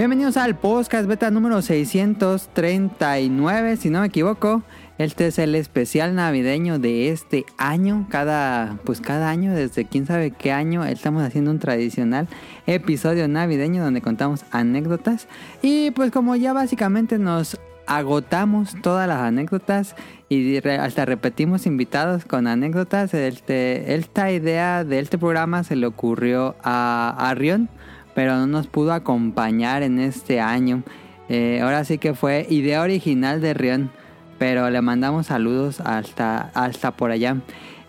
Bienvenidos al podcast beta número 639, si no me equivoco. Este es el especial navideño de este año. Cada, pues cada año, desde quién sabe qué año, estamos haciendo un tradicional episodio navideño donde contamos anécdotas. Y pues como ya básicamente nos agotamos todas las anécdotas y hasta repetimos invitados con anécdotas, este, esta idea de este programa se le ocurrió a, a Rion pero no nos pudo acompañar en este año. Eh, ahora sí que fue idea original de Rion, pero le mandamos saludos hasta, hasta por allá.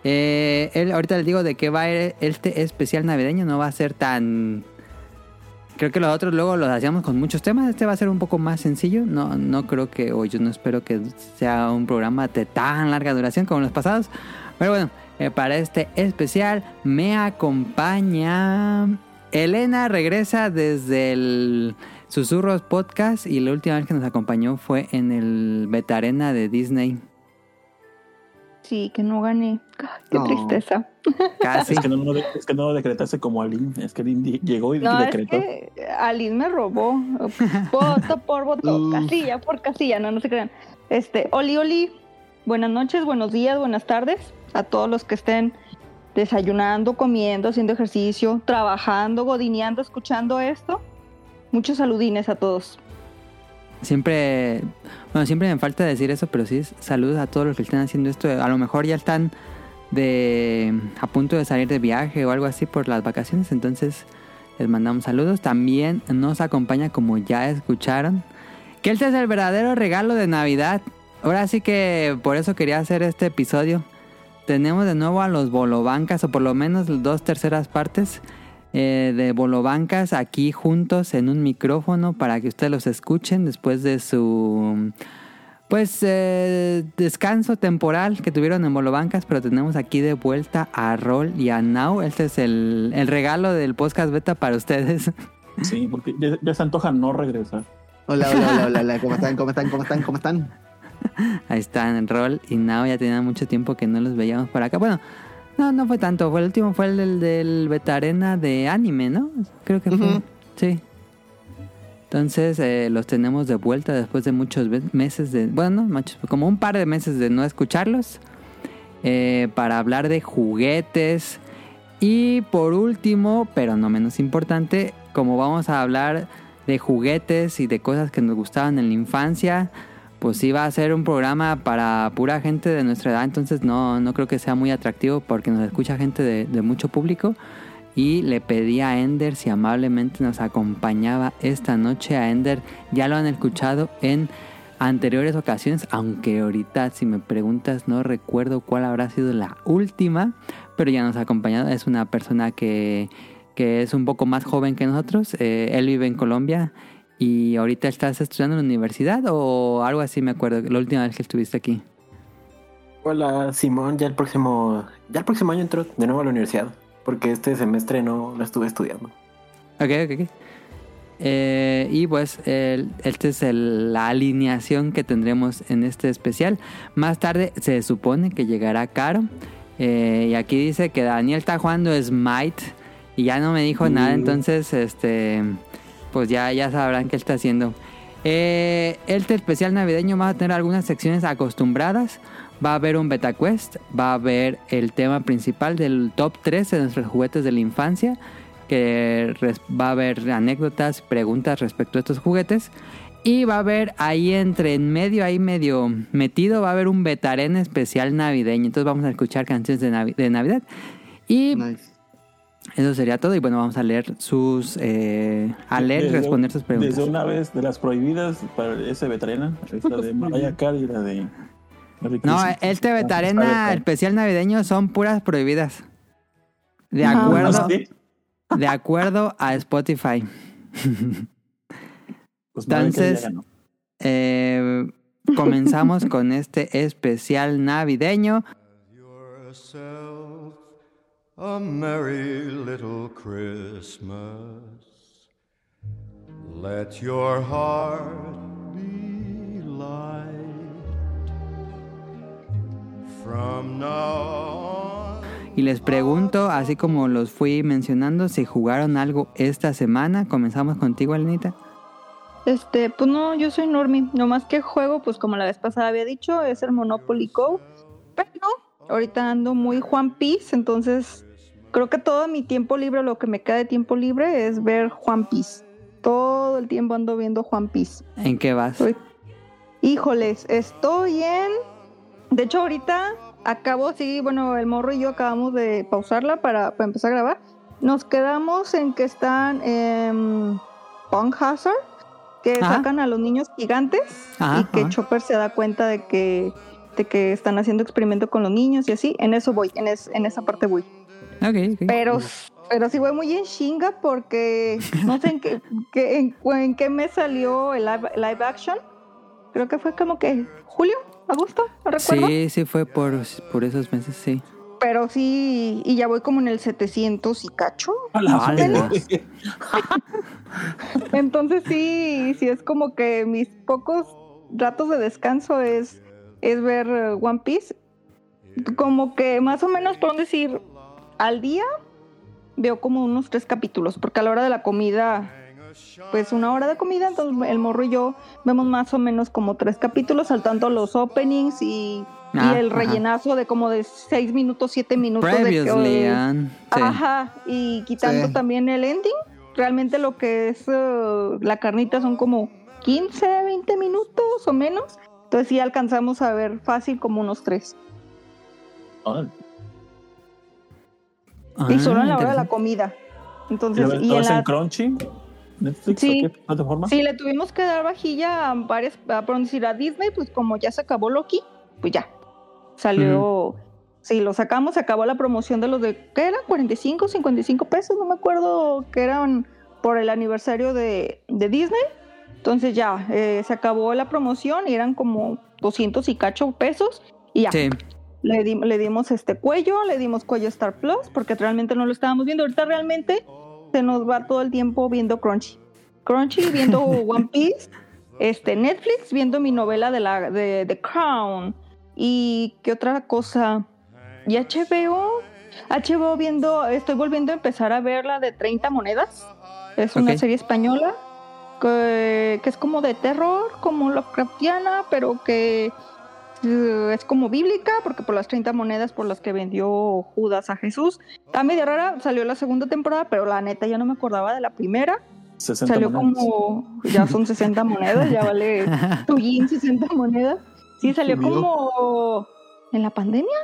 Eh, él, ahorita les digo de qué va a ir este especial navideño, no va a ser tan... Creo que los otros luego los hacíamos con muchos temas, este va a ser un poco más sencillo, no, no creo que, o yo no espero que sea un programa de tan larga duración como los pasados, pero bueno, eh, para este especial me acompaña Elena regresa desde el Susurros Podcast y la última vez que nos acompañó fue en el Betarena de Disney. Sí, que no gané. Qué tristeza. Casi. Es que, no, es que no decretaste como Aline. Es que Aline llegó y no, decretó. Es que me robó. Voto por voto. casilla por casilla. No, no se crean. Este, Oli, Oli. Buenas noches, buenos días, buenas tardes a todos los que estén desayunando, comiendo, haciendo ejercicio, trabajando, godineando, escuchando esto. Muchos saludines a todos. Siempre, bueno, siempre me falta decir eso, pero sí, saludos a todos los que están haciendo esto. A lo mejor ya están de a punto de salir de viaje o algo así por las vacaciones, entonces les mandamos saludos. También nos acompaña, como ya escucharon, que este es el verdadero regalo de Navidad. Ahora sí que por eso quería hacer este episodio tenemos de nuevo a los bolobancas, o por lo menos dos terceras partes eh, de bolobancas aquí juntos en un micrófono para que ustedes los escuchen después de su pues eh, descanso temporal que tuvieron en bolobancas, pero tenemos aquí de vuelta a Rol y a Now. Este es el, regalo del podcast beta para ustedes. Sí, porque ya, ya se antoja no regresar. Hola, hola, hola, hola, hola, ¿cómo están? ¿Cómo están? ¿Cómo están? ¿Cómo están? Ahí están en rol y Nao ya tenía mucho tiempo que no los veíamos por acá. Bueno, no, no fue tanto. Fue el último fue el del, del Betarena de anime, ¿no? Creo que fue. Sí. Entonces eh, los tenemos de vuelta después de muchos meses de... Bueno, como un par de meses de no escucharlos. Eh, para hablar de juguetes. Y por último, pero no menos importante, como vamos a hablar de juguetes y de cosas que nos gustaban en la infancia pues iba a ser un programa para pura gente de nuestra edad, entonces no, no creo que sea muy atractivo porque nos escucha gente de, mucho público. Y le pedí a Ender si amablemente nos acompañaba esta noche. A Ender ya lo han escuchado en anteriores ocasiones, aunque ahorita si me preguntas no recuerdo cuál habrá sido la última, pero ya nos ha acompañado. Es una persona que, que es un poco más joven que nosotros. Eh, él vive en Colombia ¿Y ahorita estás estudiando en la universidad o algo así, me acuerdo, la última vez que estuviste aquí? Hola, Simón, ya el próximo, ya el próximo año entro de nuevo a la universidad, porque este semestre no lo estuve estudiando. Ok, ok, ok. Eh, y pues esta es la alineación que tendremos en este especial. Más tarde se supone que llegará Caro. Eh, y aquí dice que Daniel está jugando Smite. Y ya no me dijo nada, uh. entonces este pues ya, ya sabrán qué está haciendo. Eh, este especial navideño va a tener algunas secciones acostumbradas. Va a haber un beta quest, va a haber el tema principal del top 3 de nuestros juguetes de la infancia, va a haber anécdotas, preguntas respecto a estos juguetes. Y va a haber ahí entre en medio, ahí medio metido, va a haber un betarén especial navideño. Entonces vamos a escuchar canciones de, Navidad. Y eso sería todo y bueno, vamos a leer sus... Eh, a leer y responder sus preguntas. Desde una vez de las prohibidas para ese veterana, esta de Mariah Carey y la de... No, este veterana especial navideño son puras prohibidas. De acuerdo, de acuerdo a Spotify. Pues Entonces, eh, comenzamos con este especial navideño a merry little Christmas. Let your heart be light. From now Y les pregunto, así como los fui mencionando, si jugaron algo esta semana. Comenzamos contigo, Alenita. Este, pues no, yo soy normie. Nomás que juego, pues como la vez pasada había dicho, es el Monopoly Go. Pero ahorita ando muy Juan Piece, entonces creo que todo mi tiempo libre, lo que me queda de tiempo libre es ver Juan Piece. Todo el tiempo ando viendo Juan Piece. ¿En qué vas? Híjoles, estoy en. De hecho, ahorita acabo, sí, bueno, el morro y yo acabamos de pausarla para, para empezar a grabar. Nos quedamos en que están en Punk Hazard, que Ajá. sacan a los niños gigantes Ajá, y que ajá. Chopper se da cuenta de que, de que están haciendo experimento con los niños y así. En eso voy, en, es- en esa parte voy. Ok, ok. Pero, pero sí voy muy en chinga porque no sé en qué, qué- en, en qué mes salió el live, live action. Creo que fue como que julio, agosto, no recuerdo. Sí, sí fue por, por esos meses, sí. Pero sí, y ya voy como en el 700 y cacho. Entonces sí, sí es como que mis pocos ratos de descanso es, es ver One Piece. Como que más o menos, por decir, al día veo como unos tres capítulos, porque a la hora de la comida, pues una hora de comida, entonces el morro y yo vemos más o menos como tres capítulos, saltando los openings y, y Ah, el ajá. rellenazo de como de seis minutos, siete minutos. de que- Previously, ah, sí. Ajá, y quitando Sí. también el ending, realmente lo que es eh, la carnita son como 15, 20 minutos o menos. Entonces sí alcanzamos a ver fácil como unos tres. Ah, y solo en la hora de la comida. ¿Y Entonces, lo y lo en ves en la... Crunchy? ¿Netflix Sí. o qué plataforma? Sí, le tuvimos que dar vajilla a varias, a, por decir, a Disney, pues como ya se acabó Loki, pues ya. Salió, sí, lo sacamos, se acabó la promoción de los de, ¿qué era? 45, 55 pesos, no me acuerdo que eran por el aniversario de, de Disney. Entonces ya, eh, se acabó la promoción y eran como 200 y cacho pesos y ya. Sí, Le, di- le dimos este cuello, le dimos cuello Star Plus, porque realmente no lo estábamos viendo. Ahorita realmente se nos va todo el tiempo viendo Crunchy. Crunchy, viendo One Piece, este, Netflix, viendo mi novela de la de The Crown. Y qué otra cosa. Y HBO, HBO viendo, estoy volviendo a empezar a ver la de 30 monedas. Es una serie española que, que es como de terror, como Lovecraftiana, pero que es como bíblica, porque por las 30 monedas por las que vendió Judas a Jesús. Está medio rara, salió la segunda temporada, pero la neta ya no me acordaba de la primera. 60 Salió monedas. como, ya son 60 monedas, ya vale tu yin 60 monedas. Sí, salió como en la pandemia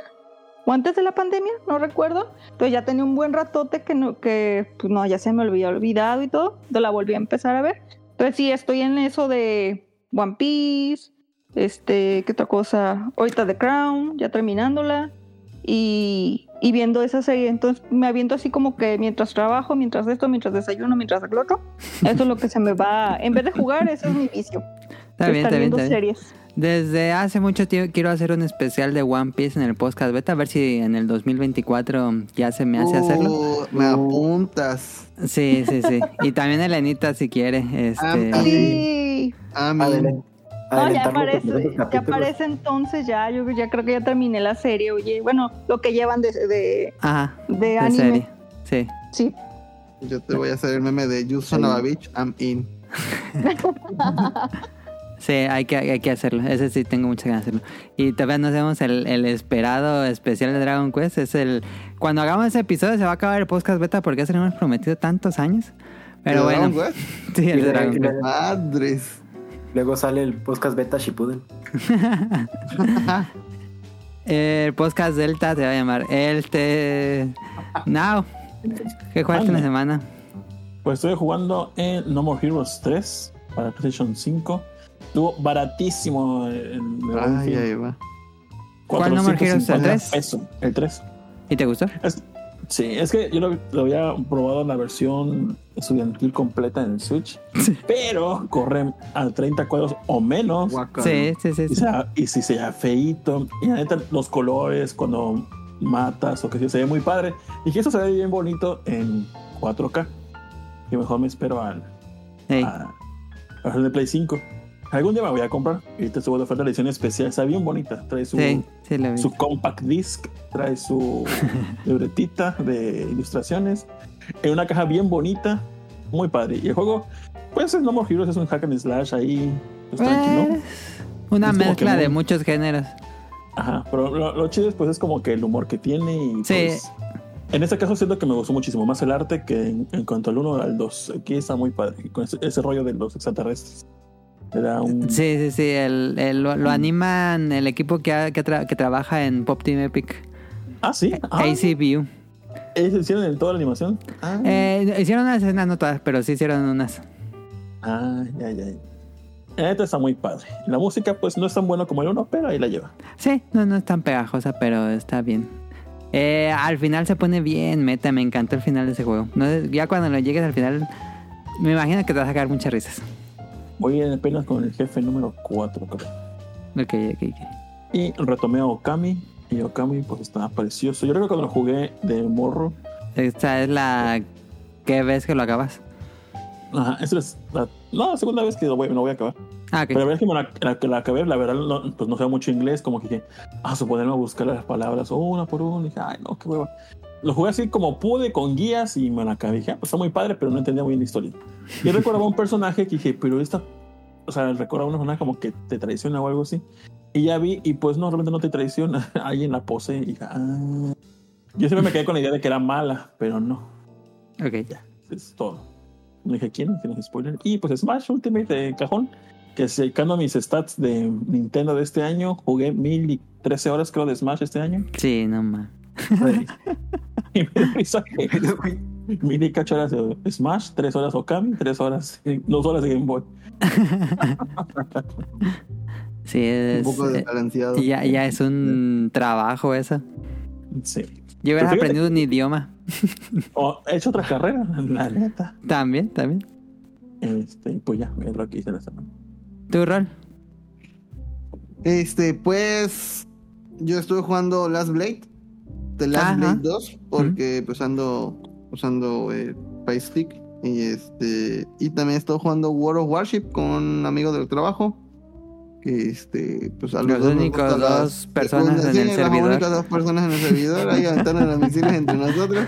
o antes de la pandemia, no recuerdo. Entonces ya tenía un buen ratote que no, que pues no, ya se me había olvidado y todo. Entonces la volví a empezar a ver. Entonces sí, estoy en eso de One Piece, este, ¿qué otra cosa? Ahorita The Crown, ya terminándola. Y, y viendo esa serie, entonces me aviento así como que mientras trabajo, mientras esto, mientras desayuno, mientras lo otro. Eso es lo que se me va. En vez de jugar, ese es mi vicio. Está bien, está bien, viendo está bien. series. Desde hace mucho tiempo quiero hacer un especial de One Piece en el podcast beta, a ver si en el 2024 ya se me hace hacerlo. Uh, me apuntas. Sí, sí, sí. Y también Elenita si quiere. Este, Ah, Sí. Amén. No, ya aparece, ya aparece entonces, ya, yo ya creo que ya terminé la serie, oye, bueno, lo que llevan de, de, Ajá, de de anime. serie. Sí. Sí. Yo te voy a hacer el meme de You son a bitch, I'm in. Sí, hay que, hay que hacerlo. Ese sí tengo muchas ganas de hacerlo. Y todavía no hacemos el, el esperado especial de Dragon Quest. Es el. Cuando hagamos ese episodio se va a acabar el podcast beta porque ya se lo hemos prometido tantos años. Pero ¿De bueno. Dragon Quest? Sí, el Dragon Quest. Madres. Luego sale el podcast beta Shippuden. El podcast Delta te va a llamar. El te. Now. ¿Qué jugaste en la semana? Pues estoy jugando en No More Heroes 3 para PlayStation 5. Estuvo baratísimo en Ay, ahí va. ¿Cuál No More Heroes? ¿El 3? pesos, el 3. ¿Y te gustó? Es- sí, es que yo lo, lo había probado en la versión estudiantil completa en el Switch, pero corre a 30 cuadros o menos. Sí, sí, sí. Y, sea- y si se ve feito, y la neta, los colores cuando matas o que sí, se ve muy padre. Y que eso se ve bien bonito en 4K. Y mejor me espero al, Ey, a, a el de Play 5. Algún día me voy a comprar. Y te estuvo de oferta la edición especial. Está bien bonita. Trae su, sí, sí, su compact disc, trae su libretita de ilustraciones. En una caja bien bonita. Muy padre. Y el juego, Pues el No More Heroes es un hack and slash ahí. Pues, tranquilo. Eh, una Es mezcla de muy- muchos géneros. Ajá, pero lo, lo chido es, pues, es como que el humor que tiene y Sí. pues, en este caso siento que me gustó muchísimo más el arte que en, en cuanto al 1 al 2. Aquí está muy padre, con ese, ese rollo de los extraterrestres. Era un... Sí, sí, sí. el- el- lo, lo animan el equipo que, ha- que, tra- que trabaja en Pop Team Epic. Ah, sí. Ah, ACView. ¿Ellos hicieron en toda la animación? Ah, Eh, hicieron unas escenas, no todas, pero sí hicieron unas. ah ya, ya. Esta está muy padre. La música, pues, no es tan buena como el 1, pero ahí la lleva. Sí, no, no es tan pegajosa, pero está bien. Eh, al final se pone bien meta, me encantó el final de ese juego. No, ya cuando lo llegues al final, me imagino que te vas a sacar muchas risas. Voy apenas con el jefe número 4, creo. Ok, ok, ok. Y retomé a Okami. Y Okami, pues, está precioso. Yo creo que cuando lo jugué de morro, Esta es la que ves que lo acabas. Ajá, esa es la, no, la segunda vez que lo voy, lo voy a acabar. Ah, Pero la verdad es que me la, la, que la acabé, la verdad, no, pues no sé mucho inglés, como que dije, ah, suponerme a buscar las palabras una por una. Y dije, ay, no, qué hueva. Lo jugué así como pude, con guías, y me la. Dije, ah, pues está muy padre, pero no entendía muy bien la historia. Y recordaba un personaje que dije, pero esta, o sea, recordaba una persona como que te traiciona o algo así. Y ya vi, y pues no, realmente no te traiciona. Ahí en la pose, y dije, ah. Yo siempre me quedé con la idea de que era mala, pero no. Ok. Es todo. No dije quién, que no spoiler. Y pues Smash Ultimate de cajón. Que secando mis stats de Nintendo de este año, jugué 1013 horas creo de Smash este año. Sí, no más. y me dio cacho horas de Smash, 3 horas Okami, 3 horas, 2 horas de Game Boy. Sí, Un es, poco eh, desbalanceado. ya, ya es un trabajo eso. Sí. Yo hubiera aprendido un idioma. O he hecho otra carrera, la neta. También, también. Este, pues ya, es lo que hice esta semana. ¿Tu rol? Este, pues. Yo estuve jugando Last Blade. The Last Ajá. Blade 2. Porque pues ando usando eh, Stick. Y este. Y también estoy jugando World of Warship con un amigo del trabajo. Que este. Pues a Los nos únicos las dos personas en el servidor. Las únicas dos personas en el servidor. Ahí aventando los misiles entre nosotros.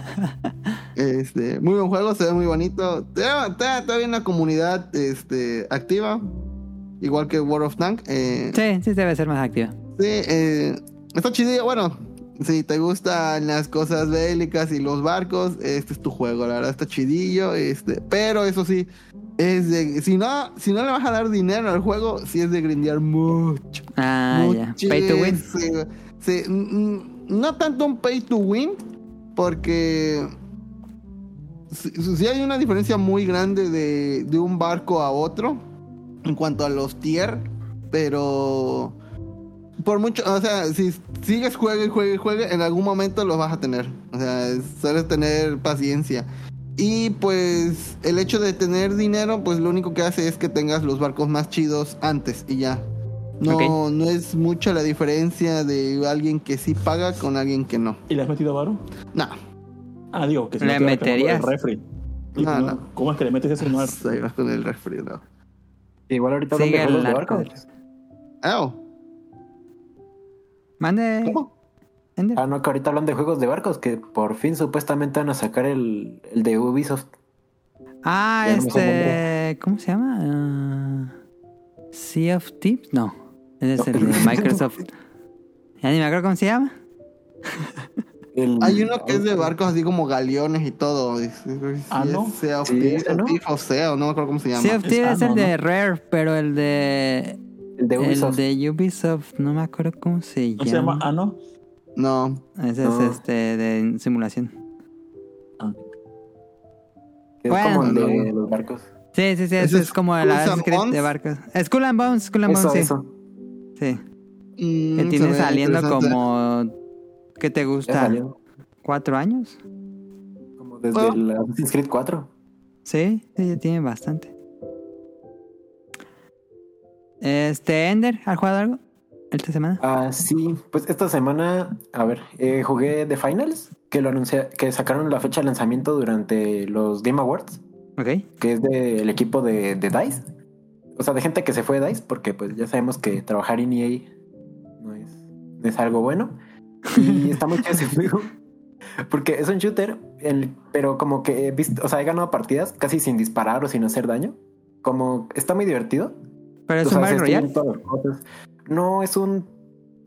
Este, muy buen juego, se ve muy bonito. Está, está todavía en la comunidad este, activa. Igual que World of Tank. Eh, Sí, sí debe ser más activa. Sí, eh, está chido. Bueno, si te gustan las cosas bélicas y los barcos, este es tu juego. La verdad está chidillo. Este, pero eso sí, es de, si no, si no le vas a dar dinero al juego, sí es de grindear mucho. Ah, ya. Pay to win. Sí, no tanto un pay to win, porque sí, sí hay una diferencia muy grande de, de un barco a otro en cuanto a los tier, pero por mucho, o sea, si sigues juegue y juegue y juegue, en algún momento los vas a tener. O sea, sueles tener paciencia. Y pues el hecho de tener dinero, pues lo único que hace es que tengas los barcos más chidos antes y ya. No, no es mucha la diferencia de alguien que sí paga con alguien que no. ¿Y le has metido varo? No. Ah, digo, que si ¿Le no meterías? el refri. Y, No, no. ¿Cómo es que le metes eso? No, Ahí vas con el refri, no. Igual ahorita hablan de barcos. Au. Mande. ¿Cómo? Ender. Ah, no, que ahorita hablan de juegos de barcos, que por fin supuestamente van a sacar el, el de Ubisoft. Ah, Ya no este. ¿Cómo se llama? Ah, sea of Tips. No. Ese es No. el de Microsoft. Ya ni me acuerdo cómo se llama. El- Hay uno que es de barcos así como galeones y todo. Ah, ¿no? Sea of Sí, Thieves o ¿no? Of Sea, o no me acuerdo cómo se llama. Sea of Es Tips es el de ¿no? Rare, pero el de. El de El Ubisoft. de Ubisoft, no me acuerdo cómo se ¿No se llama llama. Ano? No. Ese No. es este de simulación. que es Bueno. como el de los barcos. Sí, sí, sí, ese ¿Ese es es como el Creed de barcos. Skull and Bones, Skull and Eso, Bones, sí. eso. Sí. Mm, Que tiene saliendo como. ¿Qué te gusta? ¿Cuatro años? Como desde Oh. el Assassin's Creed 4. Sí, sí, ya tiene bastante. Este, Ender, ¿has jugado algo esta semana? Ah, sí, pues esta semana, a ver, eh, jugué The Finals, que lo anuncia, que sacaron la fecha de lanzamiento durante los Game Awards, Ok. que es del equipo de, de DICE. O sea, de gente que se fue de DICE, porque pues ya sabemos que trabajar en EA no es, no es algo bueno. Y está muy chido ese juego. Porque es un shooter, el- pero como que he visto, o sea, he ganado partidas casi sin disparar o sin hacer daño. como está muy divertido. Pero es un sabes, Battle Royale. No, es un.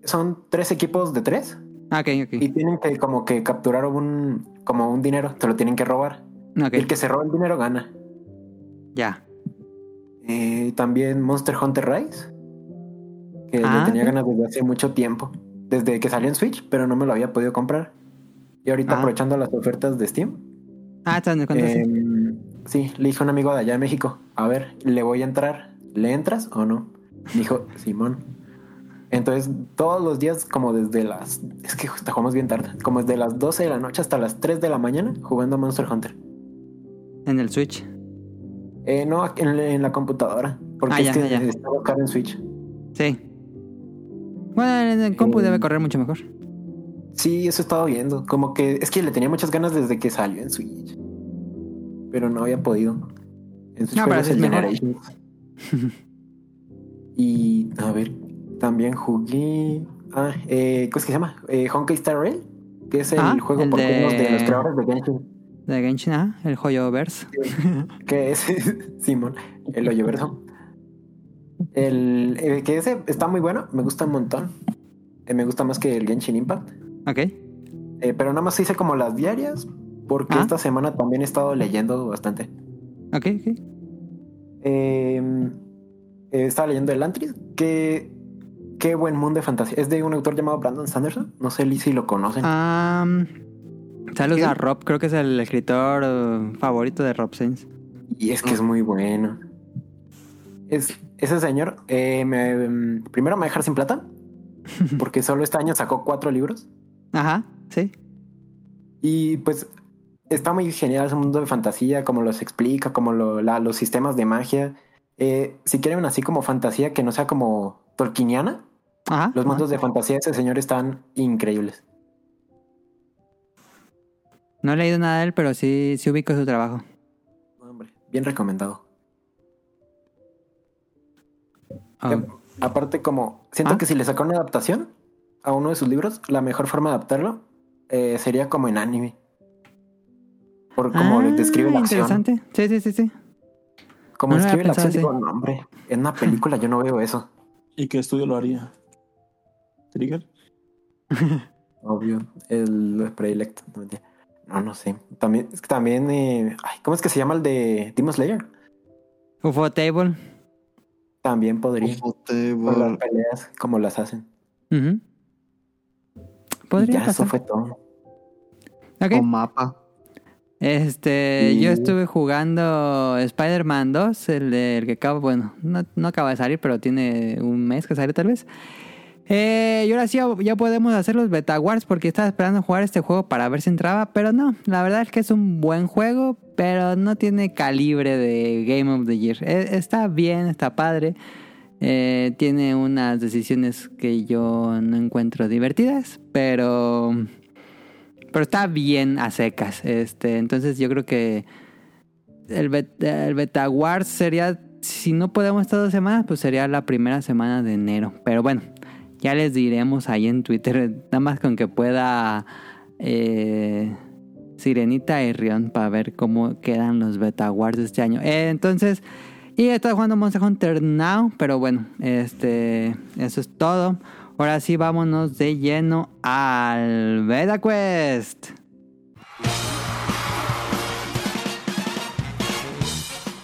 Son tres equipos de tres Ah, ok, ok. y tienen que como que capturar un como un dinero, te lo tienen que robar. Y el que se roba el dinero gana. ya. Eh, también Monster Hunter Rise, que Ah, le tenía ganas desde hace mucho tiempo, desde que salió en Switch, pero no me lo había podido comprar. Y ahorita Ah. aprovechando las ofertas de Steam, Ah, ¿estás en cuánto sí? em, sí, le dije a un amigo de allá de México, a ver, le voy a entrar, ¿le entras o no? Dijo, Simón. Entonces, todos los días, como desde las. Es que jugamos bien tarde. Como desde las 12 de la noche hasta las 3 de la mañana jugando a Monster Hunter. En el Switch. Eh, no, en, en la computadora. Porque Ah, es ya, que ya. en Switch. Sí. Bueno, en el compu Eh, debe correr mucho mejor. Sí, eso he estado viendo. Como que es que le tenía muchas ganas desde que salió en Switch. Pero no había podido. En Switch No, pero es mejor. Y a ver, también jugué. Ah, eh, ¿cómo es que se llama? Eh, Honkai Star Rail, que es el Ah, juego el por de- los creadores de Genshin. De Genshin, ah, el Joyoverse. Que es Simón, el Hoyoverso. El eh, que ese está muy bueno, me gusta un montón. Eh, me gusta más que el Genshin Impact. Ok. Eh, pero nada más hice como las diarias, porque Ah. esta semana también he estado leyendo bastante. Ok, ok. Eh, eh, estaba leyendo el Antris, que qué buen mundo de fantasía. Es de un autor llamado Brandon Sanderson. No sé si lo conocen. Ah, saludos ¿Qué? a Rob, creo que es el escritor eh, favorito de Rob Sainz. Y es que es muy bueno. Es, ese señor, eh, me- mm, primero me va a dejar sin plata, porque solo este año sacó cuatro libros. Ajá, sí. Y pues está muy genial ese mundo de fantasía, como los explica, como lo- la- los sistemas de magia. Eh, si quieren así como fantasía que no sea como tolkieniana, Ajá. los mundos ajá. de fantasía de ese señor están increíbles. No he leído nada de él, pero sí, sí ubico su trabajo. Hombre, bien recomendado. Oh, Eh, Aparte, como siento Ah. que si le sacan una adaptación a uno de sus libros, la mejor forma de adaptarlo eh, sería como en anime. Por como Ah, le describe la acción. Interesante. Sí, sí, sí, sí. Como No describe la acción, pensado digo, no, hombre, en una película yo no veo eso. ¿Y qué estudio lo haría? ¿Trigger? Obvio, el predilecto. No, no, sé. También, es que también, eh, ay, ¿cómo es que se llama el de Demon Slayer? UFO Table. También podría. Bote, Por las peleas, como las hacen. Ujú. Y Podría ya, eso pasar. fue todo. Ok. o mapa. Este, Y- yo estuve jugando Spider-Man 2, el, de- el que acaba, bueno, no, no acaba de salir, pero tiene un mes que sale tal vez. Eh, y ahora sí ya, ya podemos hacer los Beta Wars porque estaba esperando jugar este juego para ver si entraba, pero no, la verdad es que es un buen juego, pero no tiene calibre de Game of the Year. Eh, está bien, está padre. Eh, tiene unas decisiones que yo no encuentro divertidas, pero pero está bien a secas. Este, entonces yo creo que el, bet- el Beta sería, si no podemos estas dos semanas, pues sería la primera semana de enero. Pero bueno, ya les diremos ahí en Twitter, nada más con que pueda eh, Sirenita y Rion para ver cómo quedan los Beta Wars de este año. Eh, entonces, y estado jugando Monster Hunter Now, pero bueno, este, eso es todo. Ahora sí, vámonos de lleno al Beta Quest.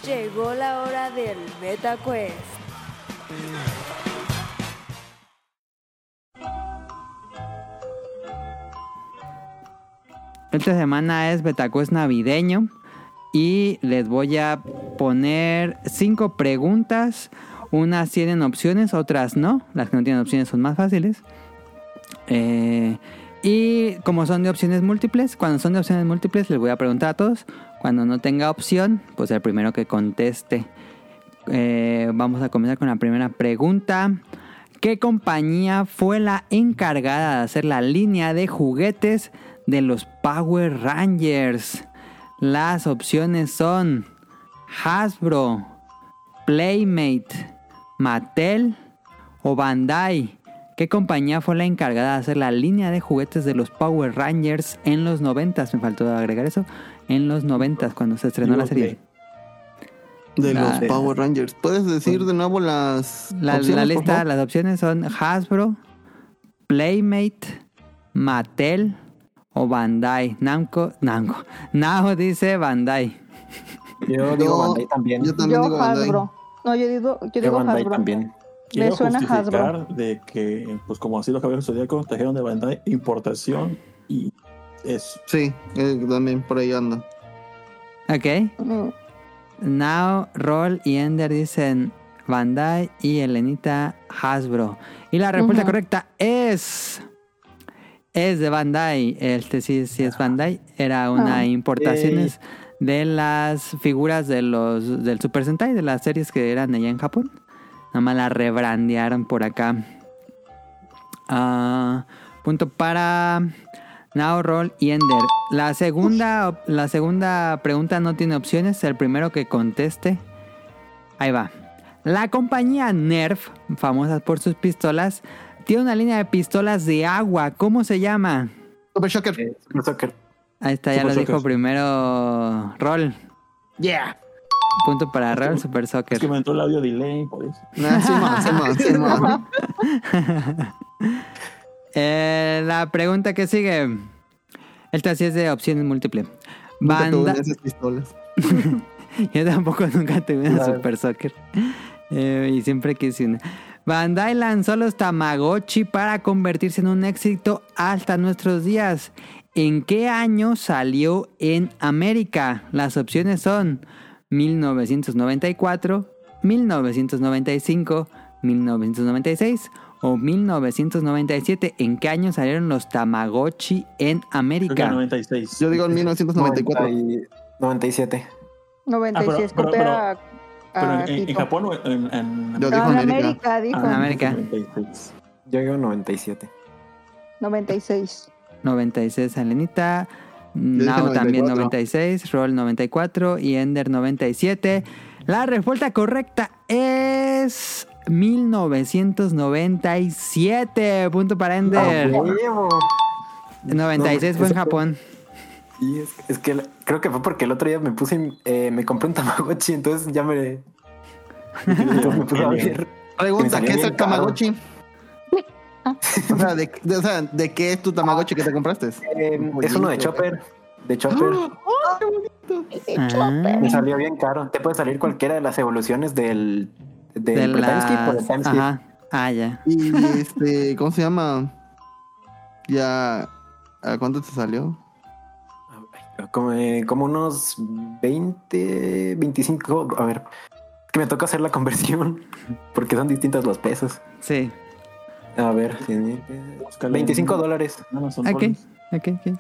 Llegó la hora del Beta Quest. Esta semana es Betacuest navideño y les voy a poner cinco preguntas. Unas tienen opciones, otras no. Las que no tienen opciones son más fáciles. Eh, y como son de opciones múltiples, cuando son de opciones múltiples les voy a preguntar a todos. Cuando no tenga opción, pues el primero que conteste. Eh, vamos a comenzar con la primera pregunta. ¿Qué compañía fue la encargada de hacer la línea de juguetes de los Power Rangers? Las opciones son Hasbro, Playmate, Mattel o Bandai. ¿Qué compañía fue la encargada de hacer la línea de juguetes de los Power Rangers en los 90? Me faltó agregar eso. En los 90 cuando se estrenó la serie. De La- los Power Rangers. ¿Puedes decir de nuevo las La, opciones, la por lista, favor? las opciones son Hasbro, Playmate, Mattel o Bandai. Namco, Namco. Nao dice Bandai. Yo digo Yo- Bandai también. yo también Yo digo Bandai. Hasbro. No, yo digo, yo Yo digo Bandai Hasbro. también. Quiero suena justificar de que, pues como así los caballeros zodíacos trajeron de Bandai importación y eso. Sí, eh, también por ahí anda. Ok. Mm, Now, Roll y Ender dicen Bandai y Elenita Hasbro. Y la respuesta correcta es. Es de Bandai. Este sí, sí es Bandai. Era una Ah. importaciones de las figuras de los del Super Sentai, de las series que eran allá en Japón. Nada más la rebrandearon por acá. Ah, punto para Now, Roll y Ender. La segunda, la segunda pregunta no tiene opciones. El primero que conteste. Ahí va. La compañía Nerf, famosa por sus pistolas, tiene una línea de pistolas de agua. ¿Cómo se llama? Super Shocker. Eh, Super Soccer. Ahí está, ya Super lo dijo primero Roll. Yeah. Punto para Roll, Super Es que Soccer. me entró el audio delay, por eso. Nah, Simón, Simón, Simón. Eh, la pregunta que sigue. Esta sí es de opciones múltiples. Nunca tuve Banda... esas pistolas. Yo tampoco nunca tuve una Claro. Super Soccer. Eh, y siempre quise una. Bandai lanzó los Tamagotchi para convertirse en un éxito hasta nuestros días. ¿En qué año salió en América? Las opciones son 1994, 1995, 1996 o 1997. ¿En qué año salieron los Tamagotchi en Creo que América? 96. Yo digo en 1994. 90 y- 97. 96, Ah, pero- pero- a- Pero a en, en-. Japón o en, en Yo No, dijo en América. América, dijo. Ah, En América. 96. Yo digo 97. 96. 96 Alenita, dije Nao también 94. 96, Roll 94 y Ender 97. La respuesta correcta es 1997. Punto para Ender. ¡A huevo! 96 fue en Japón. Sí, es, es que creo que fue porque el otro día me puse, eh, me compré un Tamagotchi, entonces ya me, entonces me puse a ver. Pregunta, ¿qué es el caro. O, sea, ¿de, de- o sea, ¿de qué es tu Tamagotchi que te compraste? Eh, es uno de Chopper. De Chopper. Ah, Me salió bien caro. Te puede salir cualquiera de las evoluciones del, del de. Ajá. Ah, ya. Y este, ¿cómo se llama? Ya, ¿a cuánto te salió? Como, eh, como unos 20, 25. A ver, que me toca hacer la conversión porque son distintos los pesos. Sí. A ver, cien mil pesos. Búscale 25 en dólares. Amazon Ok, ok, ok.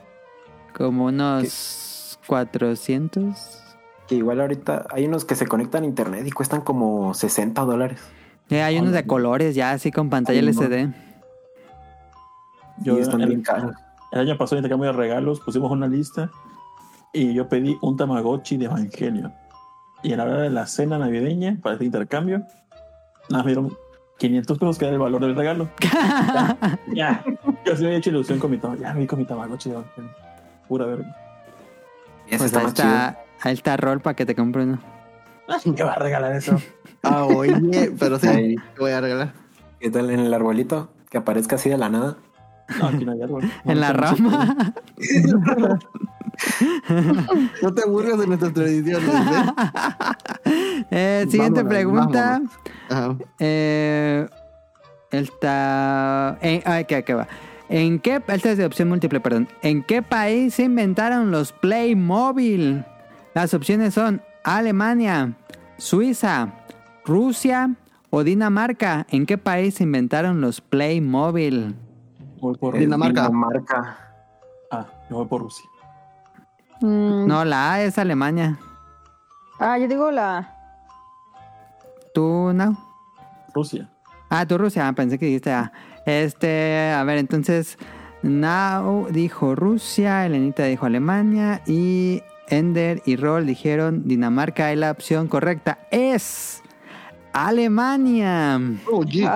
Como unos 400. Que igual ahorita hay unos que se conectan a internet y cuestan como 60 dólares. Eh, hay unos de colores ya así con pantalla Ay, no. LCD. Yo y están el- bien caros. El año pasado en intercambio de regalos pusimos una lista y yo pedí un Tamagotchi de Evangelio. Y a la hora de la cena navideña para este intercambio, nada, me dieron 500 pesos que era el valor del regalo. ya, yo sí me había hecho ilusión con mi Tamagotchi. Ya me di con mi de Evangelio. Pura verga. Pues está chido. está, ahí está Roll para que te compre uno. ¿Qué va a regalar eso? Ah, oye, pero sí, Ahí. te voy a regalar. ¿Qué tal en el arbolito? Que aparezca así de la nada. No, aquí no hay árbol. En la rama. No te aburres de nuestras tradiciones, ¿eh? Eh, siguiente Vámonos, pregunta. Eh, está. En, ay, ¿qué, qué va? ¿En qué. Esta es de opción múltiple, perdón. ¿En qué país se inventaron los Playmobil? Las opciones son Alemania, Suiza, Rusia o Dinamarca. ¿En qué país se inventaron los Playmobil? Voy por, Dinamarca. Dinamarca. ah, yo voy por Rusia. Mm, No, la A es Alemania. Ah, yo digo la. ¿Tú, no? Rusia. Ah, tú Rusia, Ah, pensé que dijiste A. Este, a ver, entonces, Now dijo Rusia, Elenita dijo Alemania y Ender y Roll dijeron Dinamarca y la opción correcta es Alemania. Oye,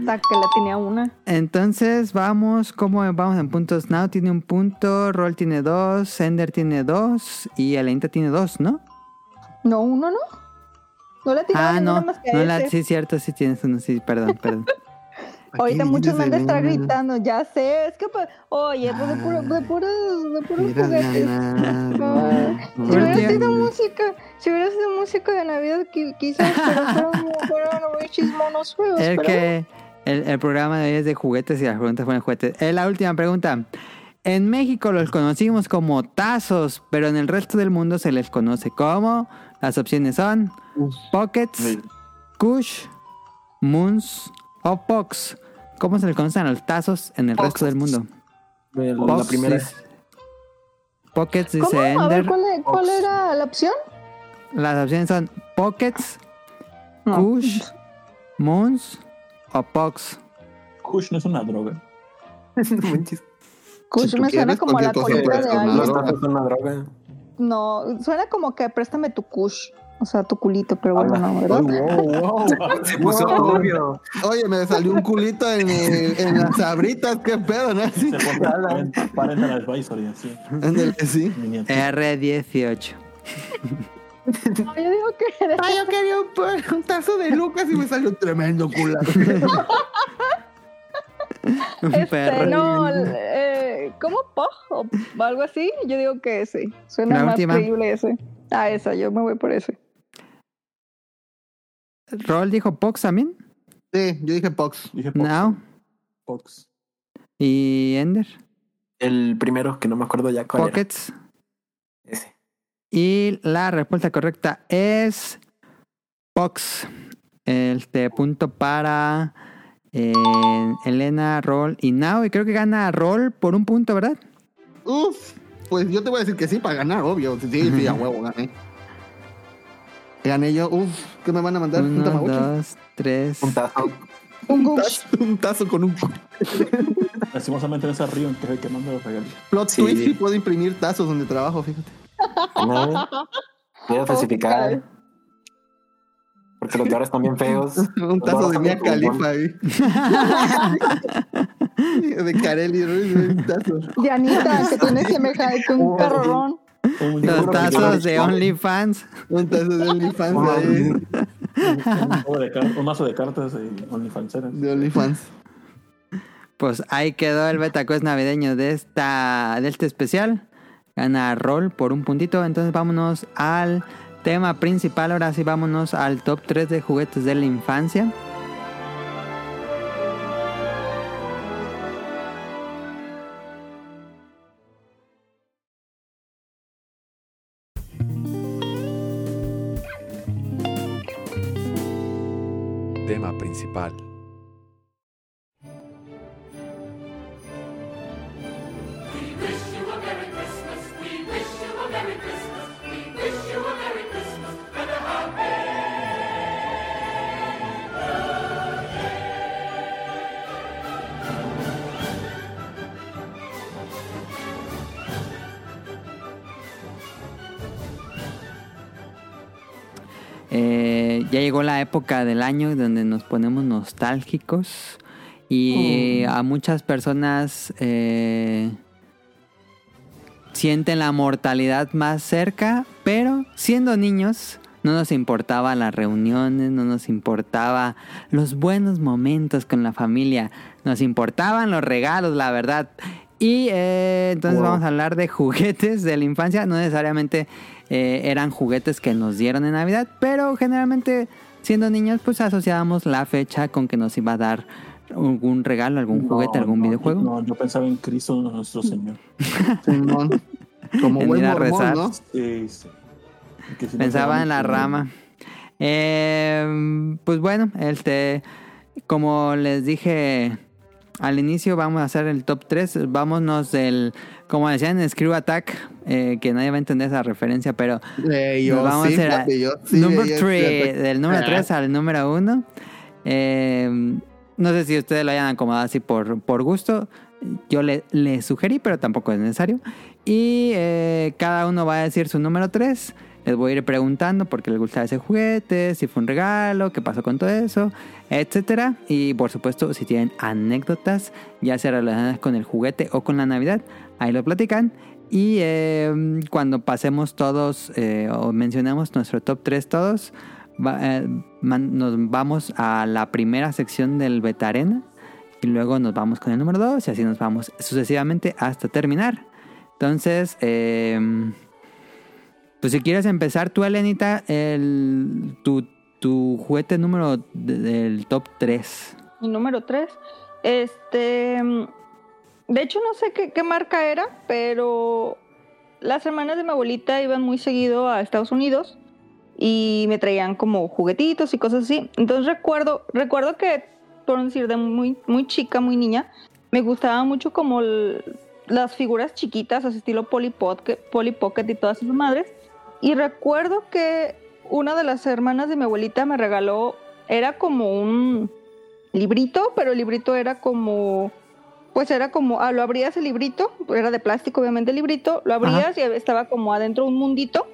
Hasta que la tenía una. Entonces vamos, ¿cómo vamos en puntos? Now tiene un punto, Roll tiene dos, Ender tiene dos y Elenita tiene dos, ¿no? No, uno no. No le tiraba Ah, no, más que no la, ese. sí, cierto, sí tienes uno, sí, perdón, perdón. Ahorita muchos me han de estar gritando, ya sé, es que pues, oye, pues de puro, de puros, de puros juguetes. Ah, Si hubiera sido música, si hubiera sido música de Navidad, qui- quizás, pero fueron, fueron bichis monos feos. Es pero- que el, el programa de hoy es de juguetes y las preguntas fueron de juguetes. Es la última pregunta. En México los conocimos como tazos, pero en el resto del mundo se les conoce como. Las opciones son Pockets, Kush, Moons o Pox. ¿Cómo se les conocen a los tazos en el Pox. resto del mundo? El- la primera. dice- Pockets ¿Cómo? dice A ver, Ender. ¿cuál, cuál era la opción? Las opciones son Pockets, No. Kush, Moons o Pox. Kush no es una droga. No manches. Kush Si me suena como a la colita de alguien. Una droga. No, suena como que préstame tu Kush. O sea, tu culito, pero bueno, Hola. no, ¿verdad? wow, wow. Se puso turbio. Oye, me salió un culito en, el- en las sabritas, qué pedo, ¿no? Sí. Se pone parental advisory, así. Ándale, sí. Miniatura. R18. No, yo digo que de- Ay, yo quería un, un tazo de Lucas y me salió un tremendo culo. Un este, perro. no, eh, ¿cómo Pog o algo así? Yo digo que ese. Suena La más última. creíble ese. Ah, esa, yo me voy por ese. Roll dijo Pox también. Sí, yo dije Pox. Dije Pox. No. Pox. Y Ender. El primero, que no me acuerdo ya cuál Pockets. era. Y la respuesta correcta es Pox. Este punto para eh, Elena, Roll y Now. Y creo que gana Roll por un punto, ¿verdad? Uf, pues yo te voy a decir que sí para ganar, obvio. Sí, sí, a huevo, gané. Gané yo. Uf, ¿qué me van a mandar? ¿Un Uno, tamagotchi? dos, tres. Un tazo. Un Un tazo, un tazo con un Lastimosamente en ese río en que es el que manda los regalos. plot Sí. twist y puedo imprimir tazos donde trabajo, fíjate. No. Voy a especificar. Porque los de ahora están bien feos. Un tazo de Mia Califa ahí. de Carelli Ruiz, un tazo. De Anita, que tiene semejante un perrón. Un, Los tazos de OnlyFans. Un tazo de OnlyFans ahí. un mazo de cartas de OnlyFanseras. De OnlyFans. Pues ahí quedó el beta quest navideño de esta de este especial. Gana Roll por un puntito. Entonces vámonos al tema principal. Ahora sí vámonos al top 3 de juguetes de la infancia. Tema principal. Llegó la época del año donde nos ponemos nostálgicos y a muchas personas eh, sienten la mortalidad más cerca, pero siendo niños no nos importaba las reuniones, no nos importaba los buenos momentos con la familia, nos importaban los regalos, la verdad. Y eh, entonces Wow. vamos a hablar de juguetes de la infancia, no necesariamente eh, eran juguetes que nos dieron en Navidad, pero generalmente siendo niños pues asociábamos la fecha con que nos iba a dar algún regalo, algún No, juguete, algún no, videojuego. No, yo pensaba en Cristo nuestro Señor. Simón. Como En buen ir a mormón, rezar. ¿no? Sí, sí. Que si no Pensaba en la rama. Eh, pues bueno, este, como les dije al inicio, vamos a hacer el top 3. Vámonos del, como decían en Screw Attack, eh, que nadie va a entender esa referencia, pero Eh, yo nos vamos sí, a hacer fíjate, yo sí number veía 3, ese- del número Ah. 3 al número 1. no sé si ustedes lo hayan acomodado así por, por gusto. Yo le, le sugerí, pero tampoco es necesario. Y eh, cada uno va a decir su número 3. Les voy a ir preguntando por qué les gusta ese juguete, si fue un regalo, qué pasó con todo eso, etcétera. Y por supuesto, si tienen anécdotas, ya sea relacionadas con el juguete o con la Navidad, ahí lo platican. Y eh, cuando pasemos todos eh, o mencionemos nuestro top 3 todos, eh, nos vamos a la primera sección del Betarena y luego nos vamos con el número 2 y así nos vamos sucesivamente hasta terminar. Entonces, eh, pues si quieres empezar tú, Elenita, el, tu, tu juguete número de- del top 3. Mi número 3. Este. De hecho, no sé qué, qué marca era, pero las hermanas de mi abuelita iban muy seguido a Estados Unidos y me traían como juguetitos y cosas así. Entonces recuerdo, recuerdo que, por decir, de muy, muy chica, muy niña, me gustaba mucho como las figuras chiquitas, así estilo Polly Pocket, Polly Pocket y todas esas madres. Y recuerdo que una de las hermanas de mi abuelita me regaló, era como un librito, pero el librito era como, pues era como, ah, lo abrías el librito, era de plástico obviamente el librito, lo abrías y estaba como adentro un mundito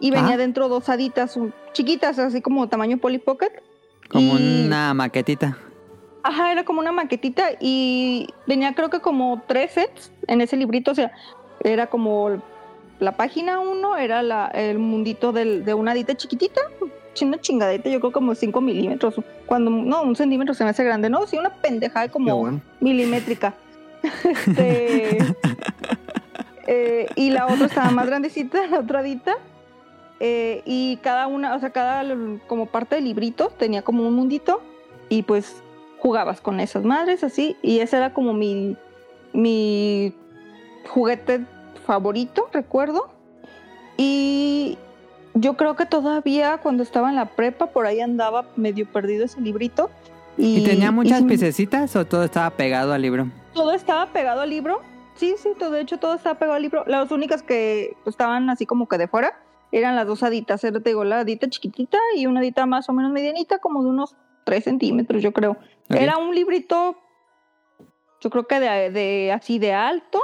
y venía Ajá. adentro dos haditas chiquitas, así como tamaño Polly Pocket. Como Y- una maquetita. Ajá, era como una maquetita y venía creo que como tres sets en ese librito, o sea, era como la página uno, era la, el mundito del- de una hadita chiquitita, una chingadita, yo creo como 5 milímetros, cuando, no, un centímetro se me hace grande, no, sí, una pendejada como bueno. milimétrica. Este, eh, y la otra estaba más grandecita, la otra hadita. eh, y cada una, o sea, cada como parte del librito tenía como un mundito y pues jugabas con esas madres así y ese era como mi mi juguete favorito, recuerdo. Y yo creo que todavía cuando estaba en la prepa por ahí andaba medio perdido ese librito. Y, ¿Y tenía muchas y- piececitas o todo estaba pegado al libro? todo estaba pegado al libro. Sí, sí, todo, de hecho todo estaba pegado al libro. Las únicas que estaban así como que de fuera eran las dos haditas. Era, te digo, la hadita chiquitita y una hadita más o menos medianita, como de unos 3 centímetros, yo creo. Era un librito, yo creo que de, de así de alto,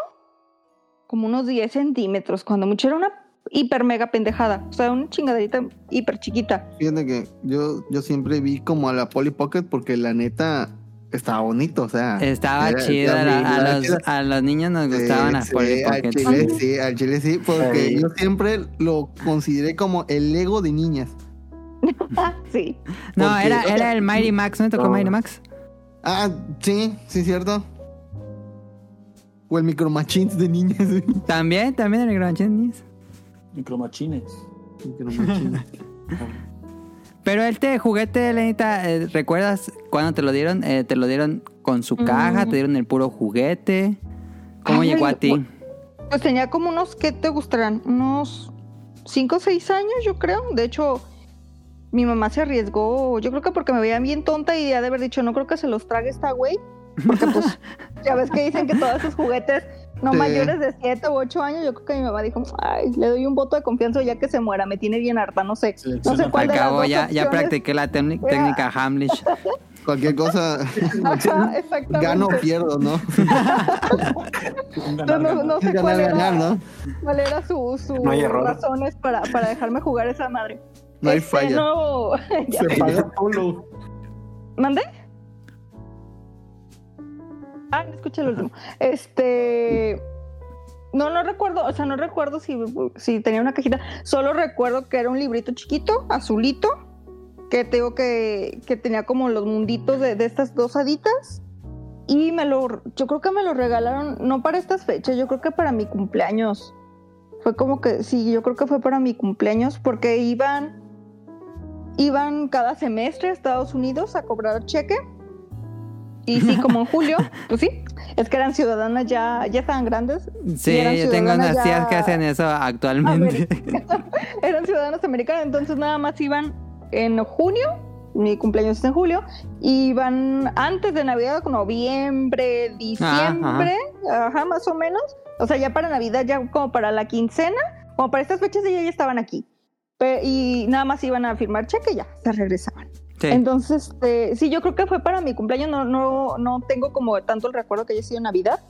como unos 10 centímetros. Cuando mucho era una hiper mega pendejada. O sea, una chingaderita hiper chiquita. Fíjate que yo, yo siempre vi como a la Polly Pocket porque la neta estaba bonito, o sea. Estaba era- chida. era la- muy- a, los, chida. a los niños nos gustaban Sí, las sí, Polly al Pockets. chile sí, al chile sí, porque Sí. yo siempre lo consideré como el Lego de niñas. Sí. No, porque- era, o sea, era el Mighty Max. ¿No te tocó no. Mighty Max? Ah, sí, sí, cierto. O el Micro Machines de niñas. También, también el Micromachines. Micromachines. Micro Machines. Pero este juguete, Lenita, eh, ¿recuerdas cuándo te lo dieron? Eh, ¿Te lo dieron con su caja? Mm. ¿Te dieron el puro juguete? ¿Cómo Ay, llegó a ti? bu- Pues tenía como unos, ¿qué te gustarán? Unos 5 o 6 años, yo creo. De hecho, mi mamá se arriesgó, yo creo que porque me veía bien tonta y ya de haber dicho, no creo que se los trague esta güey. Porque pues, ya ves que dicen que todos esos juguetes no Sí. mayores de 7 u 8 años, yo creo que mi mamá dijo, ay, le doy un voto de confianza ya que se muera, me tiene bien harta, no sé. No sé cuál de las Acabo, dos ya, ya practiqué la técnica- Hamlish. Cualquier cosa, Ajá, exactamente. gano o pierdo, ¿no? No, no, no sé Ganar, cuál era, ganar, ¿no? cuál era su, su No hay error. razones para, para dejarme jugar esa madre. No hay Este, falla. No, ya. Se paga solo. ¿Mandé? Ah, no escuché el último. Este. No, no recuerdo, o sea, no recuerdo si, si tenía una cajita. Solo recuerdo que era un librito chiquito, azulito, que tengo que, que tenía como los munditos de, de estas dos haditas. Y me lo, yo creo que me lo regalaron, no para estas fechas, yo creo que para mi cumpleaños. Fue como que, sí, yo creo que fue para mi cumpleaños, porque iban, iban cada semestre a Estados Unidos a cobrar cheque. Y sí, como en julio, pues sí, es que eran ciudadanas ya, ya estaban grandes, Sí, yo tengo unas ciudadanas tías ya- que hacen eso actualmente. eran ciudadanos americanos, entonces nada más iban en junio, mi cumpleaños es en julio, y iban antes de Navidad, noviembre, diciembre, ajá, más o menos, o sea, ya para Navidad, ya como para la quincena, como para estas fechas ellas ya estaban aquí. Pe- y nada más iban a firmar cheque y ya, se regresaban. Sí. Entonces, este, sí, yo creo que fue para mi cumpleaños, no, no, no tengo como tanto el recuerdo que haya sido Navidad.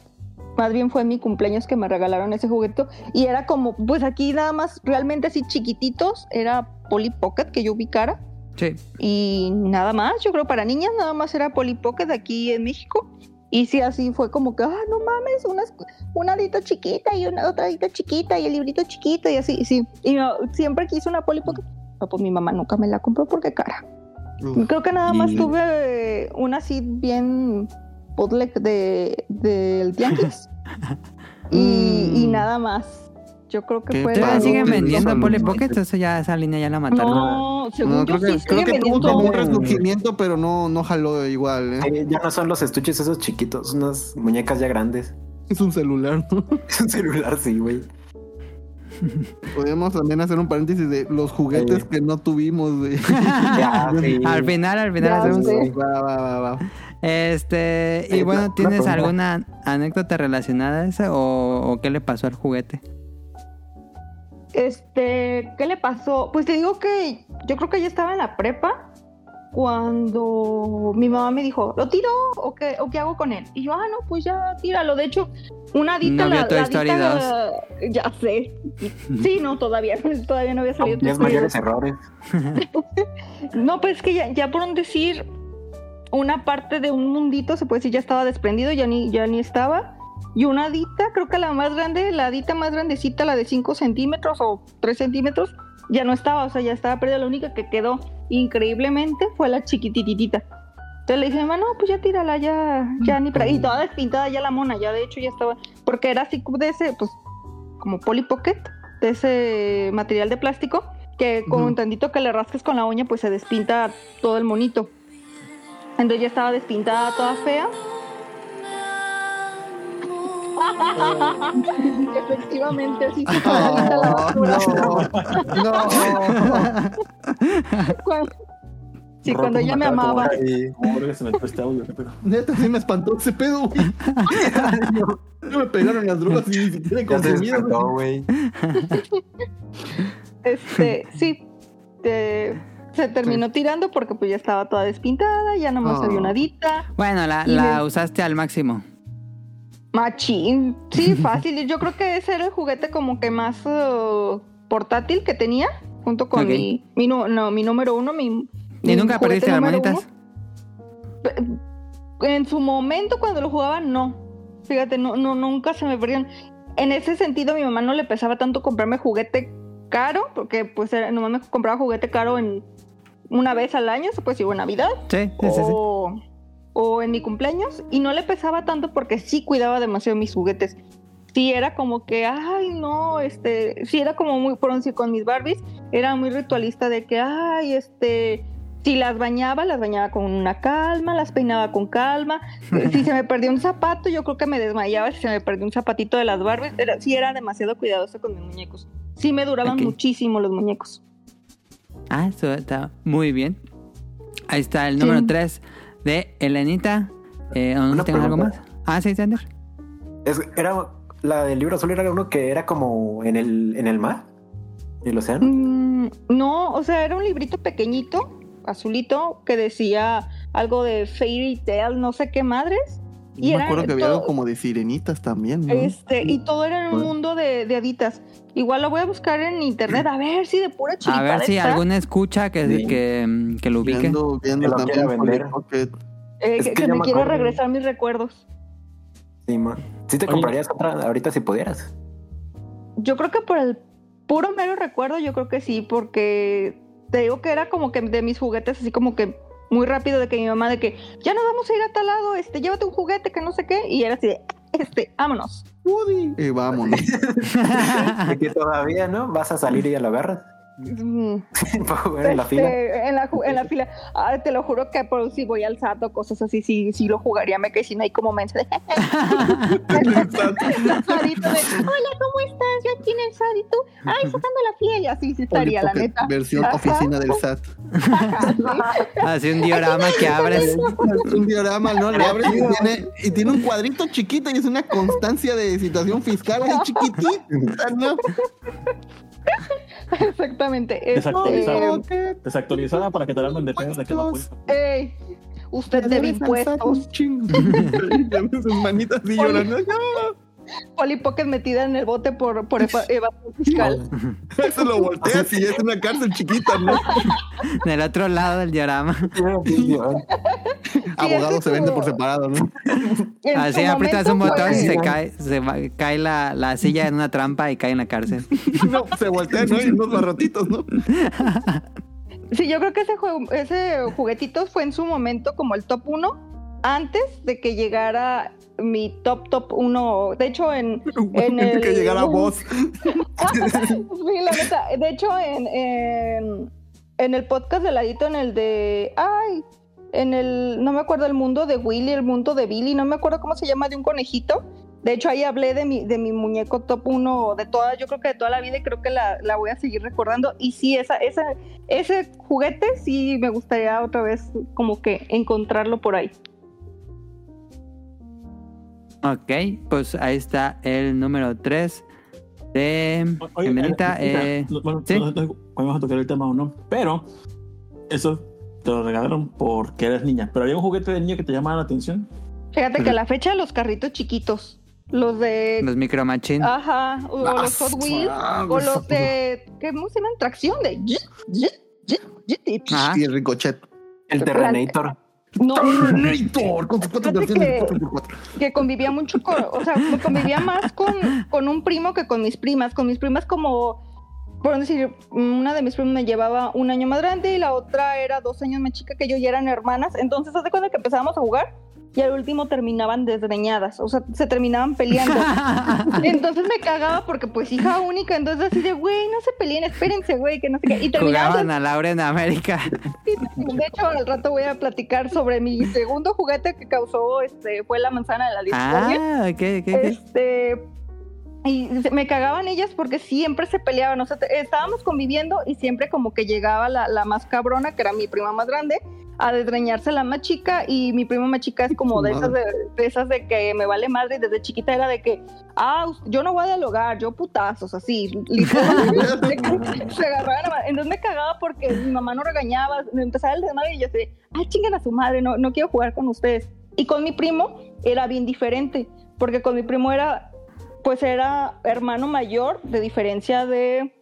Más bien fue mi cumpleaños que me regalaron ese juguete. Y era como, pues aquí nada más, realmente así chiquititos, era Polly Pocket que yo ubicara. Sí. Y nada más, yo creo para niñas nada más era Polly Pocket aquí en México. Y sí, así fue como que, ah, no mames, una, una hadita chiquita y una otra hadita chiquita y el librito chiquito y así, sí. Y no, siempre quise una Polly Pocket. Pero pues mi mamá nunca me la compró porque cara. Uf. Creo que nada más Y- tuve eh, una así bien bootleg de del tianguis. y, y Mm. nada más. Yo creo que fue ¿Todavía siguen vendiendo Polly Pocket? Eso ya, esa línea ya la mataron. No, según No, yo creo que, sí creo que tuvo vendiendo. como un Venden- resurgimiento, pero no, no jaló igual, ¿eh? Eh, ya no son los estuches esos chiquitos, unas muñecas ya grandes. Es un celular, ¿no? Es un celular, sí, güey. Podríamos también hacer un paréntesis de los juguetes Sí. que no tuvimos, güey. Ya, sí. Al final, al final Ya hacemos. sé. Va, va, va, va. Este, y bueno, ¿tienes alguna anécdota relacionada a eso o, o qué le pasó al juguete? Este, ¿qué le pasó? Pues te digo que yo creo que ya estaba en la prepa cuando mi mamá me dijo, ¿lo tiro o qué, o qué hago con él? Y yo, ah, no, pues ya tíralo. De hecho, una No vio la, la adita- ya sé. Sí, no, todavía, todavía no había salido. Story mayores errores. No, pues es que ya, ya por un decir, una parte de un mundito, se puede decir, ya estaba desprendido, ya ni, ya ni estaba. Y una adita, creo que la más grande, la adita más grandecita, la de 5 centímetros o 3 centímetros, ya no estaba, o sea, ya estaba perdida. La única que quedó increíblemente fue la chiquititita. Entonces le dije, mamá, no, pues ya tírala, ya, ya ni para. Y toda despintada ya la mona, ya de hecho ya estaba, porque era así de ese, pues, como Polly Pocket, de ese material de plástico, que con Ujú. un tantito que le rasques con la uña, pues se despinta todo el monito. Entonces ya estaba despintada, toda fea. Efectivamente, así se la linda la basura. no, Cuando- Sí, cuando ella me amaba. Que se me este audio. qué pedo. neta, sí me espantó ese pedo, güey. No me pegaron las drogas y ni siquiera Ya despertó, güey. Este, sí. eh, se terminó tirando porque pues ya estaba toda despintada, ya nomás Ah. había una adita. Bueno, la, la me- usaste al máximo. Machín, sí, fácil. Yo creo que ese era el juguete como que más eh, portátil que tenía, junto con mi, mi, nu- no, mi número uno, mi... ¿Y nunca perdiste las. Pe- En su momento, cuando lo jugaba, no. Fíjate, no, no, nunca se me perdieron. En ese sentido, mi mamá no le pesaba tanto comprarme juguete caro, porque pues era, nomás me compraba juguete caro en una vez al año, se puede decir, o en Navidad, Sí, sí, sí. sí. O, en mi cumpleaños y no le pesaba tanto porque sí cuidaba demasiado mis juguetes. Sí era como que, ay, no, este, sí era como muy, por decir, con mis Barbies, era muy ritualista de que, ay, este, si las bañaba, las bañaba con una calma, las peinaba con calma. Si se me perdió un zapato, yo creo que me desmayaba si se me perdió un zapatito de las Barbies. Era, sí era demasiado cuidadosa con mis muñecos. Sí me duraban Ok. muchísimo los muñecos. Ah, eso está muy bien. Ahí está el Sí. número 3 de Elenita. Eh, ¿o ¿No tienes algo más? Ah, sí, Sander. Es- era, la del libro azul era uno que era como en el, en el mar, en el océano. Mm, no, o sea, era un librito pequeñito, azulito, que decía algo de fairy tale, no sé qué madres. Y me acuerdo que había todo- algo como de sirenitas también, ¿no? Este, y todo era en un mundo de, de haditas. Igual lo voy a buscar en internet, a ver si de pura A chiripada ver si está. alguna escucha que, Sí. que, que lo ubique. Viendo, viendo Que lo vender. Eh, Es que, que que yo me me quiero regresar mis recuerdos. Sí, man. Sí te Oye. comprarías otra ahorita si pudieras. Yo creo que por el puro mero recuerdo, yo creo que sí, porque te digo que era como que de mis juguetes, así como que muy rápido de que mi mamá de que ya nos vamos a ir a tal lado, este, llévate un juguete que no sé qué, y era así de, este, vámonos. Woody. Y vámonos. Que todavía, ¿no? Vas a salir y ya lo agarras. Mm. Para jugar en la Este, fila. En la, ju- en la fila. Ah, te lo juro que por si voy al SAT o cosas así, sí, sí lo jugaría, me quedé sin ahí como mensa. De, hola, ¿cómo estás? Yo aquí en el SAT y tú, ay, sacando la fila y así sí estaría, la neta. Versión Ajá. oficina del SAT. Así un diorama que abres. un diorama, ¿no? Le abres y tiene, y tiene un cuadrito chiquito y es una constancia de situación fiscal ahí chiquitita, ¿no? Exactamente. Desactualizado. Este, Desactualizada para que te la de pedos de que no puedes. ey, usted debe impuestos. Sus manitas así llorando. Polly Pocket metida en el bote por, por eva- evasión fiscal. Eso lo volteas y es una cárcel chiquita, ¿no? Del otro lado del diorama. abogado ese se vende como- por separado, ¿no? Así aprietas un botón y se cae, se cae la, la silla en una trampa y cae en la cárcel. No, se voltea, ¿no? Y unos barrotitos, ¿no? Sí, yo creo que ese, juego, ese juguetito fue en su momento como el top 1 antes de que llegara mi top top 1. De hecho, en, en el... que llegara vos. Sí, la neta. De hecho, en, en, en el podcast de ladito, en el de. Ay, en el. No me acuerdo el mundo de Willy, el mundo de Billy, no me acuerdo cómo se llama, de un conejito. De hecho, ahí hablé de mi, de mi muñeco top 1 de toda, yo creo que de toda la vida y creo que la, la voy a seguir recordando. Y sí, esa, esa, ese juguete sí me gustaría otra vez como que encontrarlo por ahí. Ok, pues ahí está el número 3 de Oye, Gemelita. eh, eh, no- bueno, ¿sí? vamos a tocar el tema o no, pero eso te lo regalaron porque eres niña. Pero había un juguete de niño que te llamaba la atención. Fíjate que a la fecha los carritos chiquitos, los de los Micro Machine. Ajá, o Ah, los Hot Wheels, ah, o los de, ¿cómo se llaman? Tracción de... yit, y- Ajá. Y el ricochet. El Terrenator. No, Terminator, con sus cuatro que- 4x4. que convivía mucho con, o sea, convivía más con, con un primo que con mis primas. Con mis primas como, por decir, una de mis primas me llevaba un año más grande y la otra era dos años más chica que yo y eran hermanas. Entonces, hace cuando que empezábamos a jugar y al último terminaban desgreñadas, o sea, se terminaban peleando. Entonces me cagaba porque pues hija única, entonces así de, güey, no se peleen, espérense, güey, que no sé qué. Y terminaban Jugaban a Laura en América. De hecho, al rato voy a platicar sobre mi segundo juguete que causó, este, fue la manzana de la discordia. ah. Este, y me cagaban ellas porque siempre se peleaban. O sea, estábamos conviviendo y siempre como que llegaba la, la más cabrona, que era mi prima más grande, a desgreñarse la más chica. Y mi prima más chica es como de esas de, de esas de que me vale madre. Y desde chiquita era de que, ah, yo no voy a dialogar, yo putazos, así. se agarraban a Entonces me cagaba porque mi mamá no regañaba, me empezaba el desmadre y yo así, ay, chingan a su madre, no, no quiero jugar con ustedes. Y con mi primo era bien diferente, porque con mi primo era, pues era hermano mayor, de diferencia de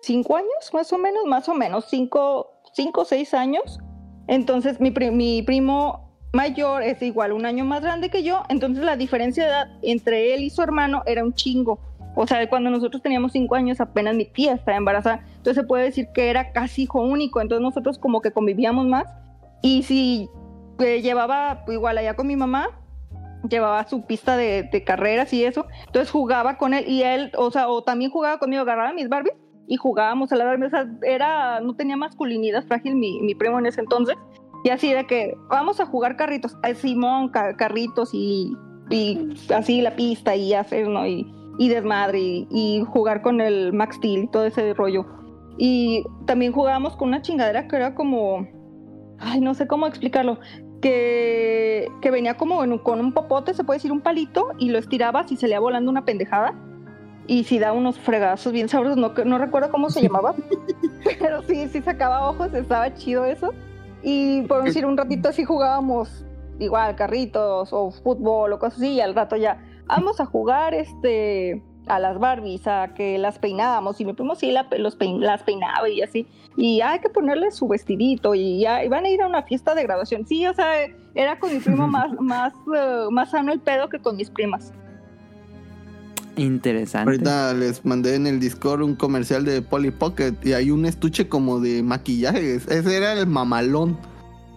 cinco años, más o menos, más o menos, cinco, cinco o seis años. Entonces mi, pri- mi primo mayor es igual, un año más grande que yo, entonces la diferencia de edad entre él y su hermano era un chingo. O sea, cuando nosotros teníamos cinco años, apenas mi tía estaba embarazada. Entonces se puede decir que era casi hijo único. Entonces nosotros como que convivíamos más. Y si eh, llevaba igual allá con mi mamá, llevaba su pista de, de carreras y eso. Entonces jugaba con él y él, o sea, o también jugaba conmigo, agarraba mis Barbies y jugábamos a la sea, era, no tenía masculinidad frágil mi, mi primo en ese entonces. Y así de que vamos a jugar carritos, Ay, Simón, ca- carritos y, y así la pista y hacer, ¿no? Y, y desmadre y, jugar con el Max Steel y todo ese rollo. Y también jugábamos con una chingadera que era como, ay, no sé cómo explicarlo, que, que venía como en con un popote, se puede decir un palito, y lo estirabas y se le iba volando una pendejada. Y si da unos fregazos bien sabrosos, no, no recuerdo cómo se llamaba, pero sí, sí sacaba ojos, estaba chido eso. Y por decir un ratito así jugábamos igual carritos o fútbol o cosas así, y al rato ya vamos a jugar este a las Barbies, a que las peinábamos, y mi primo sí la- los pein- las peinaba y así, y hay que ponerle su vestidito, y ya iban a ir a una fiesta de graduación. Sí, o sea, era con mi primo más, más, eh, más sano el pedo que con mis primas. Interesante. Ahorita les mandé en el Discord un comercial de Polly Pocket y hay un estuche como de maquillaje. Ese era el mamalón.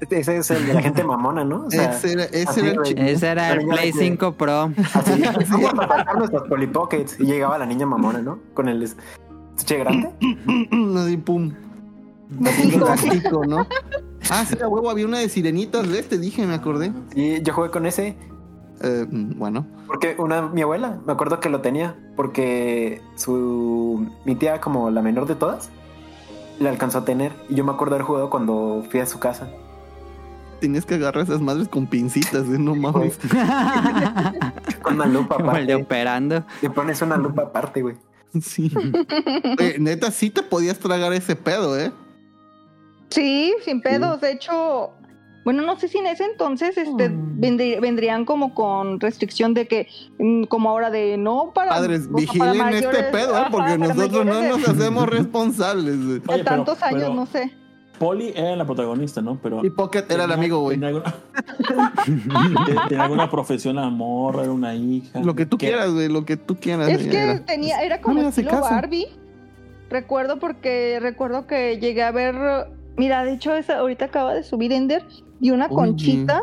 Ese es el de la gente mamona, ¿no? O sea, ese era, ese era el Ese era Play que- 5 Pro. así, vamos a sacar nuestros Polly Pockets. Y llegaba la niña mamona, ¿no? Con el estuche grande. Así, pum. Así ¿no? Ah, sí, a huevo, había una de sirenitas de este, dije, me acordé. Y yo jugué con ese Eh, bueno, porque una mi abuela, me acuerdo que lo tenía porque su mi tía como la menor de todas la alcanzó a tener y yo me acuerdo haber jugado cuando fui a su casa. tenías que agarrar esas madres con pincitas, ¿eh? No mames. Con una lupa Como el de aparte. operando. Le pones una lupa aparte, güey. Sí. Eh, neta, sí te podías tragar ese pedo, ¿eh? Sí, sin pedos. De hecho, bueno, no sé si en ese entonces este, Mm. vendrí- vendrían como con restricción de que, mm, como ahora de no para. Padres, o sea, para vigilen este mayores, pedo, ¿eh? Porque nosotros no nos hacemos responsables. Oye, pero- tantos años, pero- no sé. Polly era la protagonista, ¿no? Pero Y Pocket era el amigo, güey. Tenía alguna, tenía alguna profesión, amor, era una hija. Lo que tú ¿Qué? quieras, güey, lo que tú quieras. Es que era. tenía, era No como hace estilo. Barbie. Recuerdo porque recuerdo que llegué a ver. Mira, de hecho, esa, ahorita acaba de subir Ender y una Oye. conchita.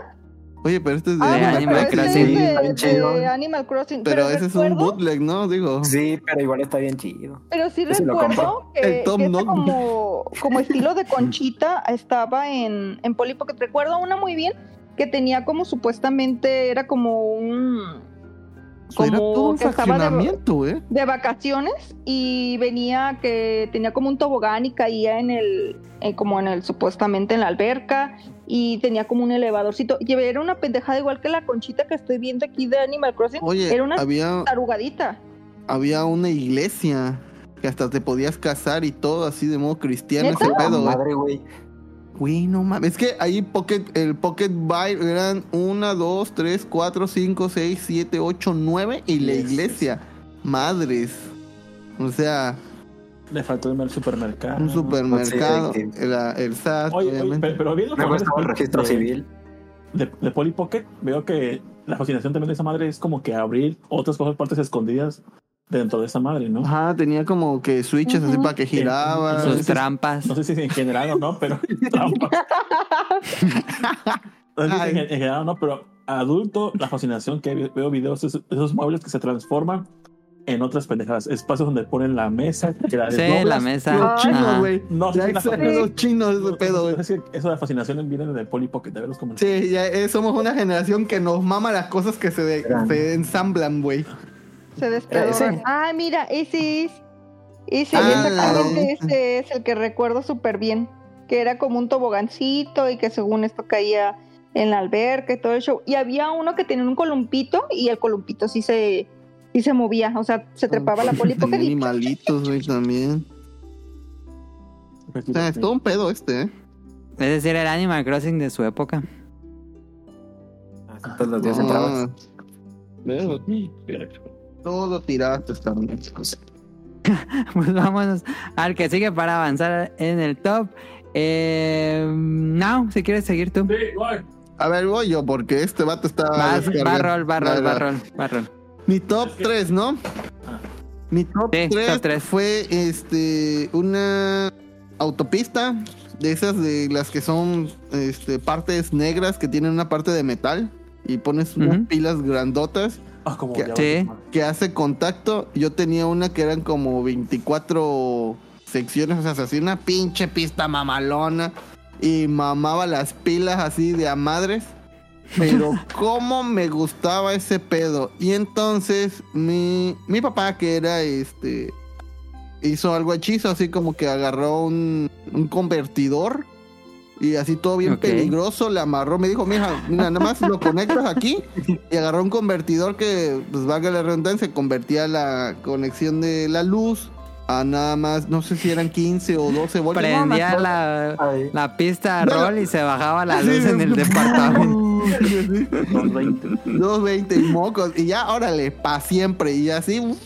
Oye, pero este es de Ah, Animal pero Crossing. es de- Animal Crossing. Pero, Pero, ese es un bootleg, ¿no? Digo. Sí, pero igual está bien chido. pero sí recuerdo que, El Tom que esta Nook. como, como estilo de conchita estaba en, en Pocket. Recuerdo una muy bien que tenía como supuestamente era como un Era como todo un que estaba de- ¿eh? de vacaciones y venía que tenía como un tobogán y caía en el, eh, como en el, supuestamente en la alberca y tenía como un elevadorcito. Y era una pendejada igual que la conchita que estoy viendo aquí de Animal Crossing. Oye, era una había, tarugadita. había una iglesia que hasta te podías casar y todo así de modo cristiano ¿Neta? ese pedo, güey. Madre, güey. Güey, no mames. Es que ahí Pocket, el Pocket Buy eran 1, 2, 3, 4, 5, 6, 7, 8, 9 y la iglesia. Madres. O sea, Le faltó el supermercado. un supermercado, sí, sí. el, el SAT, Oye, oye, pero, pero viendo Luego estaba el registro de, civil. De, de Polly Pocket, veo que la fascinación también de esa madre es como que abrir otras cosas, partes escondidas dentro de esa madre, ¿no? Ajá, tenía como que switches así Ujú. para que giraba. Sus Sus trampas. No sé si en general o no, pero trampas. No sé si en, en general o no, pero adulto, la fascinación que veo videos, esos, esos muebles que se transforman en otras pendejadas, espacios donde ponen la mesa, que la Sí, la mesa. Los chinos, güey. No, ya sí, la- extraño los chinos ese pedo, güey. No sé si eso de fascinación viene de Polly Pocket, de verlos como Sí, ya eh, somos una generación que nos mama las cosas que se, de- se ensamblan, güey. Se. Ese. Ah, mira, ese es. Ese, Ah, exactamente, ese es el que recuerdo súper bien. Que era como un tobogancito y que según esto caía en la alberca y todo el show. Y había uno que tenía un columpito y el columpito sí se, sí se movía. O sea, se trepaba la y animalitos, güey, también. O sea, es todo un pedo este, ¿eh? Es decir, el Animal Crossing de su época. Así todos los días No, entrabas. Todo tiraste también. Pues vámonos al que sigue para avanzar en el top. Eh, no, si quieres seguir tú. A ver, voy yo, porque este vato está. Vas, va descargando. rol, va rol, Va, va va. rol, va rol. Mi top 3, ¿no? Mi top Sí, 3 top tres. fue este una autopista de esas de las que son este, partes negras que tienen una parte de metal y pones unas pilas grandotas Ah, como que hace contacto. Yo tenía una que eran como 24 secciones, o sea, se hacía una pinche pista mamalona y mamaba las pilas así de a madres. Pero cómo me gustaba ese pedo. Y entonces mi, mi papá, que era este, hizo algo hechizo, así como que agarró un, un convertidor y así todo bien peligroso, le amarró, me dijo, mija, mira, nada más lo conectas aquí y agarró un convertidor que, pues valga la redundancia, convertía la conexión de la luz a nada más, no sé si eran 15 o 12 voltios. Prendía la, Ay. la pista Bueno. rol y se bajaba la Sí, luz en el departamento. Sí. 220. 220 y mocos. Y ya, órale, pa' siempre. Y así. uf.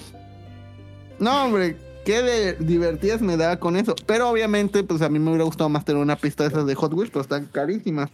No, hombre, qué divertidas me da con eso. Pero obviamente, pues a mí me hubiera gustado más tener una pista de esas de Hot Wheels, pero están carísimas.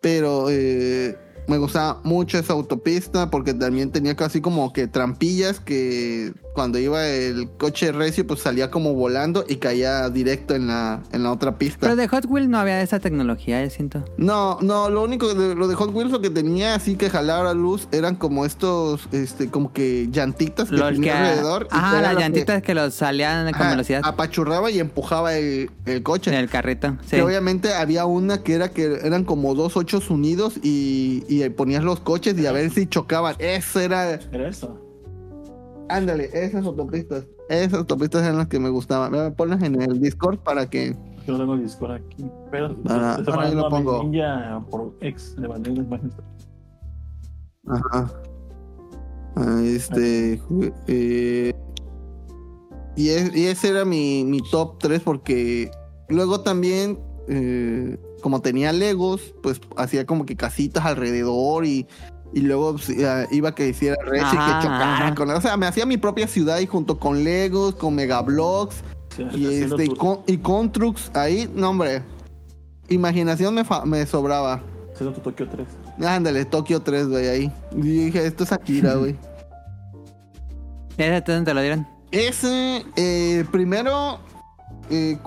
Pero eh, me gustaba mucho esa autopista porque también tenía casi como que trampillas que cuando iba el coche recio, pues salía como volando y caía directo en la, en la otra pista. Pero de Hot Wheels no había esa tecnología, yo siento. No, no, lo único de lo de Hot Wheels lo que tenía así que jalaba luz eran como estos, este, como que llantitas que Los que, tenía alrededor. ajá, las que, llantitas que, los salían con ajá, velocidad apachurraba y empujaba el, el coche. en el carrito. Sí. Que obviamente había una que era que eran como dos ochos unidos y, y ponías los coches y a ver si chocaban. Eso era, Era eso. Ándale, esas autopistas. Esas autopistas eran las que me gustaban. Me ponlas en el Discord para que Yo no tengo el Discord aquí. Pero Para- se- se para ahí lo pongo. Ninja por ex una imagen. Ajá. Ah, Este. eh, y, es- y ese era mi, mi top 3 porque luego también, eh, como tenía Legos, pues hacía como que casitas alrededor y, y luego pues, eh, iba que hiciera recio y que chocara ajá. con... O sea, me hacía mi propia ciudad y junto con Legos, con Megablocks, Sí, Y, este, y, con, y Contrux ahí, no hombre. Imaginación me, fa- me sobraba. haciendo tu Tokio 3. Ándale, Tokio 3, güey, ahí. Y dije, esto es Akira, güey. ¿Ese dónde te lo dieron? Ese, eh, primero, eh,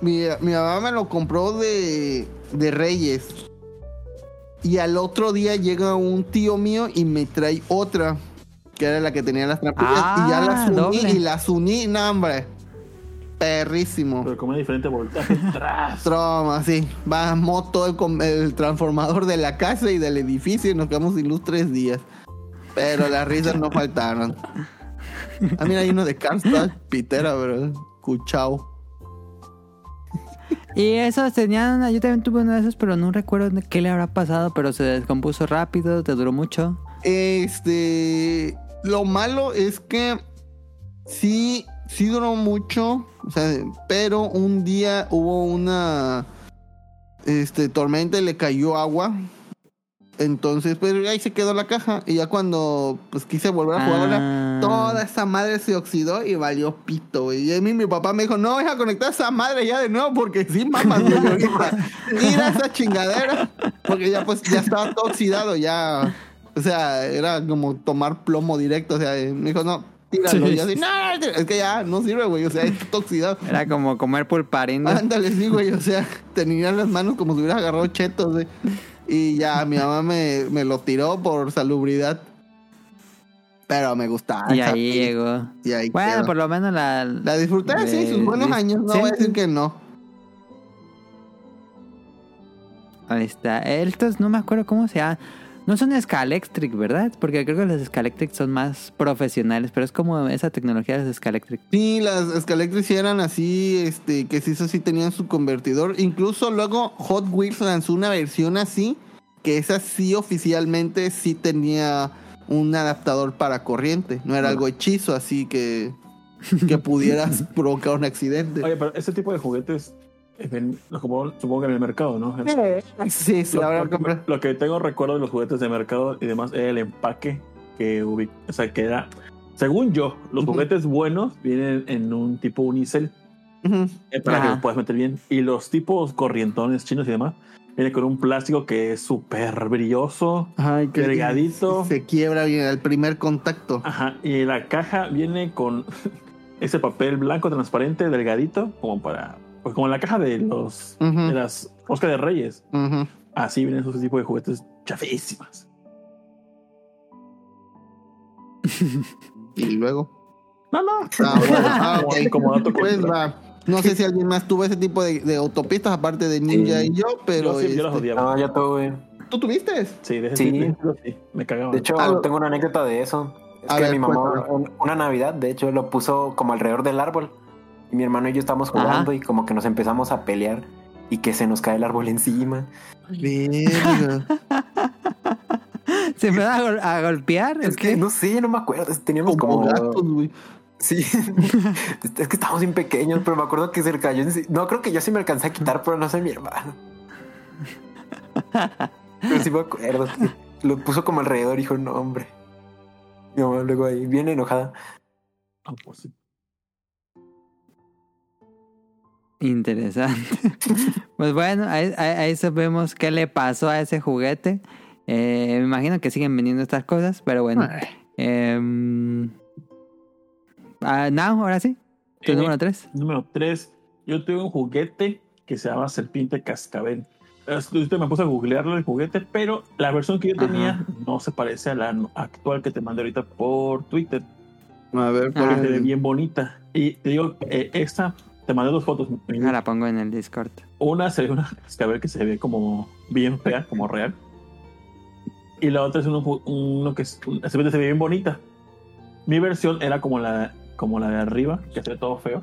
mi, mi mamá me lo compró de, de Reyes. Y al otro día llega un tío mío y me trae otra, que era la que tenía las trampillas. y ya Ah, las uní doble. y las uní, no, hombre. Perrísimo. Pero como diferente voltaje. Troma, sí. Va moto el, el transformador de la casa y del edificio y nos quedamos sin luz tres días. Pero las risas no faltaron. Ah, mira, hay uno de Karstad, Pitera, bro. Cuchao. Y esos tenían, yo también tuve uno de esos, pero no recuerdo qué le habrá pasado, pero se descompuso rápido, te duró mucho. Este. Lo malo es que sí, sí duró mucho. O sea, pero un día hubo una este, tormenta y le cayó agua. Entonces, pues ahí se quedó la caja. Y ya cuando pues quise volver a jugarla, Ah. toda esa madre se oxidó y valió pito, güey. Y a mí mi papá me dijo, no, deja conectar esa madre ya de nuevo porque sí mamas, güey, ahorita. Mira esa chingadera. Porque ya pues ya estaba todo oxidado, ya. O sea, era como tomar plomo directo. O sea, me dijo, no, tíralo. Sí. Y así, no, es que ya no sirve, güey. O sea, está todo oxidado. Era como comer pulparindo. Ándale, sí, güey. O sea, tenía las manos como si hubiera agarrado chetos, güey. Y ya mi mamá me, me lo tiró por salubridad. Pero me gustaba. y ahí peli. llegó. Y ahí Bueno, quedó. por lo menos la... La disfruté, sí, de- sus buenos de- años. No sí, voy a decir sí. que no. Ahí está. Estos no me acuerdo cómo se llama. No son Scalectric, ¿verdad? Porque creo que los Scalectric son más profesionales, pero es como esa tecnología de los Scalectric. Sí, las Scalectric sí eran así, este, que sí, eso sí tenían su convertidor. Incluso luego Hot Wheels lanzó una versión así, que esa sí oficialmente sí tenía un adaptador para corriente. No era algo hechizo, así que, que pudieras provocar un accidente. Oye, pero ese tipo de juguetes supongo que en el mercado, ¿no? Sí, sí, Lo, ahora lo que, lo que tengo recuerdo de los juguetes de mercado y demás era el empaque que ubic- o sea, que era, según yo, los juguetes buenos vienen en un tipo unicel eh, para que los puedas meter bien y los tipos corrientones chinos y demás vienen con un plástico que es súper brilloso. Ay, que Delgadito. Se quiebra bien el primer contacto. Ajá, y la caja viene con ese papel blanco transparente, delgadito, como para, pues como la caja de los Ujú, de las Oscar de Reyes. Así vienen esos tipos de juguetes chafísimas. Y luego. No, no. Ah, bueno, ah, ok. Como dato Pues va. No sé si alguien más tuvo ese tipo de, de autopistas aparte de Ninja Sí. y yo, pero. yo, sí, yo las este, odiaba. No, ya tuve. ¿Tú tuviste? Sí, de Sí. sí, me cagaba. De hecho, Ah, tengo una anécdota de eso. Es A que ver, mi mamá, cuéntame. una Navidad, de hecho, lo puso como alrededor del árbol. Y mi hermano y yo estamos Ajá. jugando y como que nos empezamos a pelear y que se nos cae el árbol encima. Verga. ¿Se me va a, gol- a golpear? Es que no sé, no me acuerdo. Teníamos Como como. gatos, güey. Sí. es que estábamos bien pequeños, pero me acuerdo que se le cayó. No, creo que yo sí me alcancé a quitar, pero no sé mi hermano. Pero sí me acuerdo. Lo puso como alrededor y dijo, no, hombre. Mi mamá luego ahí, bien enojada. Ah, pues sí. Interesante. pues bueno, ahí, ahí- ahí sabemos qué le pasó a ese juguete. Eh, me imagino que siguen vendiendo estas cosas, pero bueno. Em, ah, now, ahora sí. Tu Eh, número 3. Número 3. Yo tuve un juguete que se llama Serpiente Cascabel. Ahorita me puse a googlearlo el juguete, pero la versión que yo Ajá. tenía no se parece a la actual que te mandé ahorita por Twitter. A ver, Ah. que se ve por bien bonita. Y te digo, eh, esta, te mandé dos fotos. Ahora la pongo en el Discord. Una se ve una cascabel que se ve como bien fea, como real. Y la otra es uno, uno que es, una serpiente se ve bien bonita. Mi versión era como la, como la de arriba, que se ve todo feo.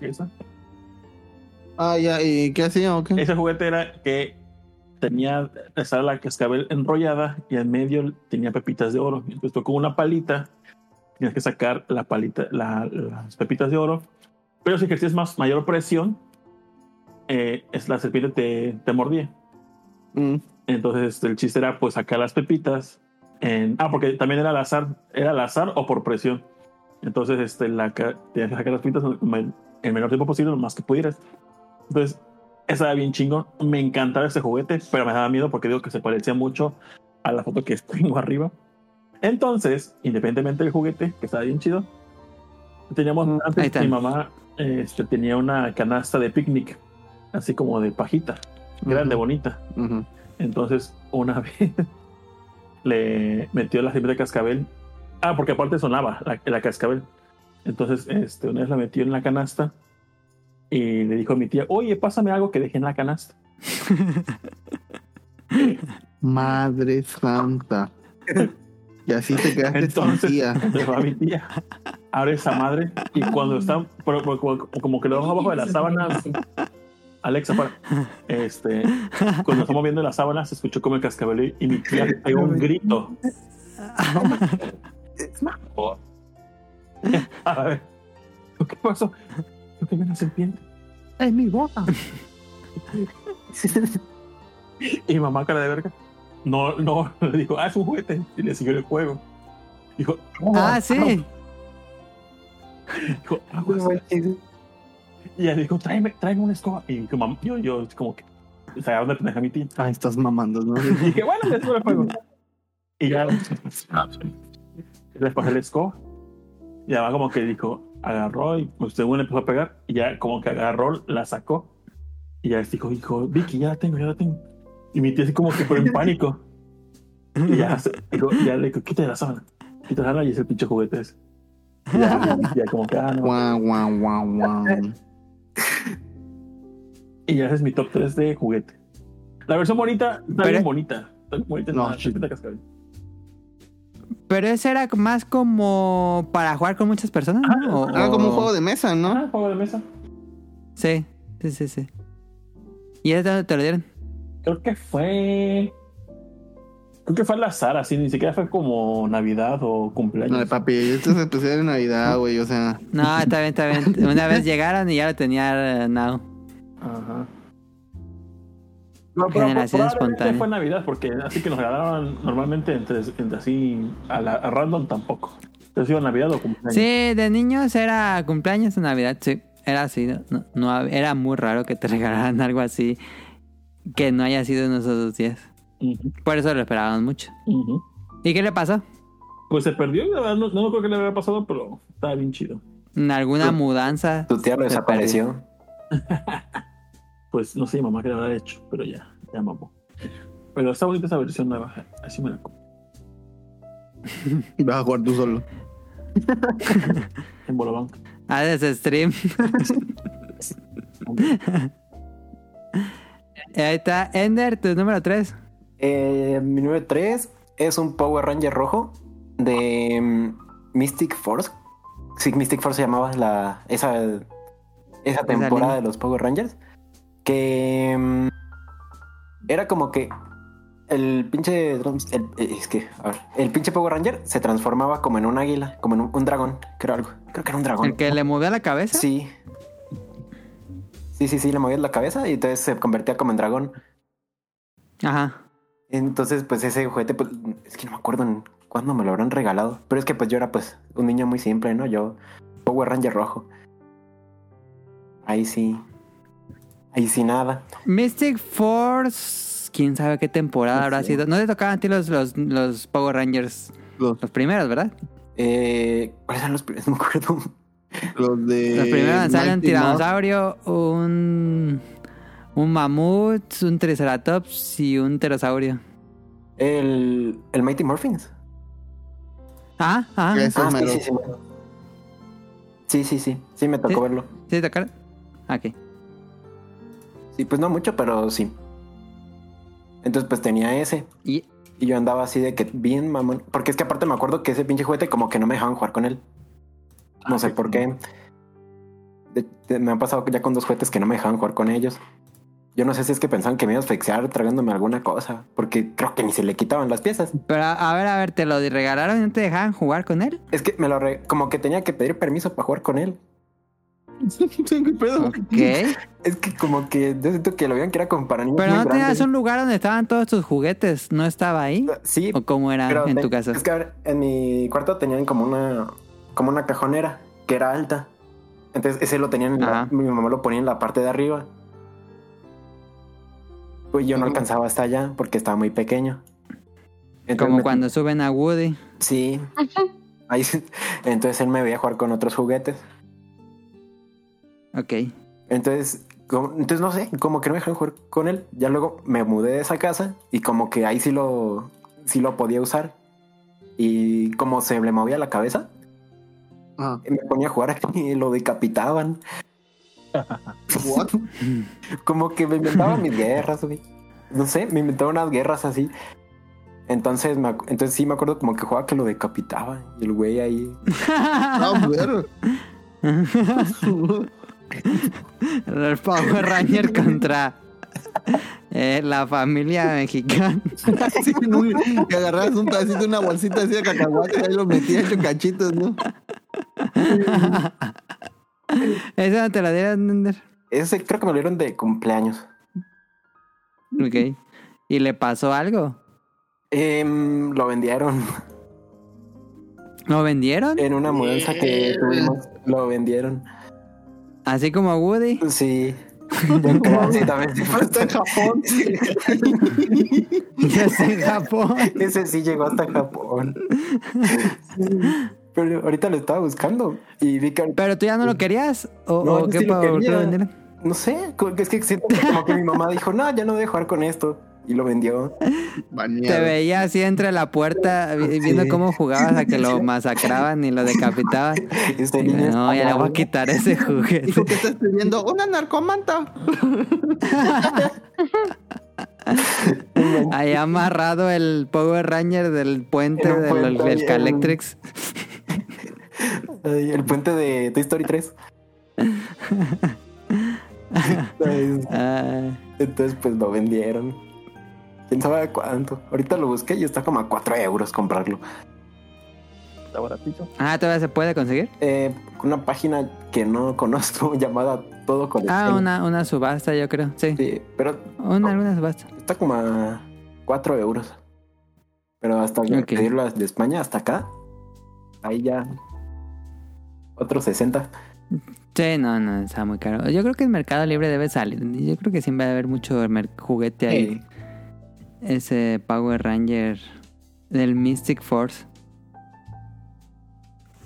Esa. Ah, ya, ¿y qué hacía o qué? Ese juguete era que tenía, estaba la cascabel enrollada y en medio tenía pepitas de oro. Entonces tú con una palita tienes que sacar la palita, la- las pepitas de oro. Pero si ejercías más, mayor presión, eh, es la serpiente te, te mordía. Mm. Entonces el chiste era pues sacar las pepitas. En, ah, porque también era al azar, era al azar o por presión. Entonces, este, la, tenías que sacar las pintas en el- en el menor tiempo posible, lo más que pudieras. Entonces, esa era bien chingón. Me encantaba ese juguete, pero me daba miedo porque digo que se parecía mucho a la foto que tengo arriba. Entonces, independientemente del juguete, que estaba bien chido, teníamos Ahí antes mi mamá este, tenía una canasta de picnic, así como de pajita, grande, bonita. Entonces, una vez le metió la semilla de cascabel. Ah, porque aparte sonaba la, la cascabel. Entonces, este, una vez la metió en la canasta y le dijo a mi tía, oye, pásame algo que dejé en la canasta. Madre santa. Y así te quedaste sin Entonces, tía. le fue a mi tía, abre esa madre y cuando está, pero- pero como, como que lo dejo abajo de la sábana, Alexa, para, este, cuando estamos viendo la sábana, se escuchó como el cascabel y mi tía pegó un grito. A ver, ¿qué pasó? Creo que viene serpiente. Es mi bota. Y mi mamá, cara de verga, no, no, le dijo, ah, es un juguete. Y le siguió el juego. Dijo, "No, Ah, sí. Dijo, "Aguas". Y ella dijo, tráeme, tráeme una escoba. Y dijo, "Mam", yo, yo, como que, o sea, ¿dónde pendeja mi tía? Ay, estás mamando, ¿no? Y dije, bueno, le subo el juego. Y ya le pasé la escoba. Y ya como que dijo, agarró y pues según le empezó a pegar. Y ya como que agarró, la sacó. Y ya dijo, dijo, Vicky, ya la tengo, ya la tengo. Y mi tía así como que fue en pánico. Y ya, le dijo, quita la sábana. Quita la sábana y es el pinche juguete ese. Y ya, ya como que, ah, no. Guau, guau, guau, guau. Y ya ese es mi top 3 de juguete. La versión bonita, está Pero- bien bonita. Está bien bonita, No, cascabel. Pero ese era más como para jugar con muchas personas, ¿no? O- Era como un juego de mesa, ¿no? Ah, juego de mesa. Sí, sí, sí, sí. ¿Y ese dónde te lo dieron? Creo que fue. Creo que fue al azar, así, ni siquiera fue como Navidad o cumpleaños. No, papi, esto es especial de Navidad, güey, o sea. No, está bien, está bien. Una vez llegaron y ya lo tenía Now. Ajá. No, pero Generación espontánea. fue Navidad, porque así que nos regalaban normalmente entre, entre así a, la, a random tampoco. Ha sido Navidad o cumpleaños. Sí, de niños era cumpleaños o Navidad, sí. Era así, no, era muy raro que te regalaran algo así que no haya sido en esos dos días. Por eso lo esperábamos mucho. ¿Y qué le pasó? Pues se perdió, la verdad, no, no creo que le había pasado, pero estaba bien chido. ¿En alguna mudanza? Tu tía lo desapareció. Pues no sé, mamá que le habrá hecho, pero ya, ya mamó. Pero está bonita esa versión nueva, así me la compro. Y vas a jugar tú solo. En Bolobank. Ah, desde stream. Ahí está. Ender, tu número 3. Eh, mi número 3 es un Power Ranger rojo de mm, Mystic Force. Sí, Mystic Force se llamaba la, esa, esa temporada de los Power Rangers. Que mm, era como que el pinche. el- eh, es que, a ver, el pinche Power Ranger se transformaba como en un águila, como en un, un dragón. Creo algo. Creo que era un dragón. El que le movió la cabeza. Sí. Sí, sí, sí, le movía la cabeza y entonces se convertía como en dragón. Ajá. Entonces, pues ese juguete, pues, es que no me acuerdo en cuándo me lo habrán regalado. Pero es que pues yo era pues un niño muy simple, ¿no? Yo, Power Ranger rojo. Ahí sí. Ahí sí nada. Mystic Force. Quién sabe qué temporada habrá sido. No te tocaban a ti los, los, los Power Rangers. Los, Los primeros, ¿verdad? Eh, ¿Cuáles eran los primeros? No me acuerdo. Los de. Los primeros salen un tiranosaurio, un. Un mamut, un triceratops y un pterosaurio. El, el Mighty Morphins. Ah, ah. Ah, sí, sí, sí. Sí, sí, sí. Sí, me tocó Sí. verlo. ¿Sí te tocaron? Ah, Ok. Sí, pues no mucho, pero sí. Entonces, pues tenía ese. Y, Y yo andaba así de que bien mamón. Porque es que aparte me acuerdo que ese pinche juguete como que no me dejaban jugar con él. No Ah, sé qué por qué. De- de- me han pasado ya con dos juguetes que no me dejaban jugar con ellos. Yo no sé si es que pensaban que me iba a asfixiar tragándome alguna cosa. Porque creo que ni se le quitaban las piezas. pero a, a ver, a ver, ¿te lo regalaron y no te dejaban jugar con él? Es que me lo re- como que tenía que pedir permiso para jugar con él. ¿Qué pedo? Ok. Es que como que yo siento que lo veían que era como para niños Pero no tenías grandes. un lugar donde estaban todos tus juguetes, ¿no estaba ahí? Sí, ¿O cómo era en tu casa? Es que a ver, en mi cuarto tenían como una como una cajonera que era alta. Entonces ese lo tenían, en la- mi mamá lo ponía en la parte de arriba. Pues yo no alcanzaba hasta allá porque estaba muy pequeño. Entonces Como me- cuando suben a Woody. Sí. Ahí, sí. entonces él me veía jugar con otros juguetes. Ok. Entonces, como- entonces no sé, como que no me dejaron jugar con él. Ya luego me mudé de esa casa y como que ahí sí lo, sí lo podía usar. Y como se le movía la cabeza, Ajá. me ponía a jugar y lo decapitaban. What? Como que me inventaban mis guerras, güey. No sé, me inventaban unas guerras así. Entonces, me entonces sí me acuerdo como que jugaba que lo decapitaban. Y el güey ahí. Ah. El Power Ranger contra eh, la familia mexicana. Sí, que agarrabas un pedacito de una bolsita así de cacahuate y ahí lo metías en cachitos, ¿no? No te lo dieron, Nender. Ese creo que me lo dieron de cumpleaños. Ok. ¿Y le pasó algo? Em, lo vendieron ¿Lo vendieron? en una mudanza que tuvimos. Lo vendieron. Así como Woody. Sí. Sí, también en Japón. Desde Japón. Ese sí llegó hasta Japón. Pero ahorita lo estaba buscando y vi que ¿Pero tú ya no lo querías? ¿O, No, qué sí lo quería. lo vendieron? no sé, es que siento que como que mi mamá dijo, no, ya no voy a jugar con esto y lo vendió. Te veía así entre la puerta vi- viendo Sí. cómo jugabas a que lo masacraban y lo decapitaban. Este niño No, ya le voy a quitar ese juguete. Dijo que está escribiendo una narcomanta. Ahí amarrado el Power Ranger del puente del, del Calectrix. Ay, el puente de Toy Story 3. Entonces, Ah, entonces, pues lo vendieron. ¿Quién sabe cuánto? Ahorita lo busqué y está como a 4 euros comprarlo. Está baratito. ah, ¿todavía se puede conseguir? Eh, una página que no conozco llamada Todo Colección. Ah, una, una subasta, yo creo. Sí, Sí, pero una, subasta. está como a 4 euros. Pero hasta Ok. pedirlo de España hasta acá, ahí ya otros 60. Sí, no, no, está muy caro. Yo creo que el Mercado Libre debe salir. Yo creo que siempre va a haber mucho juguete ahí. Sí. Ese Power Ranger del Mystic Force.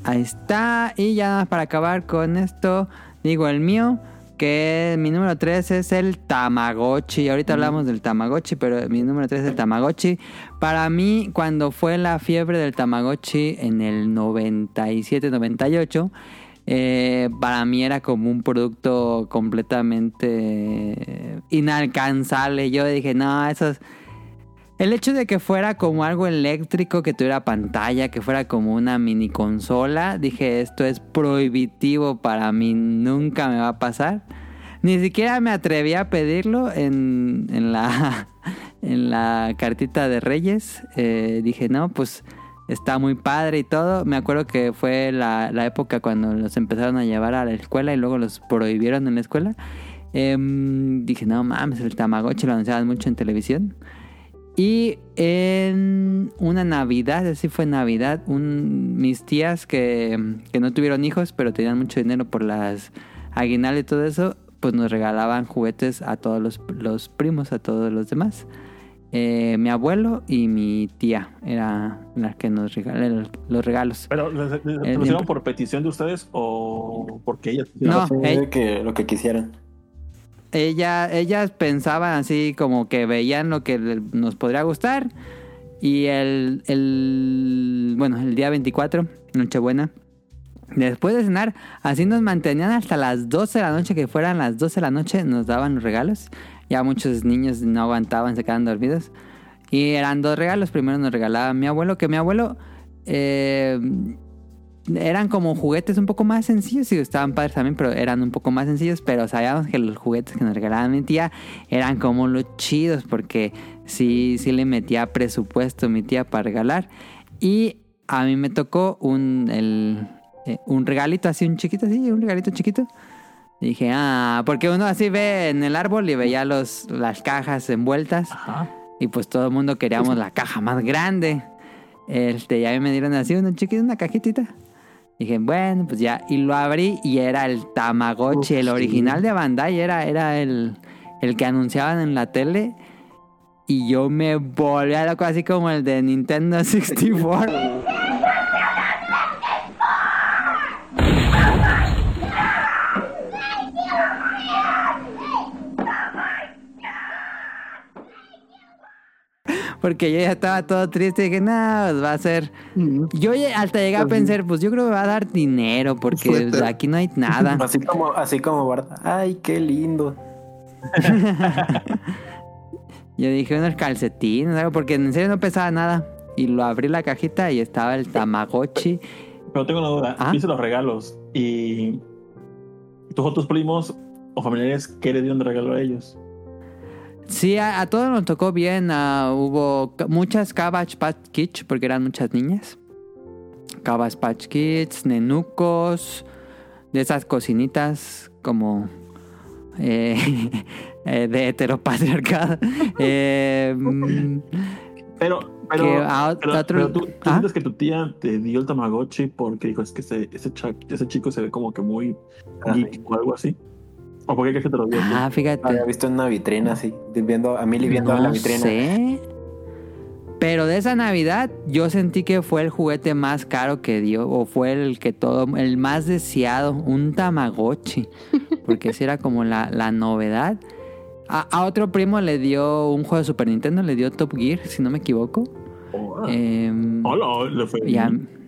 Ahí está. Y ya nada más para acabar con esto, digo el mío, que mi número 3 es el Tamagotchi. Ahorita hablamos del Tamagotchi, pero mi número 3 es el Tamagotchi. Para mí, cuando fue la fiebre del Tamagotchi en el 97-98, eh, para mí era como un producto completamente inalcanzable. Yo dije, no, eso es... El hecho de que fuera como algo eléctrico, que tuviera pantalla, que fuera como una mini consola, dije, esto es prohibitivo para mí, nunca me va a pasar. Ni siquiera me atreví a pedirlo en, en la, en la cartita de Reyes. Eh, dije, no, pues está muy padre y todo. Me acuerdo que fue la, la época cuando los empezaron a llevar a la escuela y luego los prohibieron en la escuela. Em, dije, no mames, el Tamagotchi lo anunciaban mucho en televisión. Y en una Navidad, así fue Navidad, un, mis tías que, que no tuvieron hijos, pero tenían mucho dinero por las aguinaldos y todo eso, pues nos regalaban juguetes a todos los, los primos, a todos los demás. Eh, mi abuelo y mi tía eran las que nos regalaron los, los regalos. Pero ¿les- les- ¿lo hicieron por petición de ustedes o porque ellas No, ey. que, lo que quisieran. Ella, ellas pensaban así como que veían lo que nos podría gustar. Y el, el, bueno, el día 24, Nochebuena, después de cenar, así nos mantenían hasta las 12 de la noche, que fueran las 12 de la noche, nos daban los regalos. Ya muchos niños no aguantaban, se quedaban dormidos. Y eran dos regalos. Primero nos regalaba mi abuelo, que mi abuelo eh, eran como juguetes un poco más sencillos y estaban padres también, pero eran un poco más sencillos, pero sabíamos que los juguetes que nos regalaba mi tía eran como los chidos porque sí, sí le metía presupuesto mi tía para regalar y a mí me tocó un, el, eh, un regalito así, un chiquito así, un regalito chiquito. Y dije, ah, porque uno así ve en el árbol y veía los, las cajas envueltas. Ajá. Y pues todo el mundo queríamos la caja más grande. Este, y a mí me dieron así una chiquita, una cajitita. Dije, bueno, pues ya. Y lo abrí y era el Tamagotchi, Uf, el sí. original de Bandai. Era, era el, el que anunciaban en la tele. Y yo me volví a loco, así como el de Nintendo 64. Porque yo ya estaba todo triste y dije, no, pues va a ser. Yo hasta llegué a pensar, pues yo creo que me va a dar dinero porque suéter. aquí no hay nada. Así como, así como Bart. Ay, qué lindo. Yo dije unos calcetines, algo, porque en serio no pesaba nada. Y lo abrí la cajita y estaba el Tamagotchi. Pero tengo una duda. Ah. Viste los regalos y tus otros primos o familiares, ¿qué le dieron de regalo a ellos? Sí, a, a todos nos tocó bien. ah, hubo muchas Cabbage Patch Kids, porque eran muchas niñas. Cabbage Patch Kids, nenucos, de esas cocinitas como eh, eh, de heteropatriarcado. Eh, Pero, pero, Que a pero, otro- pero tú, ¿tú ¿Ah? sientes que tu tía te dio el Tamagotchi porque dijo, es que ese, ese, cha- ese chico se ve como que muy geek o algo así? ¿O por qué crees que te lo dio? ah, fíjate. Había visto en una vitrina así, viendo a Milly viendo no la vitrina. sé. Pero de esa Navidad yo sentí que fue el juguete más caro que dio o fue el que todo el más deseado, un Tamagotchi, porque ese era como la, la novedad. A, a otro primo le dio un juego de Super Nintendo, le dio Top Gear, si no me equivoco. Oh, Em, Hola, le fue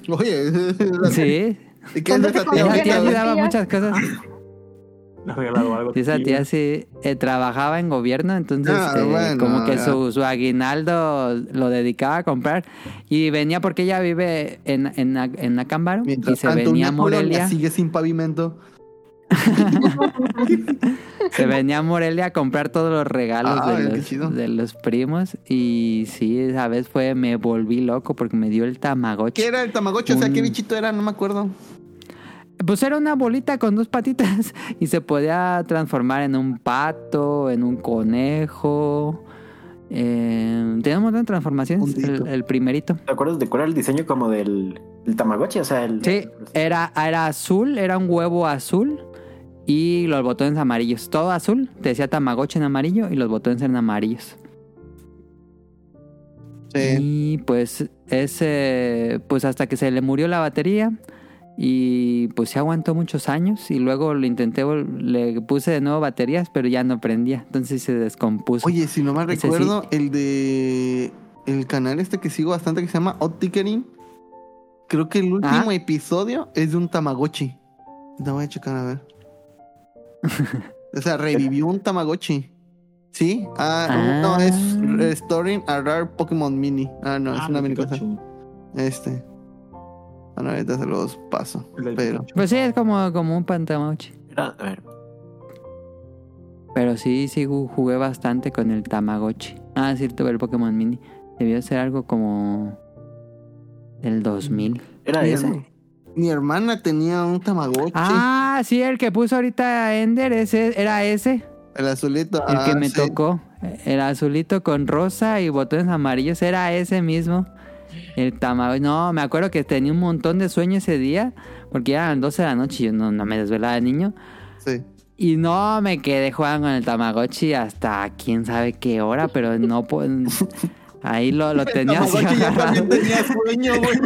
Oye, sí, ¿y qué es ¿Cuándo esa tía? esa tía ¿no? daba muchas cosas. le regalado algo. Sí, esa tía sí eh, trabajaba en gobierno, entonces Ah, eh, bueno, como que ya. su, su aguinaldo lo dedicaba a comprar y venía porque ella vive en, en, en Acámbaro y Mientras se tanto, venía a Morelia, sigue sin pavimento. se venía a Morelia a comprar todos los regalos Ah, de, los, de los primos y sí, esa vez fue, me volví loco porque me dio el Tamagotchi. ¿Qué era el Tamagotchi? O sea, ¿qué bichito era? No me acuerdo. Pues era una bolita con dos patitas y se podía transformar en un pato, en un conejo. Eh, tenía un montón de transformaciones, el, el primerito. ¿Te acuerdas de cuál era el diseño como del, del Tamagotchi? O sea, el. Sí, era, era azul, era un huevo azul y los botones amarillos. Todo azul, te decía Tamagotchi en amarillo y los botones eran amarillos. Sí. Y pues ese, pues hasta que se le murió la batería y pues se aguantó muchos años y luego lo intenté, le puse de nuevo baterías, pero ya no prendía, entonces se descompuso. Oye, si no mal Ese recuerdo, el de el canal este que sigo bastante que se llama Opticaring. Creo que el último Ah. episodio es de un Tamagotchi. No voy a checar a ver. o sea, revivió un Tamagotchi. ¿Sí? Ah, Ah. no, es Restoring a Rare Pokémon Mini. Ah, no, es Ah, una mini cosa. Este. Bueno, ahorita se los paso. Pero. Pues sí, es como, como un Pantamauchi. Era- a ver, Pero sí, sí ju- jugué bastante con el Tamagotchi. Ah, sí, tuve el Pokémon Mini. Debió ser algo como del 2000. era ese. Mi hermana tenía un Tamagotchi. Ah, sí, el que puso ahorita Ender, ese era ese. El azulito. El que ah, me sí. tocó, el azulito con rosa y botones amarillos, era ese mismo. El Tamagotchi. No, me acuerdo que tenía un montón de sueño ese día, porque ya eran 12 de la noche y yo no, no me desvelaba de niño. Sí. Y no me quedé jugando con el Tamagotchi hasta quién sabe qué hora, pero no puedo. Ahí lo, lo tenía así agarrado. también tenía sueño, güey.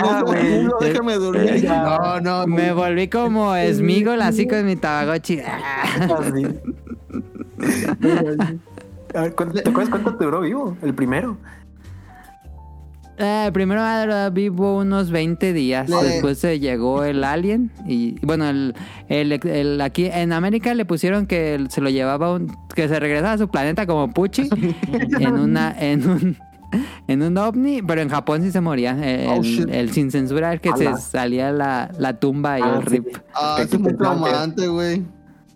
No, déjame dormir. No, no. Me volví como Smigol así con mi Tamagotchi. Así. A ver, ¿cuánto- ¿te acuerdas cuánto te duró vivo? El primero. Eh, primero era vivo unos 20 días. Le- Después se llegó el alien. Y bueno, el, el- el- aquí en América le pusieron que se lo llevaba un, que se regresaba a su planeta como Puchi en una, en un en un ovni, pero en Japón sí se moría. El, Oh, el sin censura el que Ala. se salía la, la tumba y Ah, el sí. rip. Ah, Que eso es muy traumante, güey.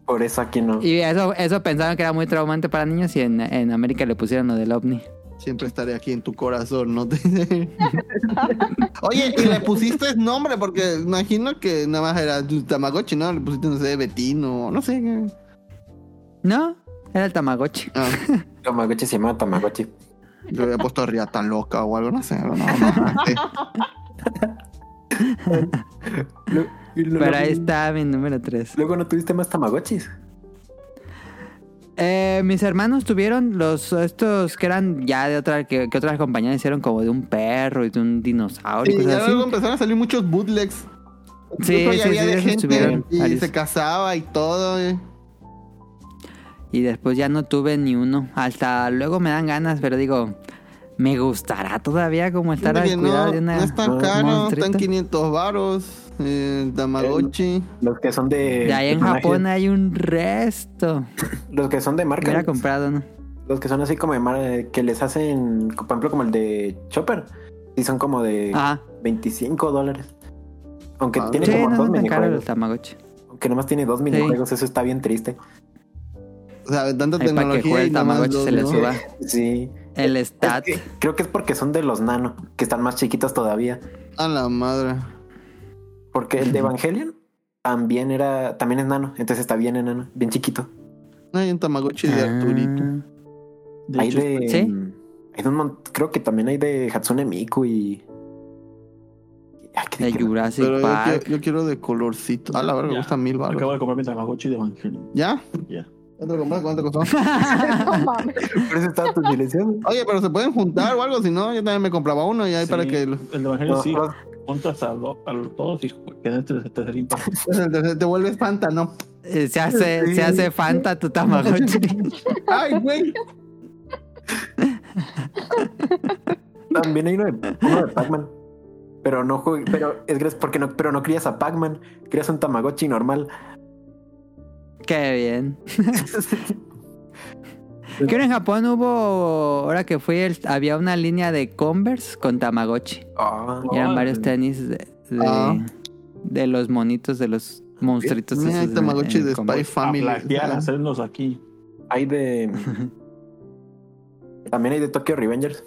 Por eso aquí no. Y eso, eso pensaban que era muy traumante para niños y en, en América le pusieron lo del ovni. Siempre estaré aquí en tu corazón, ¿no? te- Oye, y le pusiste nombre, porque imagino que nada más era tu Tamagotchi, ¿no? Le pusiste, no sé, Betino, no sé. qué. No, era el Tamagotchi. Ah, Tamagotchi se llama Tamagotchi. yo había puesto Riata loca o algo, no sé. No, no, Pero ahí está mi número 3. Luego no tuviste más Tamagotchis. Eh, mis hermanos tuvieron los estos que eran ya de otra que, que otras compañías hicieron como de un perro y de un dinosaurio y Y cosas así. luego empezaron a salir muchos bootlegs. Sí, sí, había sí, de gente y varios. se casaba y todo. eh. Y después ya no tuve ni uno. Hasta luego me dan ganas, pero digo, me gustará todavía como estar al cuidado no, de una no es tan caro, están 500 varos. Eh, Tamagotchi. Los que son de. De ahí en Japón hay un resto. Los que son de marca. Hubiera comprado, ¿no? Los que son así como de mar- que les hacen, por ejemplo, como el de Chopper. Y son como de Ajá. 25 dólares. Aunque Ah, tiene Sí, como no dos minijuegos. Aunque nomás tiene dos minijuegos, eso está bien triste. O sea, de tanta que tecnología y más Tamagotchi dos, se le suba Sí. el Es stat. que creo que es porque son de los nano, que están más chiquitos todavía. A la madre. Porque el de Evangelion también era, también es nano, entonces está bien enano, bien chiquito. Hay un Tamagotchi de Ah. Arturito. De hay hecho, de, ¿Sí? hay de un creo que también hay de Hatsune Miku y Ay, ¿qué- De Jurassic Pero yo Park. quiero, yo quiero de colorcito. Ah, la verdad, me gusta mil baros. Acabo de comprar mi Tamagotchi de Evangelion. ¿Ya? Ya. ¿Ya te lo compraste? ¿Cuánto costó? Por eso estaba tu silenciado. Oye, pero se pueden juntar o algo, si no, yo también me compraba uno y ahí Sí, para que El de Evangelion No, sí. Juntas a, lo- a los todos y queda este tercer impacto. te, te vuelves Fanta, ¿no? Eh, Se hace, se hace Fanta tu Tamagotchi. Ay, güey. También hay uno de, uno de Pac-Man. Pero no jugué- pero es porque no, pero no crías a Pac-Man, crías un Tamagotchi normal. Qué bien. Que en Japón hubo, ahora que fui, el- había una línea de Converse con Tamagotchi. Ah, Y eran varios tenis de, de, Ah. de los monitos, de los monstruitos. Mira, esos Tamagotchi en- en de Converse. Spy Family. A plagiar, hacernos aquí. hay de. También hay de Tokyo Revengers.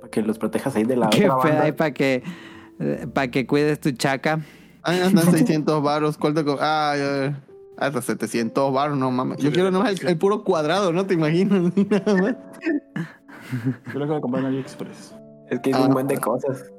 Para que los protejas ahí de la Qué otra banda. ahí para que, para que cuides tu chaca. Están 600 baros. ¿Cuál te co- Ah, ya. Hasta 700 baros, no mames. Yo quiero nomás el, el puro cuadrado, ¿no? ¿Te imaginas? Nada más. Yo lo acabo de comprar en AliExpress. Es que hay Ah. un buen de cosas.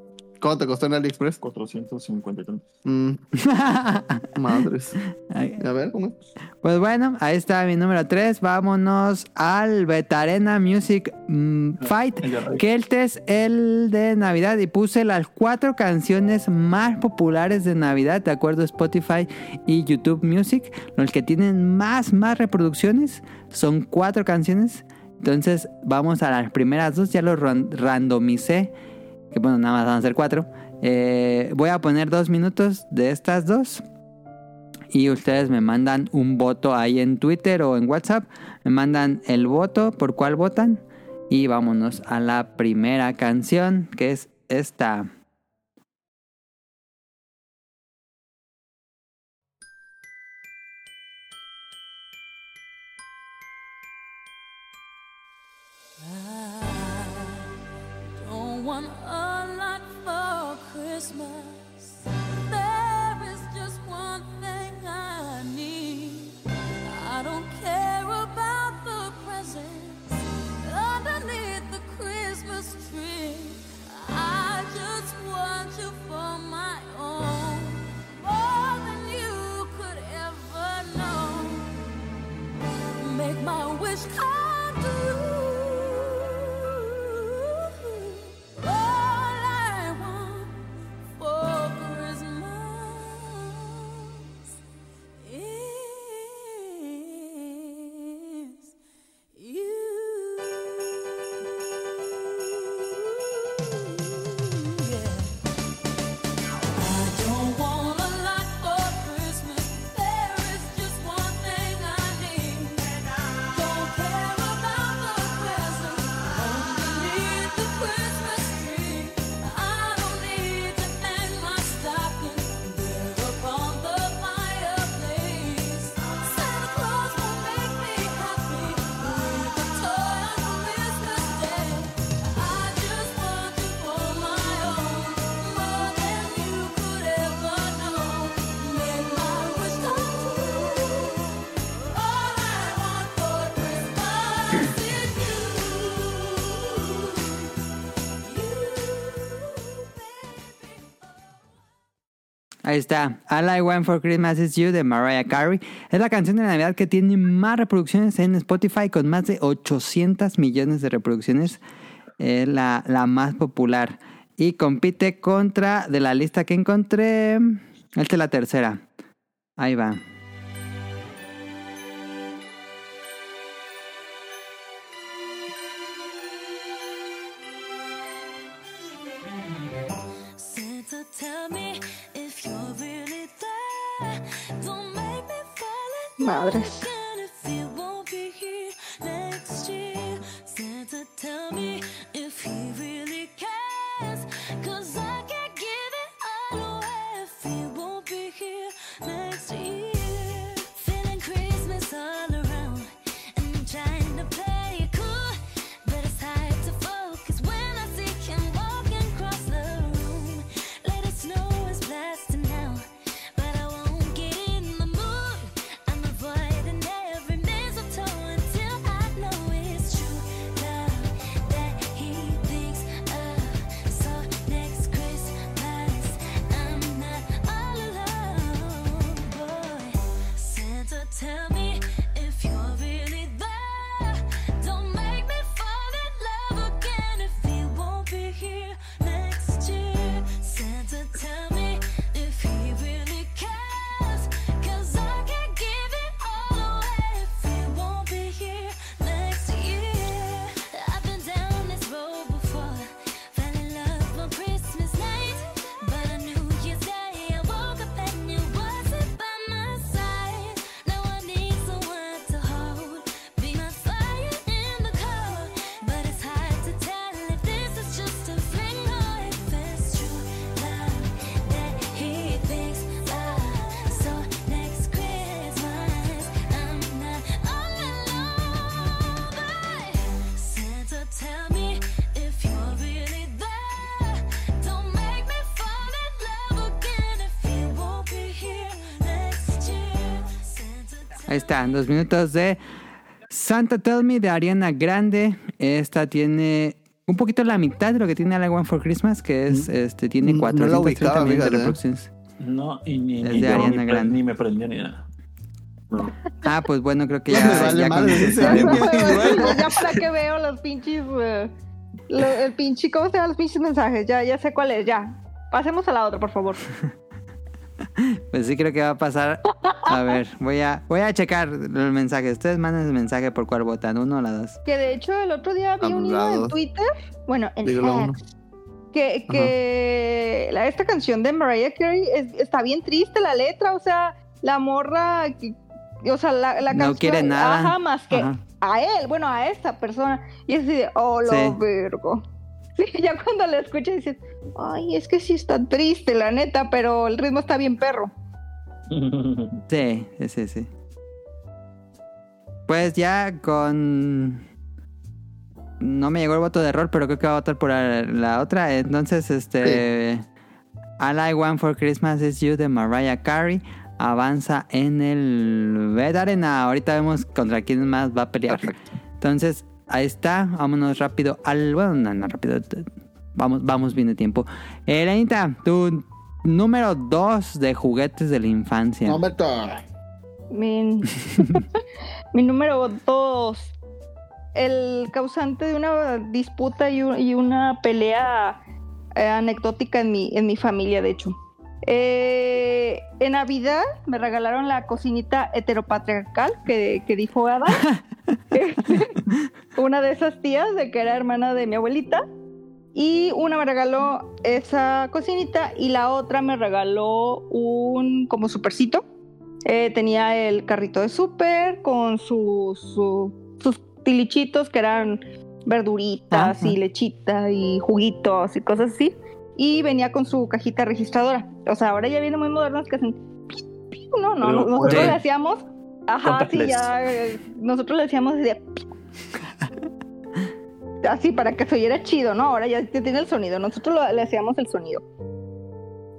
¿Cómo te costó en AliExpress? 450 y tantos. Mm, madres. Ay, A ver, ¿cómo es? Pues bueno, ahí está mi número 3. Vámonos al Betarena Music mm, Fight. Que este es el de Navidad y puse las cuatro canciones más populares de Navidad, de acuerdo a Spotify y YouTube Music. Los que tienen más, más reproducciones son cuatro canciones. Entonces vamos a las primeras dos, ya los ran- randomicé. Que bueno, nada más van a ser cuatro. Eh, voy a poner dos minutos de estas dos. Y ustedes me mandan un voto ahí en Twitter o en WhatsApp. Me mandan el voto, por cuál votan. Y vámonos a la primera canción, que es esta. My wish. come Ahí está. All I Want for Christmas is You de Mariah Carey. Es la canción de Navidad que tiene más reproducciones en Spotify con más de 800 millones de reproducciones. Es la, la más popular. Y compite contra, de la lista que encontré, esta es la tercera. Ahí va. Madres. Ahí está, dos minutos de Santa Tell Me de Ariana Grande. Esta tiene un poquito la mitad de lo que tiene I Want for Christmas, que es, este, tiene Mm, no la 430 ubicaba, millones de ¿eh? reproducciones. No, y ni, Es ni, de ni, Ariana pre- Grande. ni me prendió ni nada. Ah, pues bueno, creo que Ya vale ya madre, No, luego. ya para que veo los pinches. eh, lo- el pinche, ¿cómo se llaman los pinches mensajes? Ya, ya sé cuál es, ya. Pasemos a la otra, por favor. Pues sí creo que va a pasar. A ver, voy a, voy a checar el mensaje. Ustedes mandan el mensaje por cuál votan, uno o la dos. Que de hecho el otro día vi un hilo en. Twitter, bueno, en. X, que, que la- esta canción de Mariah Carey es- está bien triste la letra, o sea, la morra, que- o sea, la, la No canción, quiere nada. ajá, más que Ajá. a él, bueno, a esta persona, y es así de, oh, lo Sí. vergo. Sí, ya cuando la escuchas dices, ay, es que sí está triste, la neta, pero el ritmo está bien perro. Sí, sí, sí, sí. Pues ya con... No me llegó el voto de error, pero creo que va a votar por la, otra. Entonces, este... All I Want for Christmas is You de Mariah Carey avanza en el Bet Arena. Ahorita vemos contra quién más va a pelear. Perfecto. Entonces, ahí está. Vámonos rápido al... Bueno, no, no rápido. Vamos, vamos bien de tiempo. Eh, Lenita, tu número 2 de juguetes de la infancia. No, Beto. Mi, mi número dos. El causante de una disputa y, un- y una pelea eh, anecdótica en mi, en mi familia, de hecho. Eh, en Navidad me regalaron la cocinita heteropatriarcal que, que dijo Ada. Una de esas tías de que era hermana de mi abuelita. Y una me regaló esa cocinita y la otra me regaló un como supercito. Eh, tenía el carrito de súper con su- su- sus tilichitos que eran verduritas Ajá. y lechita y juguitos y cosas así. Y venía con su cajita registradora. O sea, ahora ya viene muy modernos que hacen... No, no, Pero, nosotros le hacíamos... Ajá, sí, ya... eh, Nosotros le decíamos así de... Así para que se oyera chido, ¿no? Ahora ya, tiene el sonido. Nosotros lo- le hacíamos el sonido.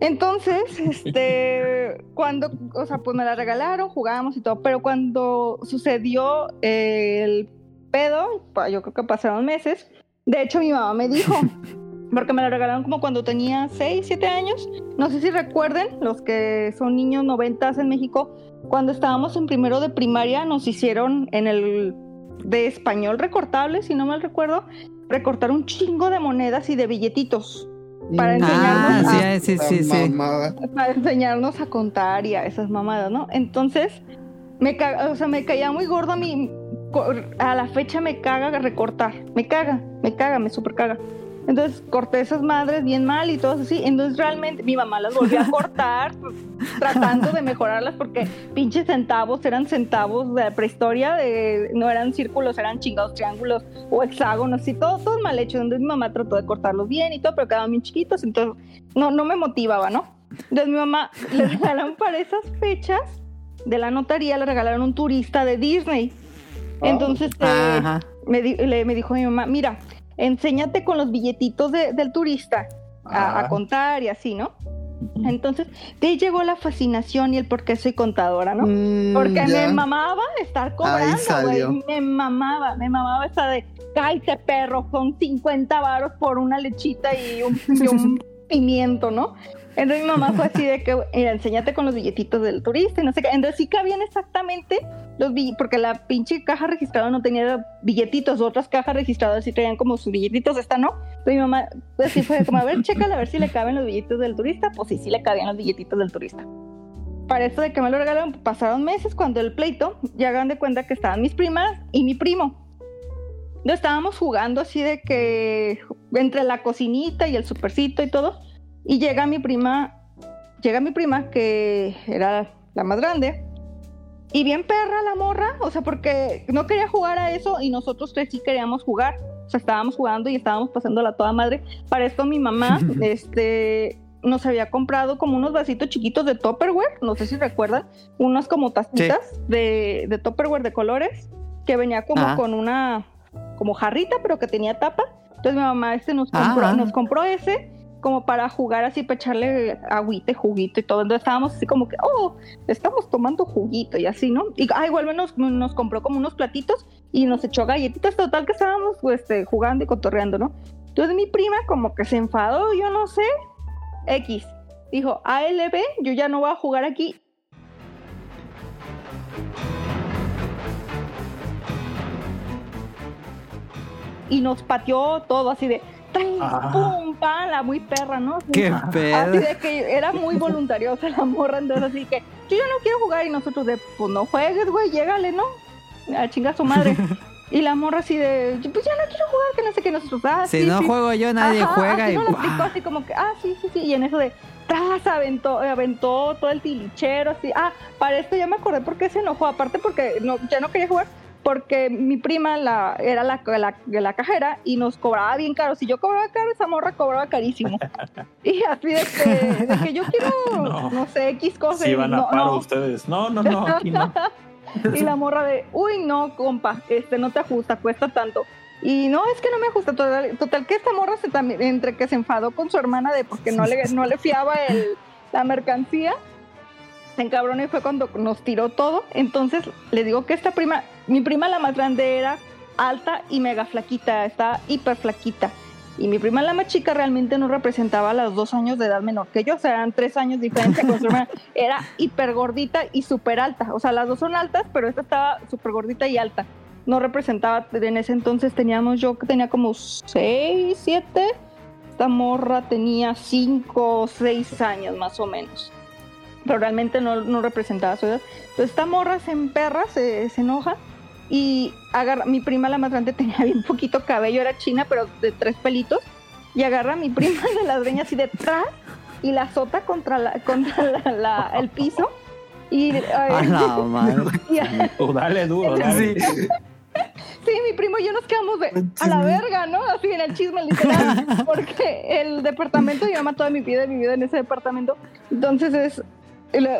Entonces, este, cuando, o sea, pues me la regalaron, jugábamos y todo, pero cuando sucedió el pedo, yo creo que pasaron meses, de hecho mi mamá me dijo, porque me la regalaron como cuando tenía 6, 7 años. No sé si recuerden, los que son niños noventas en México, cuando estábamos en primero de primaria nos hicieron en el de español recortable, si no mal recuerdo, recortar un chingo de monedas y de billetitos para. Ah, enseñarnos a- sí, sí, sí, para enseñarnos a contar y a esas mamadas, ¿no? Entonces, me, ca- o sea, me caía muy gordo a mí. A la fecha me caga recortar. Me caga, me caga, me super caga. Entonces corté esas madres bien mal y todo así. Entonces realmente mi mamá las volvió a cortar tratando de mejorarlas porque pinches centavos eran centavos de la prehistoria, de, no eran círculos, eran chingados triángulos o hexágonos y todo, todo mal hecho. Entonces mi mamá trató de cortarlos bien y todo, pero quedaban bien chiquitos. Entonces no, no me motivaba, ¿no? Entonces mi mamá le regalaron para esas fechas de la notaría, le regalaron un turista de Disney. Entonces eh, Ajá. me, di- le- me dijo mi mamá, mira, enséñate con los billetitos de- del turista a, a contar y así, ¿no? Entonces, de ahí llegó la fascinación y el por qué soy contadora, ¿no? Mm, Porque ya. me mamaba estar cobrando, güey. Me mamaba, me mamaba esa de, cállate perro, son 50 varos por una lechita y un, y un pimiento, ¿no? Entonces mi mamá fue así de que, mira, enséñate con los billetitos del turista y no sé qué. Entonces sí cabían exactamente los billetitos, porque la pinche caja registrada no tenía billetitos, otras cajas registradas sí traían como sus billetitos, esta no. Entonces mi mamá, pues sí fue como, a ver, chécala a ver si le caben los billetitos del turista. Pues sí, sí le cabían los billetitos del turista para esto de que me lo regalaron, pasaron meses cuando el pleito, ya hagan de cuenta que estaban mis primas y mi primo. Entonces estábamos jugando así de que entre la cocinita y el supercito y todo, y llega mi prima, llega mi prima que era la más grande, y bien perra la morra, o sea, porque no quería jugar a eso y nosotros tres sí queríamos jugar. O sea, estábamos jugando y estábamos pasándola toda madre. Para esto mi mamá, este, nos había comprado como unos vasitos chiquitos de Tupperware, no sé si recuerdan, unas como tacitas de, de Tupperware de colores, que venía como Ah. con una, como jarrita, pero que tenía tapa. Entonces mi mamá este nos compró, Ah. nos compró ese como para jugar así, para echarle agüita y juguito y todo. Entonces estábamos así como que, oh, estamos tomando juguito y así, ¿no? Y ah, igual nos, nos compró como unos platitos y nos echó galletitas, total que estábamos pues, jugando y cotorreando, ¿no? Entonces mi prima como que se enfadó, yo no sé, X. Dijo, ALB, yo ya no voy a jugar aquí. Y nos pateó todo así de, ¡tan! Ah. ¡pum! ¡pam! La muy perra, ¿no? Así. Qué Así pedo. de que era muy voluntariosa la morra, entonces así que yo ya no quiero jugar y nosotros de, pues no juegues, güey, llégale, ¿no? A chingar a su madre. y la morra así de, pues ya no quiero jugar, que no sé qué nosotros, ah, Si sí, no sí. juego yo, nadie Ajá, juega así y nos lo así como que, ah, sí, sí, sí, y en eso de, ¡tas! Aventó, aventó todo el tilichero, así, ah, para esto ya me acordé por qué se enojó, aparte porque no, ya no quería jugar, porque mi prima la, era la, la, la cajera y nos cobraba bien caro, si yo cobraba caro, esa morra cobraba carísimo, y así de que, de que yo quiero, No. no, sé, X cosas, Si van a no, paro no. ustedes. No, no, no, aquí no. Y la morra de, uy, no, compa, este no te ajusta, cuesta tanto. Y no, es que no me ajusta. Total, total que esta morra se también, entre que se enfadó con su hermana de porque no le, no le fiaba el, la mercancía, se encabronó y fue cuando nos tiró todo. Entonces le digo que esta prima, mi prima la más grande era alta y mega flaquita, estaba hiper flaquita. Y mi prima la más chica realmente no representaba los dos años de edad menor que yo, o sea, eran tres años de diferencia con su hermana. Era hiper gordita y súper alta. O sea, las dos son altas, pero esta estaba súper gordita y alta. No representaba, en ese entonces teníamos, yo que tenía como seis, siete. Esta morra tenía cinco o seis años más o menos. Pero realmente no, no representaba su edad. Entonces esta morra se emperra, se, se enoja y agarra, mi prima la más grande tenía bien poquito cabello, era china, pero de tres pelitos, y agarra a mi prima de las greñas así detrás y la azota contra, la, contra la- la- el piso. Y, ay, A la madre. y- Tú dale duro, dale. Sí. Sí, mi primo y yo nos quedamos de a la verga, ¿no? Así en el chisme literal. Porque el departamento, yo toda mi vida, he vivido en ese departamento. Entonces es,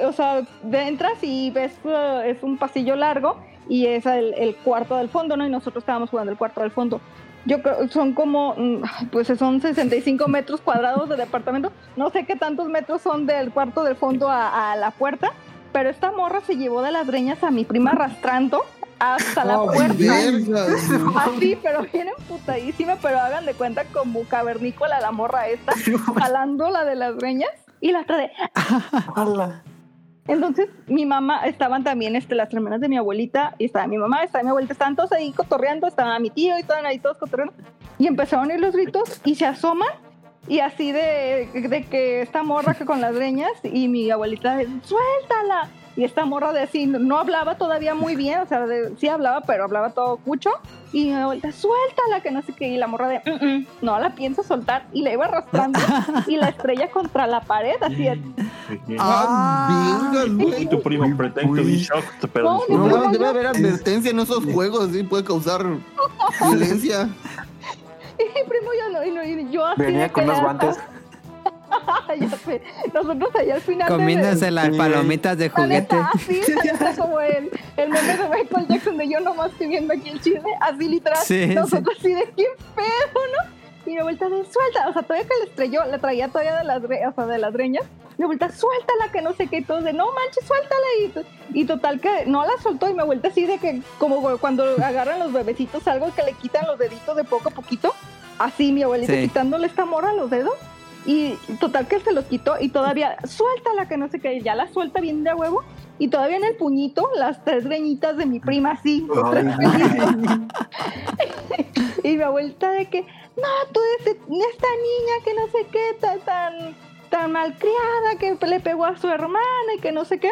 o sea, entras y ves, uh, es un pasillo largo y es el, el cuarto del fondo, ¿no? Y nosotros estábamos jugando el cuarto del fondo. Yo creo, son como, mm, pues son 65 metros cuadrados de departamento. No sé qué tantos metros son del cuarto del fondo a, a la puerta, pero esta morra se llevó de las greñas a mi prima arrastrando hasta la Oh, puerta. verga. Así, pero bien emputadísima, pero hagan de cuenta como cavernícola la morra esta, jalando la de las greñas y la otra de... Entonces, mi mamá, estaban también este, las hermanas de mi abuelita, y estaba mi mamá, estaba mi abuelita, estaban todos ahí cotorreando, estaba mi tío y estaban ahí todos cotorreando. Y empezaron a ir los gritos y se asoman y así de, de que esta morra que con las greñas y mi abuelita, suéltala. Y esta morra de así, no hablaba todavía muy bien, o sea, de- sí hablaba, pero hablaba todo cucho. Y mi abuelita, suéltala, que no sé qué. Y la morra de, "Mm, mm, no la pienso soltar. Y la iba arrastrando y la estrella contra la pared, así de, Ah, verga, Y güey. tu primo pretend to be shocked, pero No, No, debe haber advertencia en esos juegos, sí, puede causar violencia. Y mi primo ya no, y no, y yo así Venía de con unos guantes. ya sé. Nosotros allá al final. Comiéndose las Sí. palomitas de juguete. neta, así, está como el, el meme de Michael Jackson de yo nomás estoy viendo aquí el chisme, así literal. Sí, nosotros así de qué pedo, ¿no? Y de vuelta de suelta, o sea, todavía que le estrelló, le traía todavía de las, o sea, de las greñas. De vuelta, suéltala, que no sé qué, y todos de no manches, suéltala. Y, to- y total que no la soltó y me vuelta así de que, como cuando agarran los bebecitos algo que le quitan los deditos de poco a poquito. Así mi abuelita Sí. quitándole esta morra a los dedos. Y total que se los quitó y todavía suéltala que no sé qué, ya la suelta bien de a huevo y todavía en el puñito las tres greñitas de mi prima así, y mi abuelita de que, no, tú este- esta niña que no sé qué, tan, tan, tan malcriada que le pegó a su hermana y que no sé qué.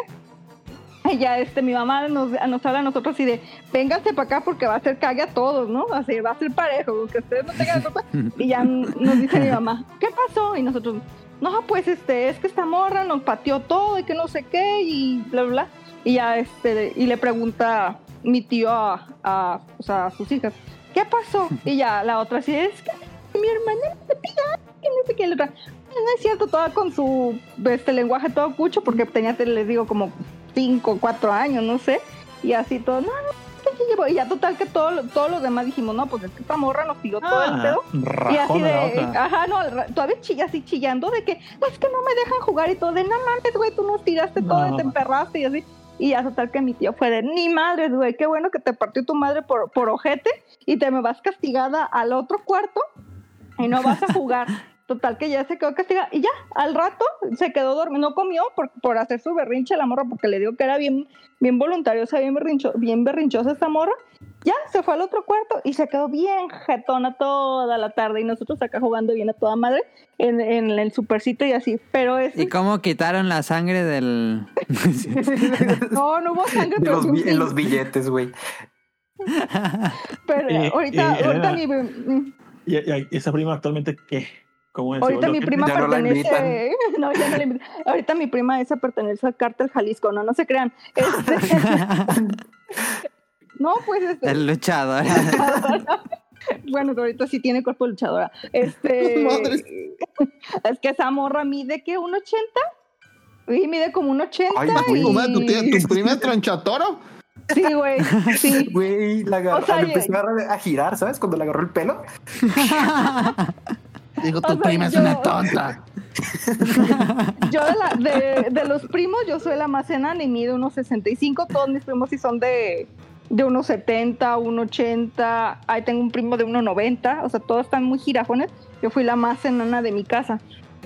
Y ya este, mi mamá nos, nos habla a nosotros así de, vénganse para acá porque va a ser cague a todos, ¿no? Así, va a ser parejo, que ustedes no tengan culpa. Y ya nos dice mi mamá, ¿qué pasó? Y nosotros, no, pues este, es que esta morra nos pateó todo y que no sé qué y bla, bla. Y ya este, y le pregunta mi tío a, a, o sea, a sus hijas, ¿qué pasó? Y ya la otra así, es que mi hermana me pega, que no sé qué, la otra, no es cierto, toda con su este lenguaje todo cucho, porque tenía, les digo, como cinco, cuatro años, no sé, y así todo, no, no. Y ya total que todo, todos los demás dijimos, no, pues es que esta morra nos tiró todo el Ah, pedo. Y así de, ajá, no, todavía chilla, así chillando de que, es que no me dejan jugar y todo, de no mames, güey, tú nos tiraste todo y No. te emperraste y así. Y ya total que mi tío fue de, ni madre, güey, qué bueno que te partió tu madre por, por ojete y te me vas castigada al otro cuarto y no vas a jugar. Total que ya se quedó castigada y ya, al rato se quedó dormido, no comió por, por hacer su berrinche la morra, porque le digo que era bien, bien voluntariosa, bien, berrincho, bien berrinchosa esta morra. Ya se fue al otro cuarto y se quedó bien jetona toda la tarde y nosotros acá jugando bien a toda madre en, en el supercito y así. Pero es... ¿Y cómo quitaron la sangre del...? No, no hubo sangre, pero los, sí, bi- sí. en los billetes, güey. Pero Y- ahorita, y- ahorita ajá. mi, mm, ¿Y, y esa prima actualmente qué? ¿Cómo es? ahorita ¿Lo mi prima ya no la pertenece, no, ya no la invitan. Ahorita mi prima esa pertenece al cártel Jalisco, no, no se crean. Este- no, pues este, El luchador. bueno, ahorita sí tiene cuerpo de luchadora. Este, Madres. es que esa morra mide que un 80 y mide como un 80 Ay, y... ¿Cómo es tu, tía- tu prima es tronchatoro? Sí, güey, sí. Güey, la agarró, O sea, empezó a, a girar, ¿sabes? Cuando le agarró el pelo. Digo, O tu sea, prima es yo- una tonta. Yo de, la- de, de los primos, yo soy la más enana y mido unos 65. Todos mis primos sí son de, de unos 70, 1,80. Ahí tengo un primo de 1,90. O sea, todos están muy girajones. Yo fui la más enana de mi casa.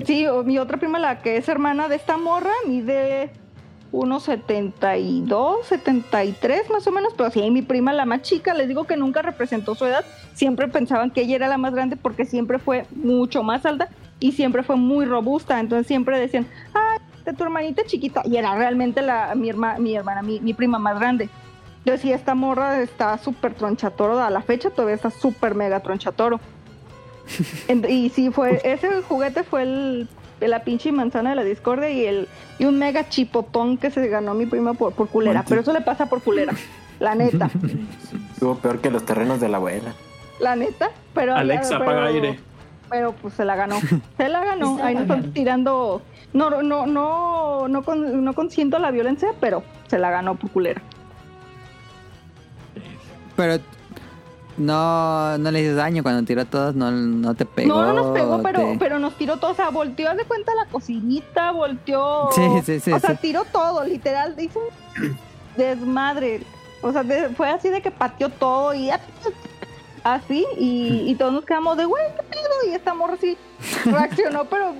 Sí, o mi otra prima, la que es hermana de esta morra, mide unos 72, 73 más o menos. Pero sí, mi prima, la más chica, les digo que nunca representó su edad. Siempre pensaban que ella era la más grande porque siempre fue mucho más alta y siempre fue muy robusta. Entonces siempre decían, ay, de tu hermanita chiquita. Y era realmente la, mi, herma, mi hermana, mi, mi prima más grande. Yo sí, esta morra está súper tronchatoro. A la fecha todavía está súper mega tronchatoro. Y sí, fue, ese juguete fue el, de la pinche manzana de la discordia y el y un mega chipotón que se ganó mi prima por, por culera. Pero eso le pasa por culera. La neta. Estuvo peor que los terrenos de la abuela. La neta. Pero Alexa, pero- apaga aire. pero pues se la ganó. Se la ganó. Ahí no están tirando. No, no, no, no, con- no consiento la violencia, pero se la ganó por culera. Pero no, no le hizo daño cuando tiró a todos, no, no te pegó. no, no nos pegó, pero, te- pero nos tiró todo. O sea, volteó, haz de cuenta la cocinita, volteó. Sí, sí, sí, O sea, sí. tiró todo, literal. Hizo un desmadre. O sea, de- fue así de que pateó todo y así. Y, y todos nos quedamos de, güey, ¿qué pedo? Y esta morra así reaccionó, pero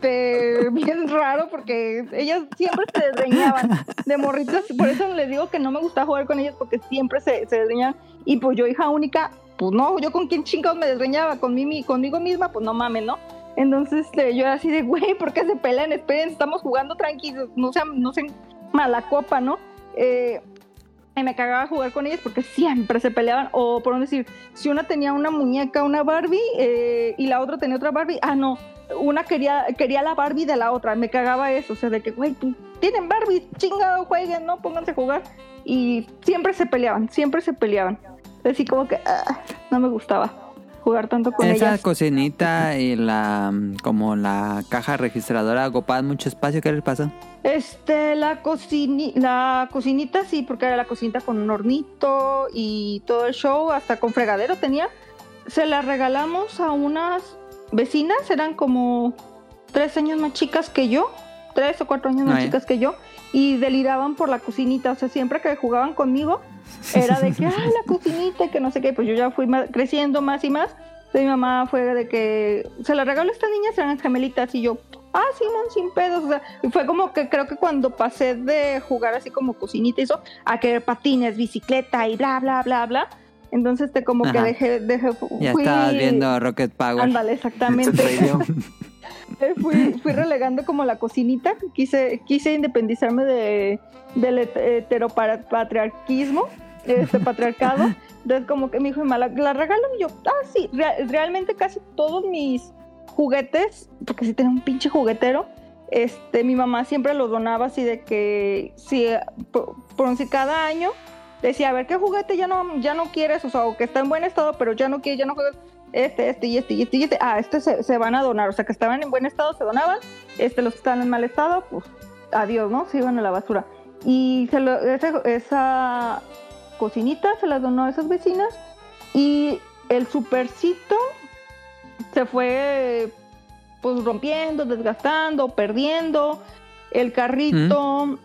de, bien raro porque ellas siempre se desdeñaban de morritas. Por eso les digo que no me gusta jugar con ellas porque siempre se, se desdeñaban. Y pues yo, hija única, pues no, yo con quién chingados me desdeñaba, con mí, conmigo misma, pues no mames, ¿no? Entonces este, yo era así de, güey, ¿por qué se pelean? Esperen, estamos jugando tranquilos, no sean, no sean mala copa, ¿no? Eh, y me cagaba jugar con ellas porque siempre se peleaban. O por decir, si una tenía una muñeca, una Barbie, eh, y la otra tenía otra Barbie, ah, no, una quería, quería la Barbie de la otra. Me cagaba eso, o sea, de que, güey, tienen Barbie, chingado, jueguen, ¿no? Pónganse a jugar. Y siempre se peleaban, siempre se peleaban. Así como que ah, no me gustaba jugar tanto con Esa ellas. cocinita y la como la caja registradora ocupaban mucho espacio. ¿Qué les pasó? Este, la, cocini la cocinita sí, porque era la cocinita con un hornito y todo el show, hasta con fregadero tenía. Se la regalamos a unas vecinas, eran como tres años más chicas que yo, tres o cuatro años más Ay. chicas que yo, y deliraban por la cocinita. O sea, siempre que jugaban conmigo, era de que, ay, la cocinita, que no sé qué, pues yo ya fui creciendo más y más. Entonces mi mamá fue de que se la regaló a esta niña, eran gemelitas, y yo, ah, Simón, sin pedos. O sea, fue como que creo que cuando pasé de jugar así como cocinita y eso, a querer patines, bicicleta y bla, bla, bla, bla. Entonces, te como que dejé, dejé, Ya fui- estabas viendo Rocket Power. Ándale, exactamente. Eh, fui, fui relegando como la cocinita. Quise, quise independizarme de, del het- heteropatriarquismo, este patriarcado. Entonces, como que mi hijo me la, la regalo y yo, ah, sí, rea- realmente casi todos mis juguetes, porque sí tenía un pinche juguetero, este, mi mamá siempre los donaba así de que, si, por, por si cada año decía, a ver, ¿qué juguete ya no, ya no quieres? O sea, o que está en buen estado, pero ya no quieres, ya no juegas este, este y este y este y este. Ah, este se, se van a donar. O sea, que estaban en buen estado, se donaban. Este, los que estaban en mal estado, pues adiós, ¿no? Se iban a la basura. Y se lo- esa cocinita se la donó a esas vecinas. Y el supercito se fue pues rompiendo, desgastando, perdiendo. El carrito,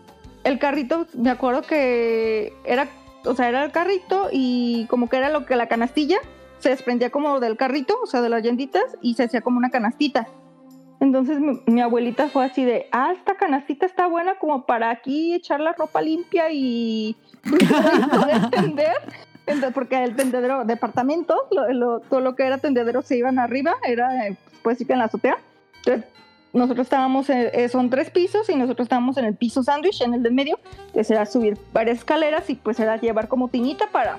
el carrito, me acuerdo que era, o sea, era el carrito y como que era lo que la canastilla se desprendía como del carrito, o sea, de las llantitas y se hacía como una canastita. Entonces mi, mi abuelita fue así de, ah, esta canastita está buena como para aquí echar la ropa limpia y, poder tender. Entonces, porque el tendedero, departamentos, lo- lo- todo lo que era tendedero se iban arriba, era eh, pues sí que en la azotea. Entonces, nosotros estábamos, en- eh, son tres pisos y nosotros estábamos en el piso sándwich, en el del medio. Entonces era subir varias escaleras y pues era llevar como tinita para,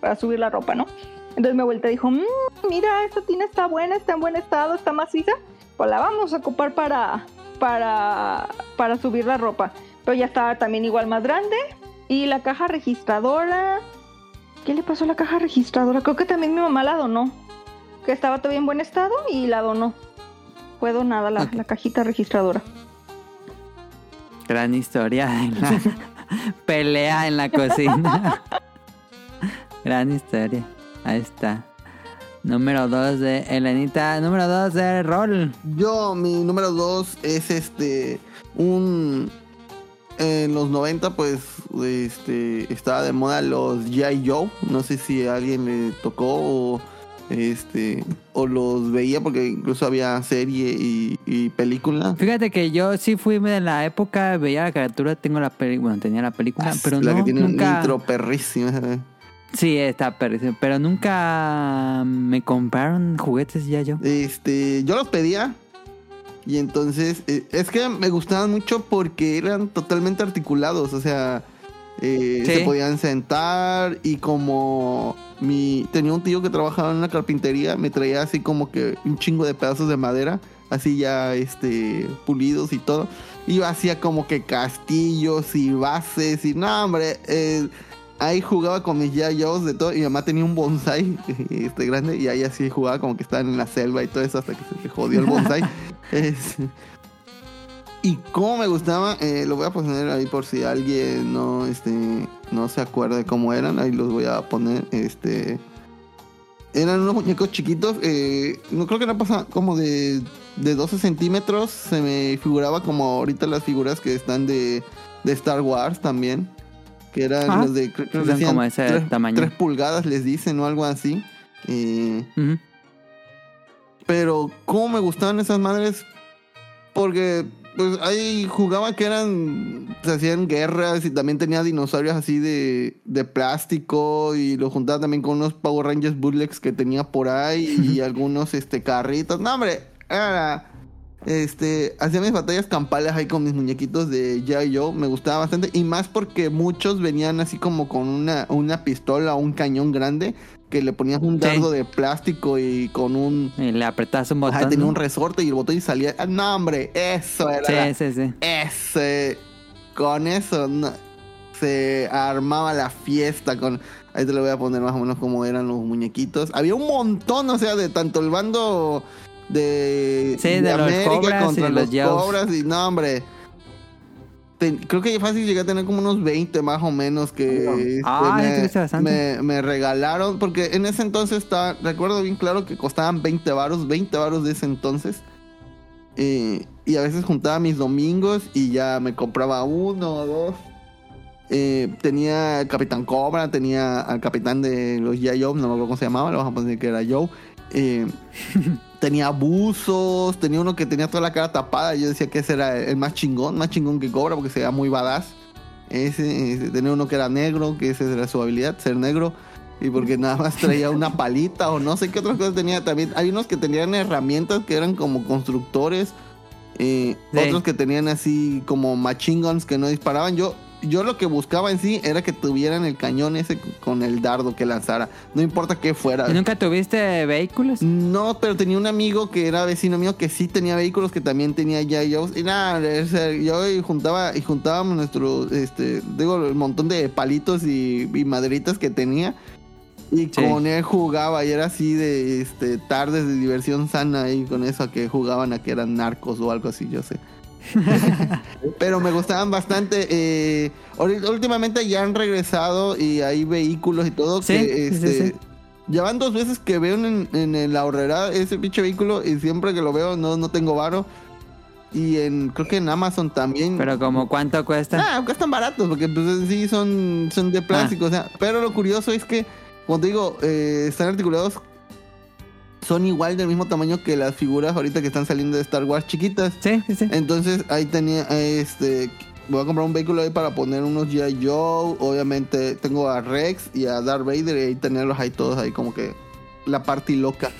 para subir la ropa, ¿no? Entonces mi abuelita dijo, "Mm, mira, esta tina está buena, está en buen estado, está maciza, pues la vamos a ocupar para, para, para subir la ropa. Pero ya estaba también igual más grande. Y la caja registradora, ¿qué le pasó a la caja registradora? Creo que también mi mamá la donó, que estaba todavía en buen estado y la donó. Fue donada la, la cajita registradora. Gran historia de la pelea en la cocina. Gran historia. Ahí está. Número 2 de Elenita. Número 2 de Rol. Yo, mi número dos es este. Un. En los 90, pues. Este. Estaba de moda los G.I. Joe. No sé si a alguien le tocó o. Este. O los veía porque incluso había serie y, y película. Fíjate que yo sí fui de la época, veía la caricatura, tengo la película, bueno, tenía la película, pero Ah, la no, que tiene nunca... un intro perrísimo. Sí, está perrísimo, pero nunca me compraron juguetes ya yo. Este, yo los pedía. Y entonces, eh, es que me gustaban mucho porque eran totalmente articulados. O sea, eh, Sí. se podían sentar. Y como mi tenía un tío que trabajaba en una carpintería, me traía así como que un chingo de pedazos de madera, así ya este pulidos y todo. Y yo hacía como que castillos y bases. Y no, hombre, eh, ahí jugaba con mis yayos de todo. Y mi mamá tenía un bonsai este, grande. Y ahí así jugaba como que estaban en la selva y todo eso hasta que se jodió el bonsai. Es- y como me gustaba, eh, lo voy a poner ahí por si alguien no, este, no se acuerda de cómo eran. Ahí los voy a poner. Este, eran unos muñecos chiquitos. eh, no creo que no pasa como de, de 12 centímetros. Se me figuraba como ahorita las figuras que están de, de Star Wars también. que eran Ajá. los de creo que Son decían como ese tres, tamaño. tres pulgadas les dicen o algo así. Eh, pero cómo me gustaban esas madres porque pues ahí jugaba que eran se hacían guerras y también tenía dinosaurios así de, de plástico y lo juntaba también con unos Power Rangers bootlegs que tenía por ahí y algunos este carritos. No hombre era este hacía mis batallas campales ahí con mis muñequitos de G.I. Joe me gustaba bastante. Y más porque muchos venían así como con una, una pistola o un cañón grande que le ponías un Sí. dardo de plástico y con un Y le apretas un Ajá, botón. tenía ¿no? un resorte y el botón y salía. Ah, No, hombre, eso era. la- Sí, sí, sí. Ese. Con eso no, se armaba la fiesta. con Ahí te lo voy a poner más o menos como eran los muñequitos. Había un montón, o sea, de tanto el bando de, Sí, de los Cobras contra y los, los cobras. Y no, hombre. Creo que fácil llegué a tener como unos 20 más o menos que este, Ah, me, regalaron. Porque en ese entonces está, recuerdo bien claro que costaban 20 varos, 20 varos de ese entonces. Eh, y a veces juntaba mis domingos y ya me compraba uno o dos. Eh, tenía Capitán Cobra, tenía al capitán de los G.I. Joe, no me acuerdo cómo se llamaba, lo vamos a poner que era Joe. Eh, tenía buzos, tenía uno que tenía toda la cara tapada. y Yo decía que ese era el más chingón, más chingón que Cobra, porque se veía muy badass. Ese, ese, tenía uno que era negro, que esa era su habilidad, ser negro. Y porque nada más traía una palita o no sé qué otras cosas tenía también. Hay unos que tenían herramientas que eran como constructores. eh, Sí. Otros que tenían así como machine guns que no disparaban. Yo, yo lo que buscaba en sí era que tuvieran el cañón ese con el dardo que lanzara. No importa qué fuera. ¿Y nunca tuviste vehículos? No, pero tenía un amigo que era vecino mío que sí tenía vehículos, que también tenía ya yo Y nada, yo y juntaba y juntábamos nuestro, este, digo, el montón de palitos y, y maderitas que tenía. Y Sí. con él jugaba y era así de este, tardes de diversión sana ahí con eso a que jugaban a que eran narcos o algo así, yo sé. Pero me gustaban bastante. eh, últimamente ya han regresado y hay vehículos y todo. Sí, que, sí, sí, este, sí. Ya van dos veces que veo en, en la horrera ese pinche vehículo y siempre que lo veo no, no tengo varo. Y en creo que en Amazon también. Pero como cuánto cuesta. Ah, están baratos porque pues sí son, son de plástico. O sea, pero lo curioso es que, como te digo, eh, están articulados. Son igual del mismo tamaño que las figuras ahorita que están saliendo de Star Wars chiquitas. Sí, sí, sí. Entonces ahí tenía, este, voy a comprar un vehículo ahí para poner unos G.I. Joe. Obviamente tengo a Rex y a Darth Vader y ahí tenerlos ahí todos ahí como que la party loca.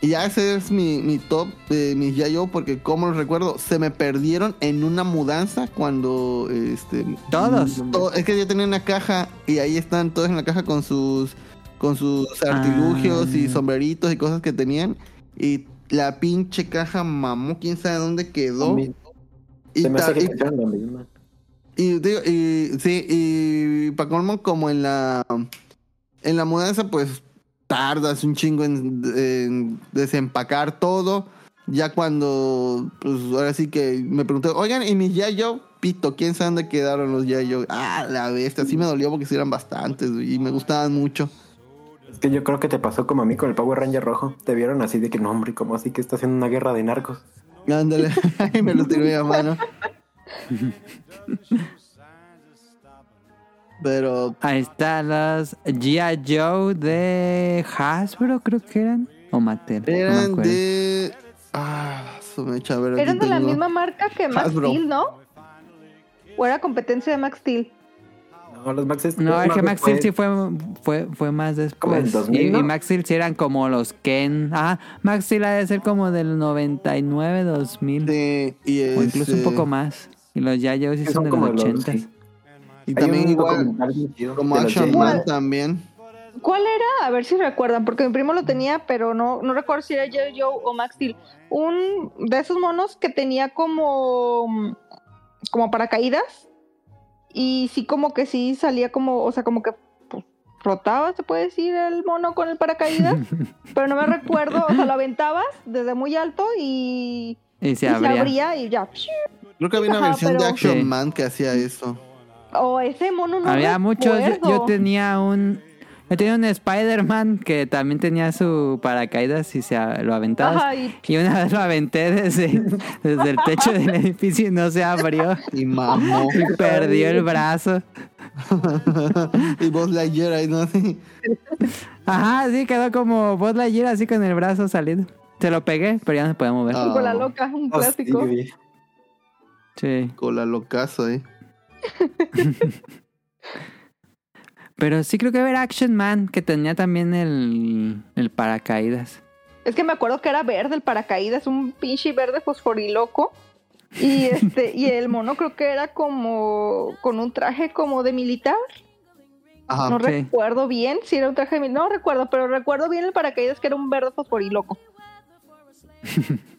Y ya ese es mi, mi top de mis G.I. Joe porque como los recuerdo, se me perdieron en una mudanza cuando, este... Todos. to- es que yo tenía una caja y ahí están todos en la caja con sus con sus artilugios y Ah. sombreritos y cosas que tenían y la pinche caja mamó quién sabe dónde quedó y, Se me ta- hace que y- y digo, y- sí, y para colmo, como en la en la mudanza, pues tardas un chingo en, en desempacar todo. Ya cuando, pues ahora sí que me pregunté, oigan, ¿y mis ya yo? Pito, ¿quién sabe dónde quedaron los ya yo? Ah, la bestia, sí me dolió porque sí eran bastantes y me gustaban mucho. Es que yo creo que te pasó como a mí con el Power Ranger rojo. Te vieron así de que no, hombre, como así que está haciendo una guerra de narcos. Ándale, y me lo tiró mi mano. Pero Ahí están los G.I. Joe de Hasbro, creo que eran. O Mattel. no me eran acuerdo. de. Ah, su mecha, a ver, Eran de la misma marca que Max Hasbro. Steel, ¿no? ¿O era competencia de Max Steel? No, los Max Steel- No, es que Max Steel fue- sí fue, fue, fue más Como en después. 2000, y, ¿no? y Max Steel sí eran como los Ken. Ah, Max Steel ha de ser como del 99, 2000. Sí, y o incluso un este, poco más. Y los G.I. Joe sí son de los como los- 80. sí. Y también igual como Action. Man Joe. también. ¿Cuál era? A ver si recuerdan, porque mi primo lo tenía, pero no, no recuerdo si era G.I. Joe o Max Steel. Un de esos monos que tenía como, como paracaídas. Y sí, como que sí salía como, o sea, como que pues, flotaba, se puede decir, el mono con el paracaídas. pero no me recuerdo, o sea, lo aventabas desde muy alto y, Y y se abría. y ya. Creo que había una Ajá, versión de Action Sí. Man que hacía eso. O ese mono no Había muchos. Yo, tenía un. Yo tenía un Spider-Man que también tenía su paracaídas y se lo aventaba. Y- una vez lo aventé desde, desde el techo del edificio y no se abrió. Y mamó. Y perdió el brazo. y vos Lightyear ahí, ¿no? Sí. Ajá, sí, quedó como Buzz Lightyear así con el brazo salido. Se lo pegué, pero ya no se podía mover. Ah. Con la loca, un Oh, clásico. sí, Sí. Con la locazo, eh. Pero sí creo que era Action Man, que tenía también el, el paracaídas. Es que me acuerdo que era verde el paracaídas, un pinche verde fosforiloco. Y este, y el mono creo que era como con un traje como de militar. Ajá. No sí. recuerdo bien si era un traje de militar. No recuerdo, pero recuerdo bien el paracaídas que era un verde fosforiloco.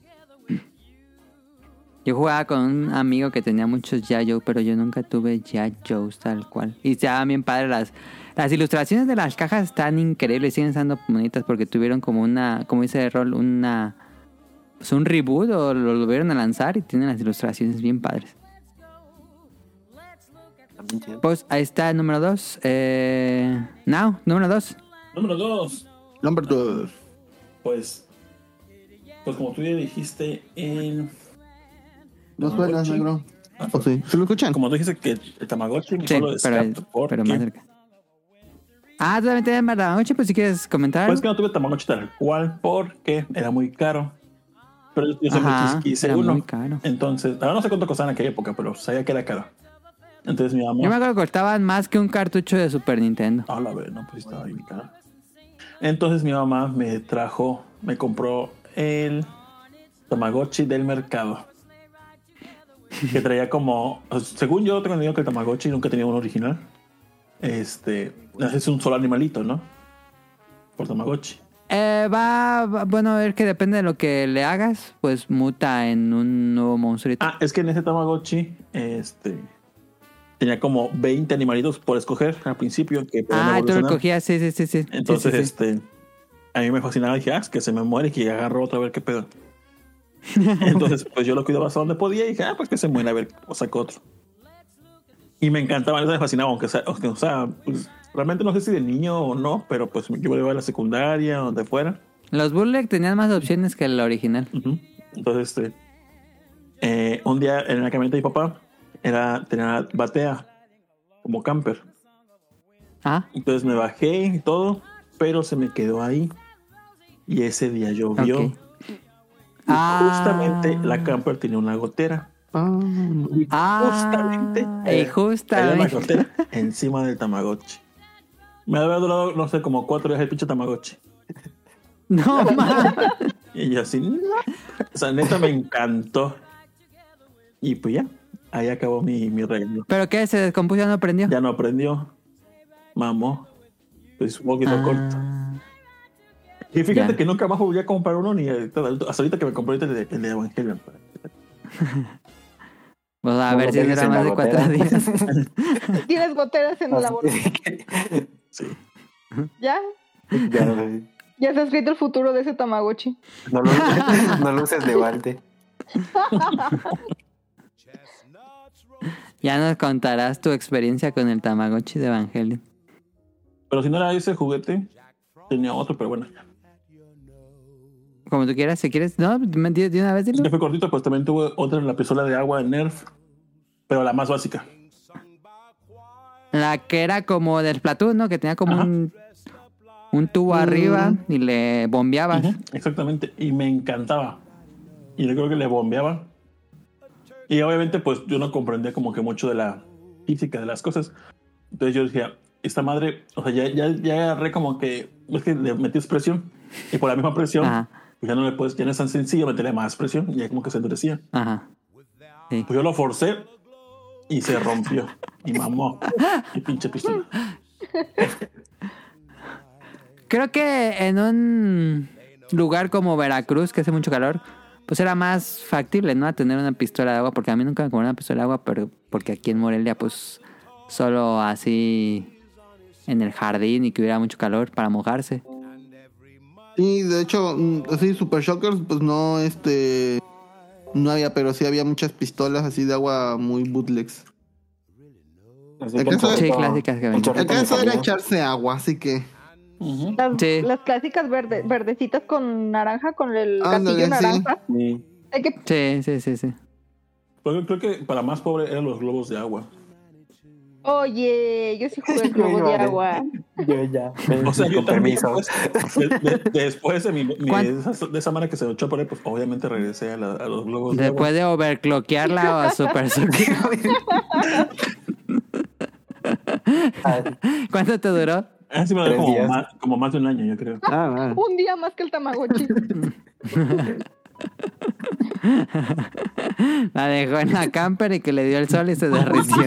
Yo jugaba con un amigo que tenía muchos Yayo, pero yo nunca tuve Yayos tal cual. Y estaban bien padres las, las ilustraciones de las cajas están increíbles, siguen estando bonitas porque tuvieron como una, como dice Rol, una pues un reboot o lo volvieron a lanzar y tienen las ilustraciones bien padres. Pues ahí está el número 2. Eh, Now, número 2. Número dos. Number two. Pues, pues como tú ya dijiste en... No Tamagotchi. negro. ¿O sí? ¿Se lo escuchan? Como tú dijiste que el Tamagotchi Sí, solo pero, descarto porque... pero más cerca. Ah, tú también tienes Tamagotchi, pues si quieres comentar. Pues que no tuve Tamagotchi tal cual porque era muy caro. Pero yo siempre Ajá, quise era uno. muy caro. Entonces, ahora no sé cuánto costaba en aquella época, pero sabía que era caro. Entonces mi mamá... Yo me acuerdo que costaban más que un cartucho de Super Nintendo. Ah, la verdad, no, pues estaba bien caro. Entonces mi mamá me trajo, me compró el Tamagotchi del mercado. Que traía como, según yo tengo entendido que el Tamagotchi nunca tenía uno original. Este, es un solo animalito, ¿no? Por Tamagotchi. Eh, va, va- bueno, a ver que depende de lo que le hagas, pues muta en un nuevo monstruito. Ah, es que en ese Tamagotchi, este, tenía como 20 animalitos por escoger al principio. Que Ah, tú lo cogías, sí, sí, sí, sí. Entonces, sí, sí. este, a mí me fascinaba. Dije, ah, es que se me muere y que agarro otra a ver qué pedo. Entonces, pues yo lo cuidaba hasta donde podía y dije, ah, pues que se muera, a ver, o saco otro. Y me encantaba, me fascinaba, aunque sea, aunque, o sea, pues, realmente no sé si de niño o no, pero pues yo iba a la secundaria, donde fuera. Los Bullet tenían más opciones que el original. Ujú. Entonces, este, eh, un día en la camioneta de mi papá, era, tenía batea como camper. Ah, Entonces me bajé y todo, pero se me quedó ahí. Y ese día llovió. Y Ah. justamente la camper tenía una gotera. Ah, Y Ah, justamente y eh, cayó la justamente. gotera encima del Tamagotchi. Me había durado, no sé, como cuatro días el pinche Tamagotchi. No más. Y yo así, no. O sea, neta me encantó. Y pues ya, ahí acabó mi, mi regalo. ¿Pero qué? ¿Se descompuso y no prendió? Ya no aprendió. Mamó. Pues un poquito corto. Y fíjate Ya. que nunca más volví a comprar uno ni ahorita- hasta ahorita que me compré el de, el de Evangelion. pues a No ver si dura más de cuatro días. Tienes goteras en la Así bolsa. que- Sí. ¿Ya? ya no, Ya está escrito el futuro de ese Tamagotchi. no lo, no lo uses de balde. Ya nos contarás tu experiencia con el Tamagotchi de Evangelion. Pero si no era ese juguete, tenía otro, pero bueno. Como tú quieras, si quieres. No, me- de de una vez dilo. Fue cortito, pues también tuve otra en la pistola de agua de Nerf, pero la más básica. La que era como del Splatoon, ¿no? Que tenía como Ajá. un, un tubo arriba y le bombeabas. Exactamente, y me encantaba. Y yo creo que le bombeaba. Y obviamente, pues yo no comprendía como que mucho de la física de las cosas. Entonces yo decía, esta madre, o sea, ya, ya, ya agarré como que, es que le metías presión. Y por la misma presión, Ajá, ya no le puedes, ya no es tan sencillo meterle más presión. Y ya como que se endurecía. ajá. Sí. Pues yo lo forcé y se rompió. Y mamó. Y pinche pistola. Creo que en un lugar como Veracruz, que hace mucho calor, pues era más factible, ¿no? A tener una pistola de agua, porque a mí nunca me compré una pistola de agua, pero porque aquí en Morelia, pues solo así en el jardín y que hubiera mucho calor para mojarse. Sí, de hecho, mm, así Super Shockers, pues no, este, no había, pero sí había muchas pistolas así de agua muy bootlegs. ¿El que el caso de- Sí, clásicas que el caso era echarse agua, así que. Las, Sí. las clásicas verde, verdecitas con naranja, con el Ándale, gatillo naranja. Sí. Que Sí, sí, sí, sí. Pero creo que para más pobre eran los globos de agua. Oye, yo sí jugué el globo de agua. Yo ya. O sea, yo con permiso. de- de- después de, mi, mi- ¿Cuán- de, esa, manera que se echó por ahí, pues obviamente regresé a, la- a los globos de agua. Después de overclockearla o a super ¿Cuánto te duró? Ah, sí me como más, como más de un año, yo creo. ah, ah. Un día más que el Tamagotchi. La dejó en la camper y que le dio el sol y se derritió.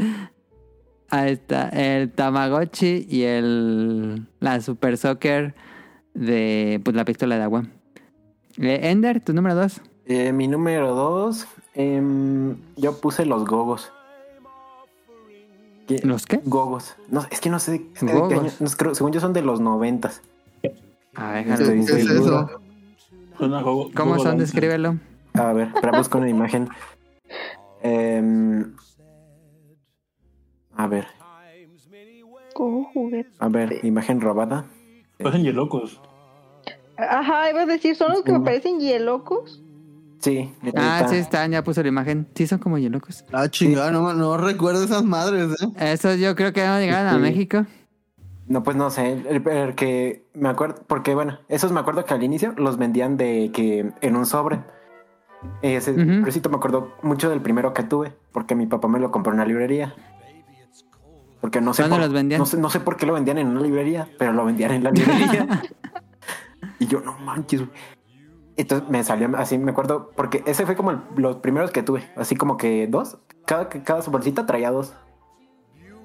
Ahí está, el Tamagotchi y el la Super Soccer de pues, la pistola de agua. Eh, Ender, tu número dos. Eh, mi número dos, em, yo puse los gogos. ¿Qué? ¿Los qué? Gogos. No, es que no sé de, de qué Gogos. año. no, creo- según yo son de los noventas. A ver, ¿Qué, déjalo Estoy busco. qué es eso? ¿Cómo son? danza. Descríbelo. A ver, pero busco una imagen. Em, a ver, ¿Cómo juguete? a ver, imagen robada. Parecen hielocos. Ajá, ibas a decir, ¿son los que me parecen hielocos? Sí, Ah, sí están, ya puso la imagen. Sí, son como hielocos. Ah, chingada, no, no recuerdo esas madres, ¿eh? Esos yo creo que no llegaron a Sí. México. No, pues no sé, el, el que me acuerdo, porque bueno, esos me acuerdo que al inicio los vendían de que en un sobre. Ese, eso me acuerdo mucho del primero que tuve, porque mi papá me lo compró en una librería. Porque no sé, ¿Dónde por, los vendían? No, sé, no sé por qué lo vendían en una librería, pero lo vendían en la librería. y yo, no manches. güey. Entonces me salió así, me acuerdo, porque ese fue como el- los primeros que tuve, así como que dos. Cada, cada bolsita traía dos.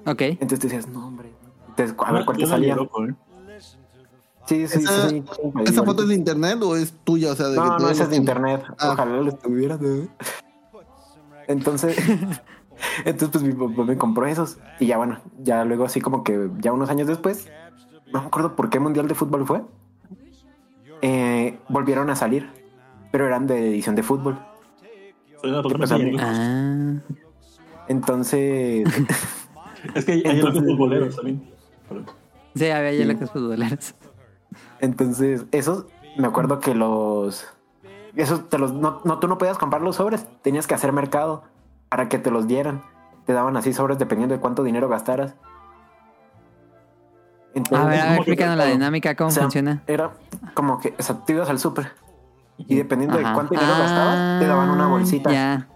Ok. Entonces tú decías, no, hombre. Entonces, a ver Ah, cuál te salía. ¿eh? Sí, sí, Esa- sí. sí. ¿Esa foto es de internet o es tuya? O sea, de No, no, esa es de internet. Ah. Ojalá lo estuviera. ¿no? Entonces, entonces pues mi papá me compró esos. Y ya bueno, ya luego así como que ya unos años después, no me acuerdo por qué mundial de fútbol fue. eh, volvieron a salir, pero eran de edición de fútbol. Pues. Ah. Entonces, Es que hay hay Entonces- futboleros también. Sí, había hielocos futboleros. entonces esos me acuerdo que los esos te los no, no tú no podías comprar los sobres, tenías que hacer mercado para que te los dieran. Te daban así sobres dependiendo de cuánto dinero gastaras. Entonces, A ver, a ver, ¿cómo que explícanos la dinámica, cómo O sea, funciona. Era como que, o sea, tú ibas al súper y dependiendo Ajá. de cuánto dinero gastabas, te daban una Ah, bolsita. Ya.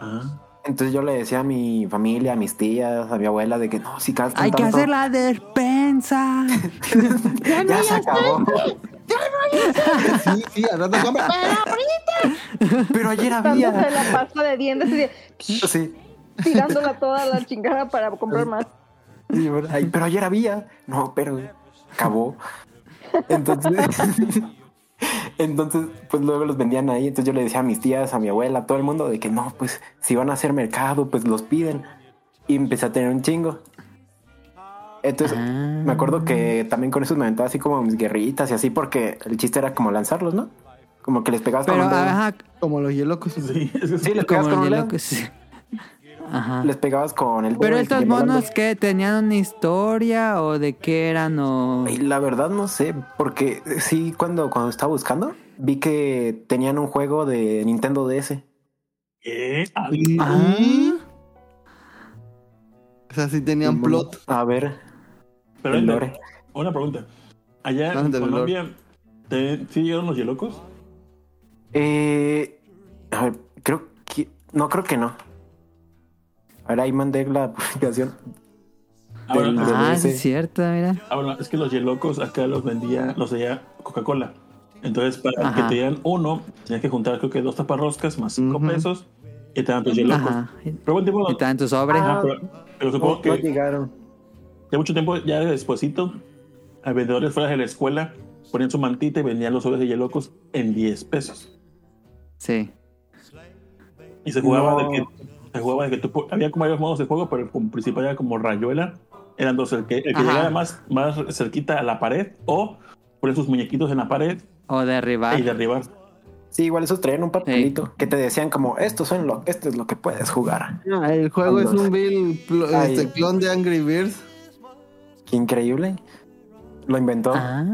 Ah, Entonces yo le decía a mi familia, a mis tías, a mi abuela de que no, si gastan Hay que hacer la despensa. ya se acabó. Sí, sí, al rato compra. Pero ayer había. la pasta de dientes y Sí. tirándola toda la chingada para comprar más. Sí, bueno, ay, pero ayer había. No, pero acabó. Entonces, entonces, pues luego los vendían ahí. Entonces yo le decía a mis tías, a mi abuela, a todo el mundo de que no, pues si van a hacer mercado, pues los piden. Y empecé a tener un chingo. Entonces, Ah. me acuerdo que también con esos me aventaba así como mis guerritas y así, porque el chiste era como lanzarlos, ¿no? Como que les pegabas Pero, con un dedo. ajá, Como los hielocos. sí, Sí, les pegabas como con un dedo. hielocos. Ajá. Les pegabas con el dedo. Pero estos monos que tenían una historia o de qué eran o La verdad no sé, porque sí, cuando, cuando estaba buscando, vi que tenían un juego de Nintendo DS. ¿Qué? Ah, Ah. O sea, sí tenían plot. A ver, Pero el lore. una pregunta. Allá en Colombia, ¿te, ¿sí llegaron los hielocos? Eh, a ver, creo que... No, creo que no. Ahora ahí mandé la publicación. Ah, bueno, Del- Ah, sí es cierto, mira. ah, bueno, es que los hielocos acá los vendía, los vendía Coca-Cola. Entonces, para Ajá. que te dieran uno, tenías que juntar creo que dos taparroscas más cinco pesos y te dan tus hielocos. Ajá. Pero buen tiempo, Y en tu sobre. Ajá, pero, pero supongo No, que no llegaron. De mucho tiempo, ya despuesito, a vendedores fuera de la escuela ponían su mantita y vendían los sobres de hielocos en 10 pesos. Sí. Y se jugaba No. de que se jugaba de que tú había como varios modos de juego, pero el como principal era como rayuela. Eran dos, el que, el que llegara más, más cerquita a la pared o poner sus muñequitos en la pared O derribar. y derribar. Sí, igual esos traían un papelito que te decían como, esto, son lo, esto es lo que puedes jugar. Ah, el juego es un vil este, clon de Angry Birds. Qué increíble. Lo inventó. Ah.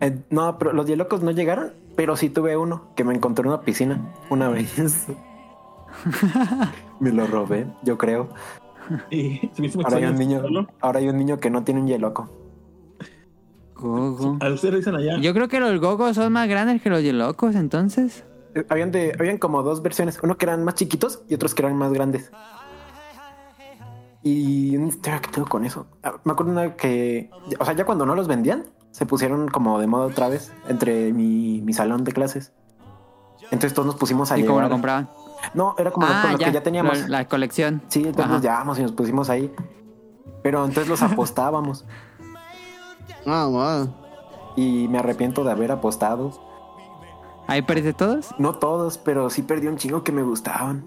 Eh, no, pero los hielocos no llegaron, pero sí tuve uno que me encontré en una piscina una vez. me lo robé, yo creo. Y se me hizo muy Ahora hay un niño, ahora hay un niño que no tiene un hieloco. Gogo. Dicen allá. Yo creo que los gogos son más grandes que los yelocos, entonces. Eh, Habían de, habían como dos versiones, uno que eran más chiquitos y otros que eran más grandes. Y una historia que tengo con eso. Ah, Me acuerdo una que, o sea, ya cuando no los vendían, se pusieron como de moda otra vez entre mi, mi salón de clases. Entonces todos nos pusimos a ¿Y cómo lo compraban? No, era como ah, con lo ya, que ya teníamos. la colección. Sí, entonces Ajá. nos llevábamos y nos pusimos ahí. Pero entonces los apostábamos. Ah, wow. Y me arrepiento de haber apostado. ¿Ahí perdiste todos? No todos, pero sí perdí un chingo que me gustaban.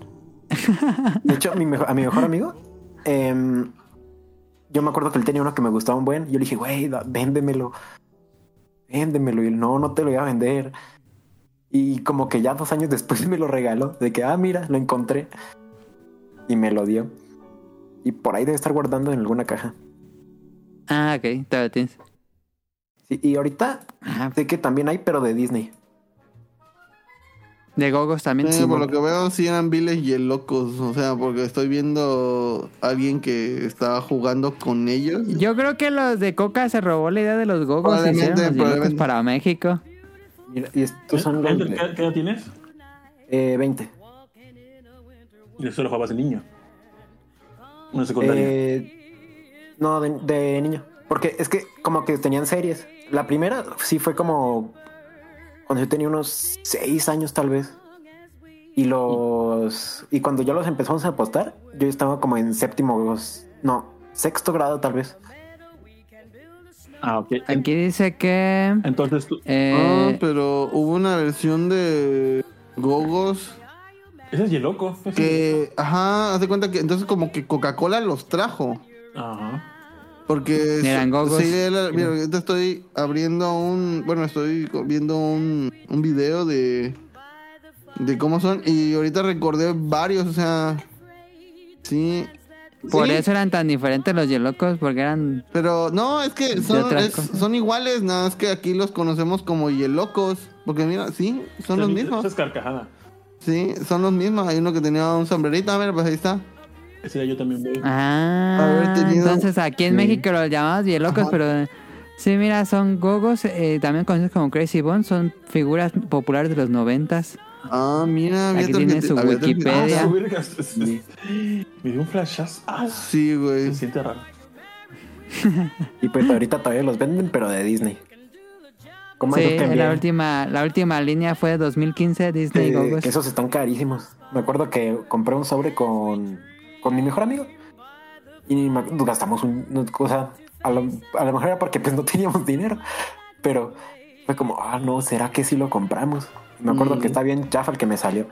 De hecho, a mi, mejo- a mi mejor amigo, em, yo me acuerdo que él tenía uno que me gustaba un buen. Yo le dije, güey, véndemelo. Véndemelo. Y él, no, no te lo voy a vender. Y como que ya dos años después me lo regaló. De que, ah, mira, lo encontré. Y me lo dio. Y por ahí debe estar guardando en alguna caja. Ah, ok, todavía tienes. Sí, y ahorita Ah, sé que también hay, pero de Disney. De gogos también. Eh, sí, por lo que veo, sí eran viles y locos. O sea, porque estoy viendo a alguien que estaba jugando con ellos. Yo creo que los de Coca se robó la idea de los gogos Probablemente, los probablemente. para México. Mira, y estos son los ¿Qué, de- qué- qué edad tienes? eh, 20. Y eso lo jugabas de niño. Una secundaria. Eh, no, de, de niño. Porque es que como que tenían series. La primera sí fue como cuando yo tenía unos seis años tal vez. Y los y cuando ya los empezamos a apostar, yo estaba como en séptimo, no, sexto grado tal vez. ah, ok. Aquí dice que. Entonces, tú- eh, Ah, pero hubo una versión de Gogos ese es Yeloco. que, ajá, haz de cuenta que entonces como que Coca-Cola los trajo. Ajá. Porque Eran Gogos. sí, era- mira, ahorita estoy abriendo un, bueno, estoy viendo un, un video de de cómo son y ahorita recordé varios, o sea, sí. por sí, eso eran tan diferentes los yelocos, porque eran. Pero no, es que son, es- son iguales, nada más que aquí los conocemos como yelocos, porque mira, sí, son los mismos. es carcajada. Sí, son los mismos. Hay uno que tenía un sombrerito, a ver, pues ahí está. Ese ya yo también. Ah, tenido- entonces aquí en Sí. México los llamamos yelocos, Ajá. pero. Sí, mira, son gogos, eh, también conocidos como Crazy Bones, son figuras populares de los noventas. Ah, mira, había Aquí tiene su Wikipedia. Ah, Me dio un flashazo. Ah, Sí, güey. se siente raro. Y pues ahorita todavía los venden, pero de Disney. ¿Cómo Sí, la última, la última línea fue de 2015, Disney Eh, Gogos. que esos están carísimos. Me acuerdo que compré un sobre con, con mi mejor amigo. Y me- gastamos un, una cosa. A lo, a lo mejor era porque pues no teníamos dinero. Pero fue como, ah, no, ¿será que sí lo compramos? Me acuerdo Mm. que está bien chafa el que me salió.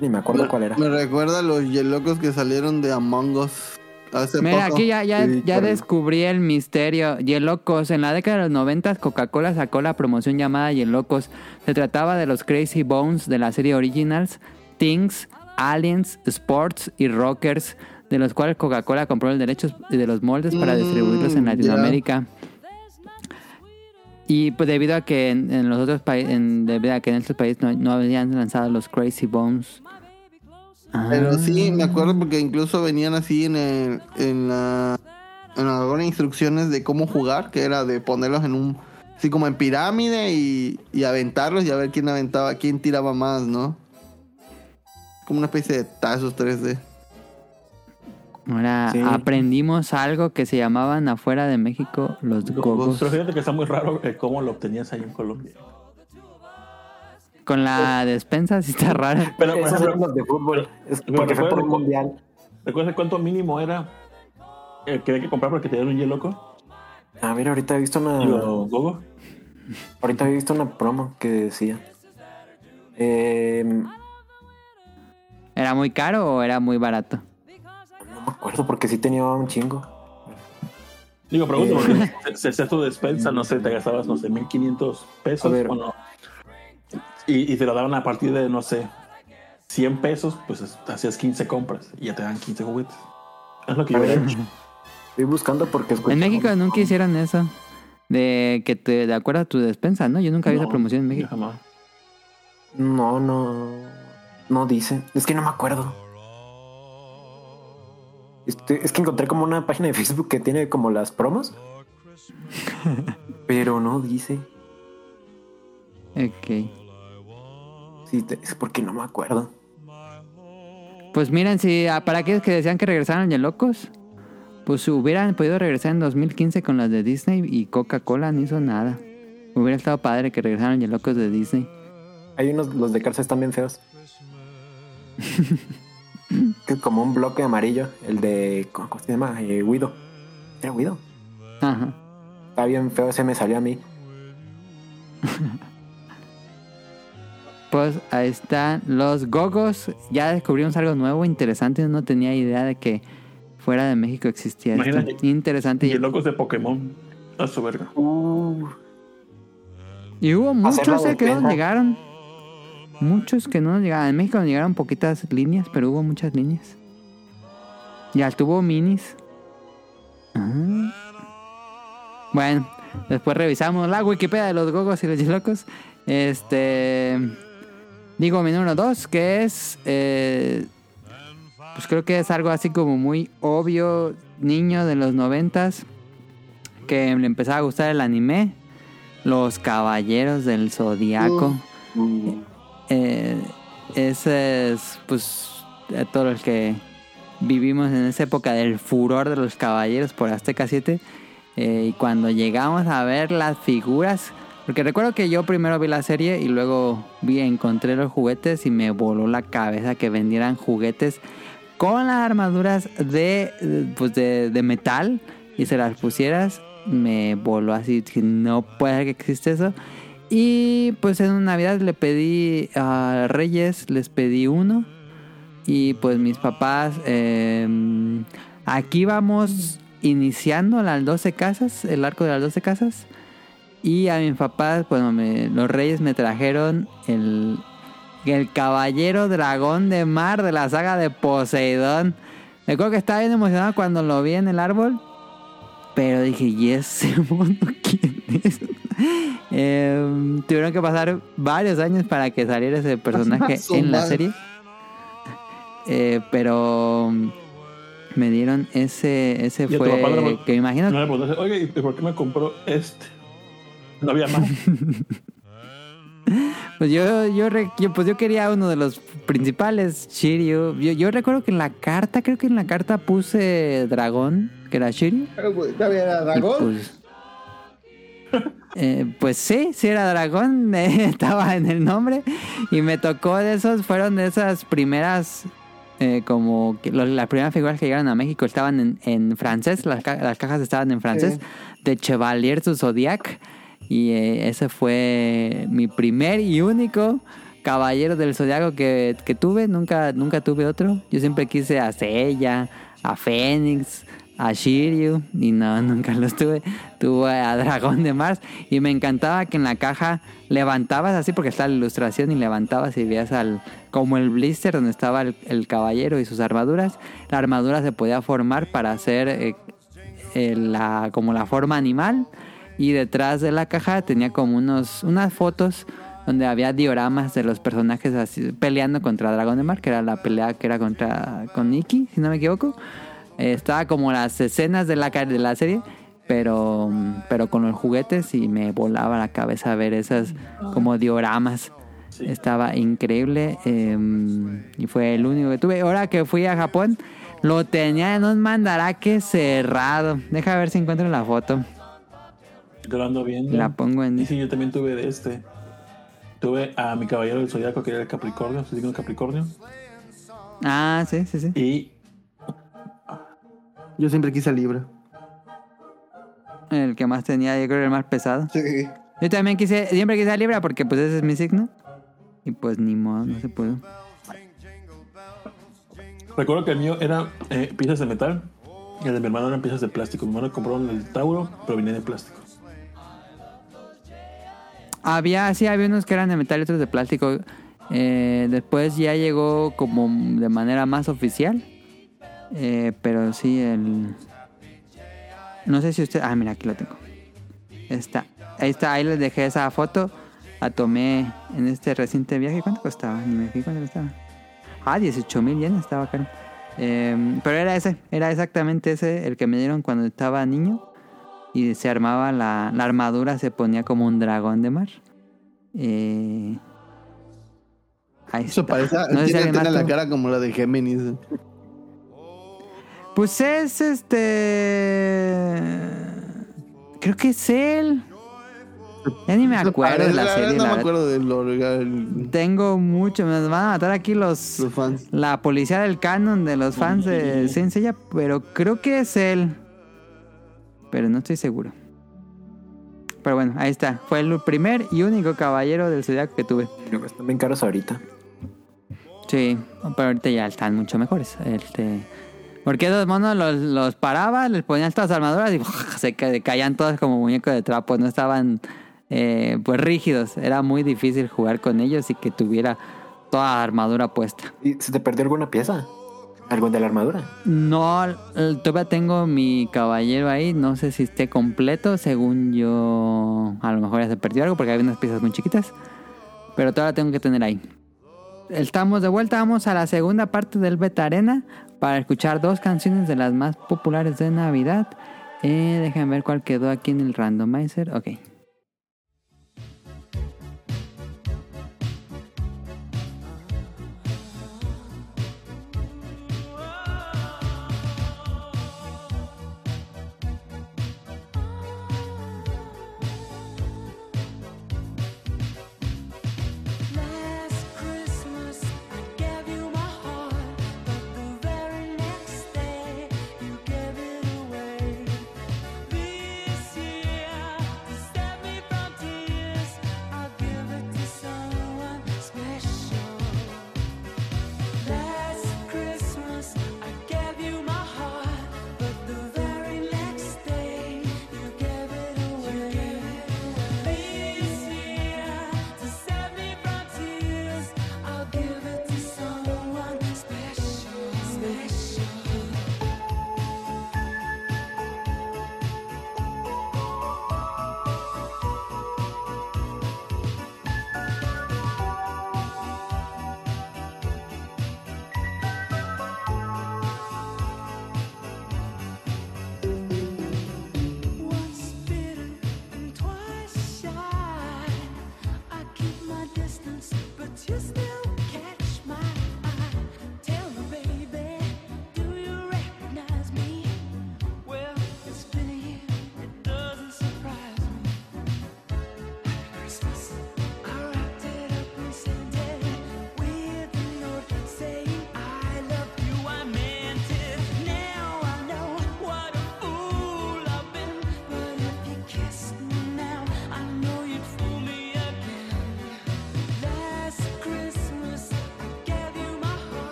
Ni me acuerdo cuál era. Me recuerda a los yelocos que salieron de Among Us hace Mira, poco. aquí ya, ya, Sí, ya descubrí el misterio. Yelocos. En la década de los 90, Coca-Cola sacó la promoción llamada Yelocos. Se trataba de los Crazy Bones de la serie Originals, Things, Aliens, Sports y Rockers, de los cuales Coca-Cola compró los derechos de los moldes para Mm, distribuirlos en. Latinoamérica. Y pues debido a que en, en los otros países, debido a que en estos países no, no habían lanzado los Crazy Bones. Pero Ah. sí, me acuerdo porque incluso venían así en, el, en la en algunas instrucciones de cómo jugar, que era de ponerlos en un así como en pirámide y, y aventarlos y a ver quién aventaba, quién tiraba más, ¿no? Como una especie de tazos 3D. Ahora Sí. aprendimos algo que se llamaban afuera de México los gogos. Pero fíjate que está muy raro eh, cómo lo obtenías ahí en Colombia. Con la despensa sí está raro. Pero, por Esos ejemplo, eran los de fútbol. Es Pero porque fue por un mundial. ¿recuerdas cuánto mínimo era el que hay que comprar para que te den un Yeloco? A ver, ahorita he visto una. Digo, Gogo. Ahorita he visto una promo que decía. Eh, ¿Era muy caro o era muy barato? no me acuerdo porque sí tenía un chingo. Digo, pregunto, Eh. porque se hacía tu despensa, no sé, te gastabas, no sé, 1500 pesos. A ver. o no. y, y te lo daban a partir de, no sé, 100 pesos, pues es- hacías 15 compras y ya te dan 15 juguetes. Es lo que yo hecho. Estoy buscando porque escuché En México nunca hicieron eso. De que te de acuerdo a tu despensa, ¿no? Yo nunca vi esa promoción en México. jamás. No, no. No dice. Es que no me acuerdo. Este, es que encontré como una página de Facebook que tiene como las promos. pero no dice. Ok. Sí, es porque no me acuerdo. Pues miren, si ah, para aquellos que decían que regresaron ya locos, pues hubieran podido regresar en 2015 con las de Disney y Coca-Cola no hizo nada. Hubiera estado padre que regresaran ya locos de Disney. Hay unos, los de cárcel están bien feos. como un bloque amarillo. El de. ¿Cómo, se llama? Eh, Guido. Era Guido. Ajá. Está bien feo, ese me salió a mí. Pues ahí están los gogos. Ya descubrimos algo nuevo, interesante. No tenía idea de que fuera de México existía esto. Imagínate. Interesante. Y locos de Pokémon. A su verga. Uh, Y hubo muchos eh, que no llegaron. Muchos que no nos llegaron. En México nos llegaron poquitas líneas, pero hubo muchas líneas. Ya tuvo minis. Ah. Bueno, después revisamos la Wikipedia de los gogos y los locos. Este. Digo mi número 2, que es. eh, pues creo que es algo así como muy obvio. Niño de los noventas. Que le empezaba a gustar el anime. Los Caballeros del Zodiaco. Eh, ese es, pues, a todos los que vivimos en esa época del furor de los caballeros por Azteca 7. eh, y cuando llegamos a ver las figuras, porque recuerdo que yo primero vi la serie y luego vi, encontré los juguetes y me voló la cabeza que vendieran juguetes con las armaduras de, eh, pues de, de metal y se las pusieras. Me voló así, no puede ser que existe eso. Y pues en Navidad le pedí a Reyes, les pedí uno. Y pues mis papás, eh, aquí vamos iniciando las 12 casas, el arco de las 12 casas. Y a mis papás, bueno, me- los Reyes me trajeron el, el Caballero Dragón de Mar de la saga de Poseidón. Me acuerdo que estaba bien emocionado cuando lo vi en el árbol. Pero dije, ¿y ese mono quién es? Eh, tuvieron que pasar varios años para que saliera ese personaje en la serie. Eh, pero mm, me dieron ese, ese fue le- que me imagino No le preguntaste, oye, ¿y por qué me compró este? No había más. Pues yo, yo, pues yo quería uno de los principales, Shiryu. Yo, yo recuerdo que en la carta, creo que en la carta puse dragón, que era Shiryu. ¿Todavía era Y dragón? Pues, eh, pues sí, sí era dragón, eh, estaba en el nombre. Y me tocó de esos, fueron de esas primeras, eh, como que las primeras figuras que llegaron a México estaban en, en francés, las, ca- las cajas estaban en francés, de Chevalier su Zodiac. Y eh, ese fue mi primer y único caballero del Zodiaco que, que tuve. Nunca, nunca tuve otro. Yo siempre quise a Seiya, a Fénix, a Shiryu. Y no, nunca los tuve. Tuve a Dragón de Mars. Y me encantaba que en la caja levantabas así, porque está la ilustración, y levantabas y veías al, como el blister donde estaba el, el caballero y sus armaduras. La armadura se podía formar para hacer eh, eh, la, como la forma animal y detrás de la caja tenía como unos unas fotos donde había dioramas de los personajes así, peleando contra Dragón de Mar, que era la pelea que era contra con Nikki, si no me equivoco. Estaba como las escenas de la de la serie, pero pero con los juguetes y me volaba la cabeza ver esas como dioramas. Sí. Estaba increíble eh, y fue el único que tuve. Ahora que fui a Japón, lo tenía en un mandaraque cerrado. Deja ver si encuentro la foto. Yo lo ando viendo. La pongo en... Y sí, yo también tuve de este. Tuve a mi caballero del zodiaco, que era el Capricornio, signo Capricornio. Ah, sí, sí, sí. Y Yo siempre quise Libra. El que más tenía, yo creo que el más pesado. Sí. Yo también quise, siempre quise a Libra porque pues ese es mi signo. Y pues ni modo, no se pudo. recuerdo que el mío era eh, piezas de metal. Y el de mi hermano eran piezas de plástico. Mi hermano compró el Tauro, pero venía de plástico. Había, sí, había unos que eran de metal y otros de plástico. Eh, después ya llegó como de manera más oficial. Eh, pero sí, el... No sé si usted... Ah, mira, aquí lo tengo. Está. Ahí está, ahí les dejé esa foto. La tomé en este reciente viaje. ¿Cuánto costaba? Ni me fijé cuánto costaba. Ah, 18 mil yenes, estaba caro. Eh, pero era ese, era exactamente ese el que me dieron cuando estaba niño. Y se armaba la, la armadura, se ponía como un dragón de mar. Eh, ahí Eso está. parece. No sé si tiene, la cara como la de Géminis. Pues es este. Creo que es él. Ya ni me acuerdo de la serie. No la me verdad. acuerdo del Lorgal. Tengo mucho. Me van a matar aquí los. Los fans. La policía del canon de los fans de Saint Seiya, pero creo que es él. Pero no estoy seguro. Pero bueno, ahí está. Fue el primer y único caballero del zodiaco que tuve. Están bien caros ahorita. Sí, pero ahorita ya están mucho mejores. Este, porque esos monos los, los paraba, les ponían estas armaduras y se ca- caían todos como muñecos de trapo. No estaban eh, pues rígidos. Era muy difícil jugar con ellos y que tuviera toda la armadura puesta. ¿Y se te perdió alguna pieza? ¿Algo de la armadura? No, eh, todavía tengo mi caballero ahí. No sé si esté completo. Según yo, a lo mejor ya se perdió algo porque hay unas piezas muy chiquitas. Pero todavía tengo que tener ahí. Estamos de vuelta. Vamos a la segunda parte del Beta Arena para escuchar dos canciones de las más populares de Navidad. Eh, déjenme ver cuál quedó aquí en el randomizer. Ok.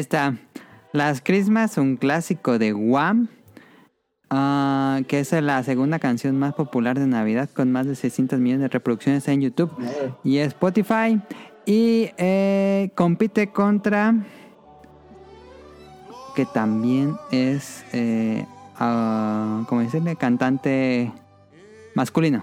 Ahí está. Las Christmas, un clásico de Wham. ah, que es la segunda canción más popular de Navidad con más de 600 millones de reproducciones en YouTube y Spotify. Y eh, compite contra. Que también es. Eh, ah, ¿Cómo decirle? Cantante masculino.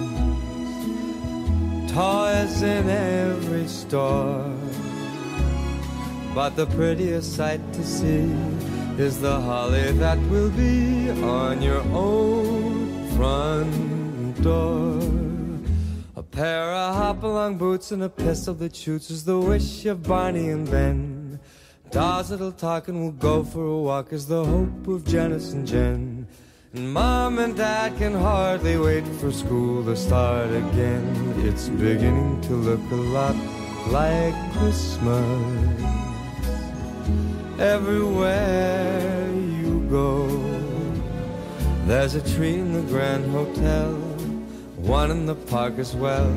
Toys in every store. But the prettiest sight to see is the holly that will be on your own front door. A pair of hop-along boots and a pistol that shoots is the wish of Barney and Ben. Dolls that'll talk and will go for a walk is the hope of Janice and Jen. And Mom and Dad can hardly wait for school to start again. It's beginning to look a lot like Christmas everywhere you go. There's a tree in the Grand Hotel, one in the park as well.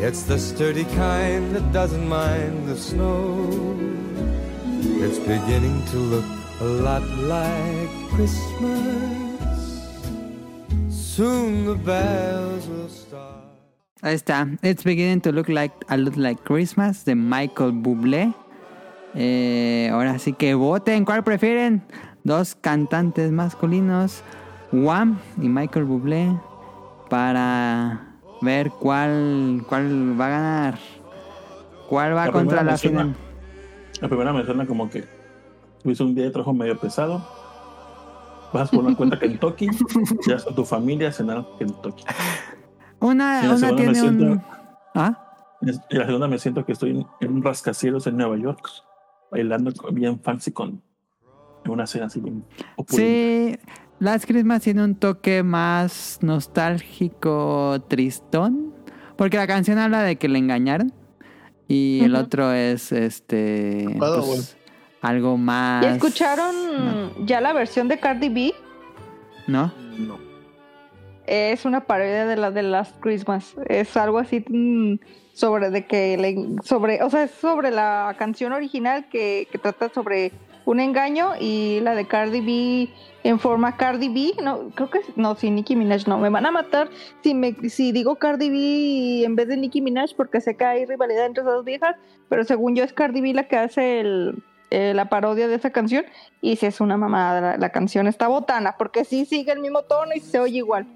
It's the sturdy kind that doesn't mind the snow. It's beginning to look a lot like Christmas. Soon the bells will start. Ahí está. It's beginning to look like a lot like Christmas de Michael Bublé. Eh, ahora sí que voten. ¿Cuál prefieren? Dos cantantes masculinos, Wham y Michael Bublé, para ver cuál, cuál va a ganar. ¿Cuál va La contra la final? La primera me suena como que tuviste un día de trabajo medio pesado. Vas por una cuenta Kentucky, ya con tu familia a cenar Kentucky. Una, la una tiene un... siento- ¿Ah? Y la segunda me siento que estoy en, en un rascacielos en Nueva York, bailando bien fancy con una cena así bien opulenta. Sí, Last Christmas tiene un toque más nostálgico, tristón. Porque la canción habla de que le engañaron. Y el otro es este. Pues, algo más. ¿Y escucharon no. ya la versión de Cardi B? ¿No? No. Es una parodia de la de Last Christmas. Es algo así mm, sobre de que le, sobre, o sea, es sobre la canción original que, que trata sobre un engaño y la de Cardi B en forma Cardi B, no, creo que no, sí, Nicki Minaj, no, me van a matar si me si digo Cardi B en vez de Nicki Minaj porque sé que hay rivalidad entre esas dos viejas, pero según yo es Cardi B la que hace el, eh, la parodia de esa canción y si es una mamada la, la canción está botana porque sí sigue el mismo tono y se oye igual.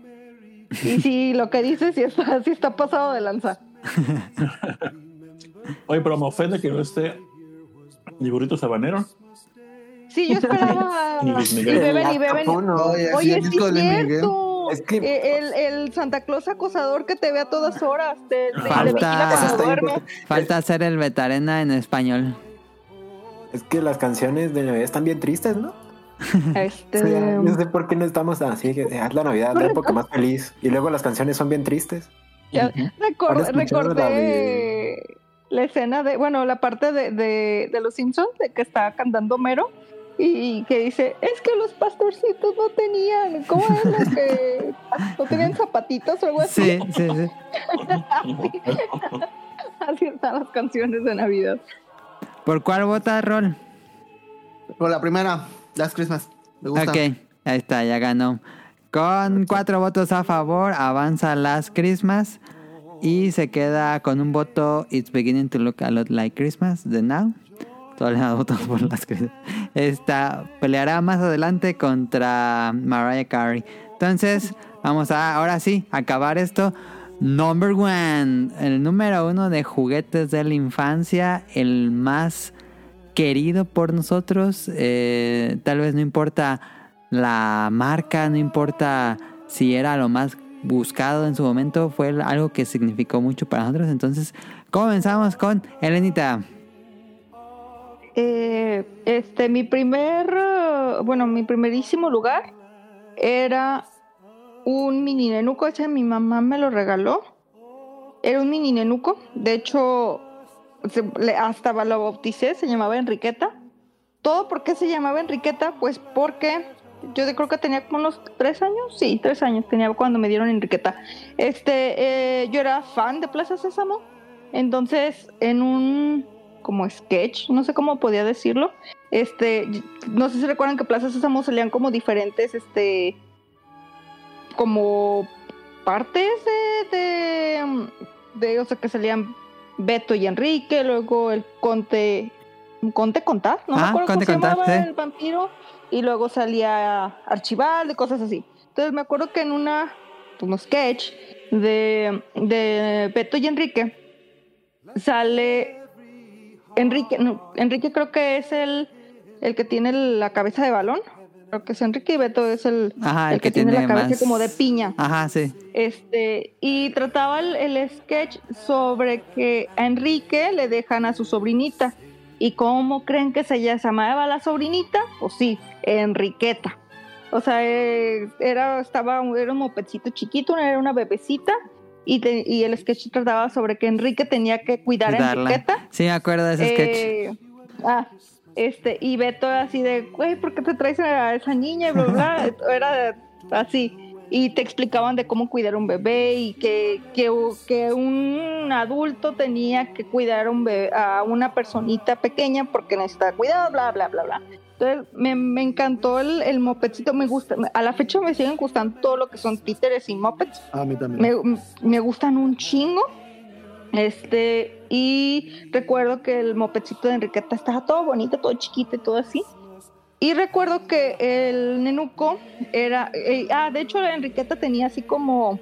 Y sí, lo que dice sí está, sí está pasado de lanza. Oye, pero me ofende que no esté ni burrito sabanero. Sí, yo esperaba. Y beben y beben. Oye, sí es cierto. Es que- Eh, el, el Santa Claus acosador que te ve a todas horas. Te, te- Falta- te. Falta hacer el Betarena en español. Es que las canciones de Navidad están bien tristes, ¿no? Este, O sea, no sé por qué no estamos así. que, Haz la Navidad, la época más feliz. Y luego las canciones son bien tristes. ya- recor- ¿Han escuchado la recordé la escena de, bueno, la parte de, de, de los Simpsons de que está cantando Mero y que dice, es que los pastorcitos no tenían, ¿cómo es lo que no tenían zapatitos o algo así? Sí, sí, sí. Así están las canciones de Navidad. ¿Por cuál vota Rol? Por la primera, Last Christmas. Me gusta. Ok, ahí está, ya ganó. Con cuatro votos a favor, avanza Last Christmas. Y se queda con un voto It's beginning to look a lot like Christmas de Now. Todos los votos por Last Christmas. Esta peleará más adelante contra Mariah Carey. Entonces, vamos a ahora sí acabar esto. Number one, el número uno de juguetes de la infancia, el más querido por nosotros. eh, tal vez no importa la marca, no importa si era lo más buscado en su momento, fue algo que significó mucho para nosotros. Entonces, comenzamos con Elenita. Eh, este, mi primer, bueno, mi primerísimo lugar era un mini nenuco, ese mi mamá me lo regaló. Era un mini nenuco, de hecho, hasta lo bauticé, se llamaba Enriqueta. ¿Todo por qué se llamaba Enriqueta? Pues porque yo creo que tenía como unos tres años, sí, tres años tenía cuando me dieron Enriqueta. Este, eh, yo era fan de Plaza Sésamo, entonces en un como sketch, no sé cómo podía decirlo. Este, no sé si recuerdan que Plaza Sésamo salían como diferentes, este, como partes de, de, de, o sea, que salían Beto y Enrique, luego el Conte, Conte Contar, no me Ah, acuerdo Conte cómo se llamaba sí. el vampiro, y luego salía Archibaldo y cosas así. Entonces me acuerdo que en una, un sketch de, de Beto y Enrique, sale Enrique, no, Enrique creo que es el, el que tiene la cabeza de balón. Creo que es Enrique Beto es el, Ajá, el que, tiene, la cabeza más- como de piña. Ajá, sí. Este, y trataba el, el sketch sobre que a Enrique le dejan a su sobrinita. ¿Y cómo creen que se llamaba la sobrinita? Pues sí, Enriqueta. O sea, eh, era, estaba, era un mopedcito chiquito, era una bebecita. Y, te- y el sketch trataba sobre que Enrique tenía que cuidar a. Enriqueta. Sí, me acuerdo de ese sketch. Eh, ah, este, y Beto así de, güey, ¿por qué te traes a esa niña? Y bla, bla, bla. Era así. Y te explicaban de cómo cuidar un bebé y que, que, que un adulto tenía que cuidar a un bebé- a una personita pequeña porque necesitaba cuidado, bla, bla, bla, bla. Entonces me, me encantó el, el mopedcito, me gusta. A la fecha me siguen gustando todo lo que son títeres y mopeds A mí también. me, me gustan un chingo. Este, y recuerdo que el mopedcito de Enriqueta estaba todo bonito, todo chiquito y todo así. Y recuerdo que el nenuco era. eh, ah, de hecho, la Enriqueta tenía así como.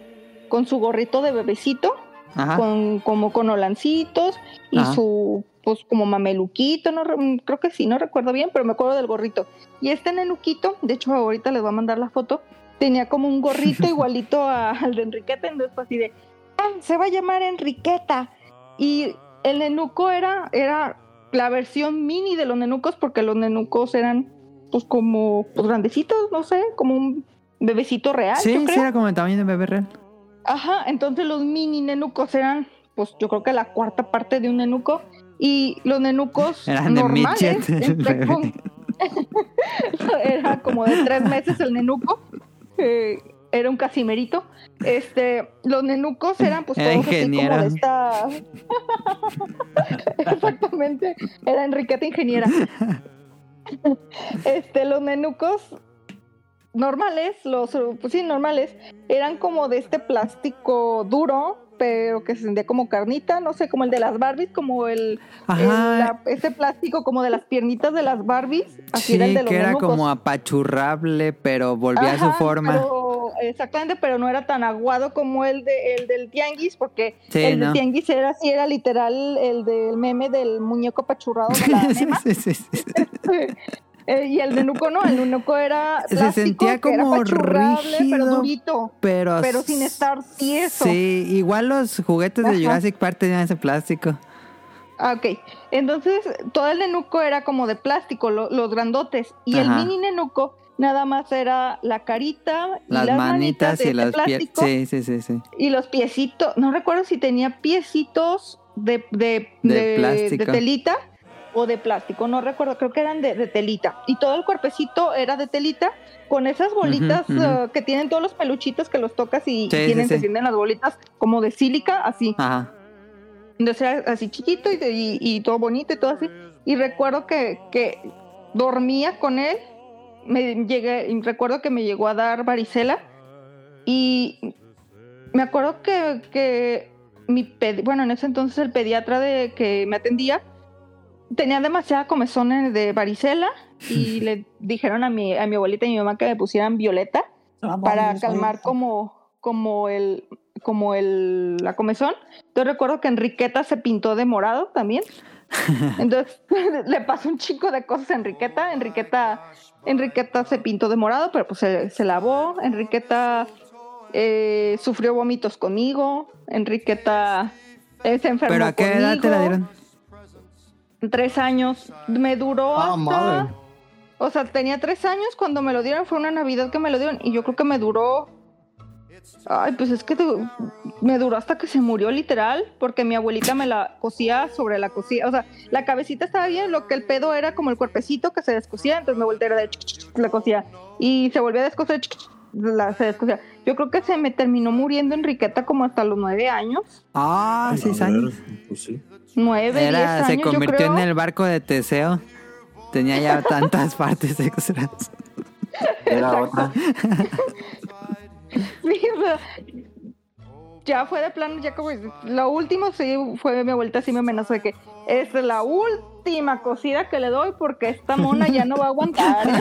con su gorrito de bebecito, Ajá. con, como con olancitos y Ajá. su. pues como mameluquito, no re- creo que sí, no recuerdo bien, pero me acuerdo del gorrito. Y este nenuquito, de hecho, ahorita les voy a mandar la foto, tenía como un gorrito igualito a- al de Enriqueta, entonces así de. "Ah, se va a llamar Enriqueta. Y el nenuco era, era la versión mini de los nenucos, porque los nenucos eran pues como pues, grandecitos, no sé, como un bebecito real, Sí, yo sí, creo. era como el tamaño de un bebé real. Ajá, entonces los mini nenucos eran, pues yo creo que la cuarta parte de un nenuco. Y los nenucos Eran de normales, entre com- era como de tres meses el nenuco. eh, era un casimerito. Este, los nenucos eran pues Era todos así como de esta. Exactamente, era Enriqueta ingeniera. Este, los nenucos normales, los pues sí, normales, eran como de este plástico duro, pero que se sentía como carnita, no sé, como el de las Barbies, como el, Ajá. el- la- ese plástico como de las piernitas de las Barbies, así Sí, era el de los que era como apachurrable, pero volvía a su forma. pero- exactamente, pero no era tan aguado como el de el del tianguis, porque Sí, el no. de tianguis era así, era literal el del meme del muñeco apachurrado de la Sí, sí, sí. Eh, y el nenuco no, el nenuco era Se sentía como apachurrable, pero rígido, durito, Pero, pero sin estar tieso. Sí, igual los juguetes de. Jurassic Park tenían ese plástico. Ah, ok. Entonces, todo el nenuco era como de plástico, lo- los grandotes. Y Ajá. el mini nenuco nada más era la carita y Las, las, manitas y pies. plástico Sí, sí, sí, sí. y los piecitos. No recuerdo si tenía piecitos de, de, De telita o de plástico. No recuerdo, creo que eran de, de telita. Y todo el cuerpecito era de telita con esas bolitas eh, que tienen todos los peluchitos que los tocas y, sí, tienen, se sí. sienten las bolitas como de sílica, así. Ajá. Entonces era así chiquito y, y- y todo bonito y todo así. Y recuerdo que, que dormía con él. Me llegué, recuerdo que me llegó a dar varicela. Y me acuerdo que, que mi pedi- bueno, en ese entonces el pediatra de que me atendía tenía demasiada comezón de varicela y le dijeron a mi, a mi abuelita y mi mamá que me pusieran violeta para calmar como, como el como el la comezón. Entonces recuerdo que Enriqueta se pintó de morado también. Entonces le pasó un chico de cosas a Enriqueta. Enriqueta, Enriqueta se pintó de morado, pero pues se, se lavó. Enriqueta eh, sufrió vómitos conmigo. Enriqueta eh, se enfermó ¿Pero a qué edad te la dieron? Tres años. Me duró Ah, hasta... madre. O sea, tenía tres años cuando me lo dieron, fue una Navidad que me lo dieron y yo creo que me duró... Ay, pues es que me duró hasta que se murió literal, porque mi abuelita me la cosía sobre la cosía. O sea, la cabecita estaba bien, lo que el pedo era como el cuerpecito que se descosía, entonces me volteé de la cosía. Y se volvía a descoser, la, se descosía. Yo creo que se me terminó muriendo Enriqueta como hasta los nueve años. Ah, Ay, seis ver, años. Pues sí. Nueve, diez Era, años, se yo convirtió en el barco de Teseo. Tenía ya tantas partes extras. Era otra. Sí, ya fue de plano, ya como lo último sí fue mi vuelta así me amenazó de que es la última cosida que le doy porque esta mona ya no va a aguantar. ¿eh?".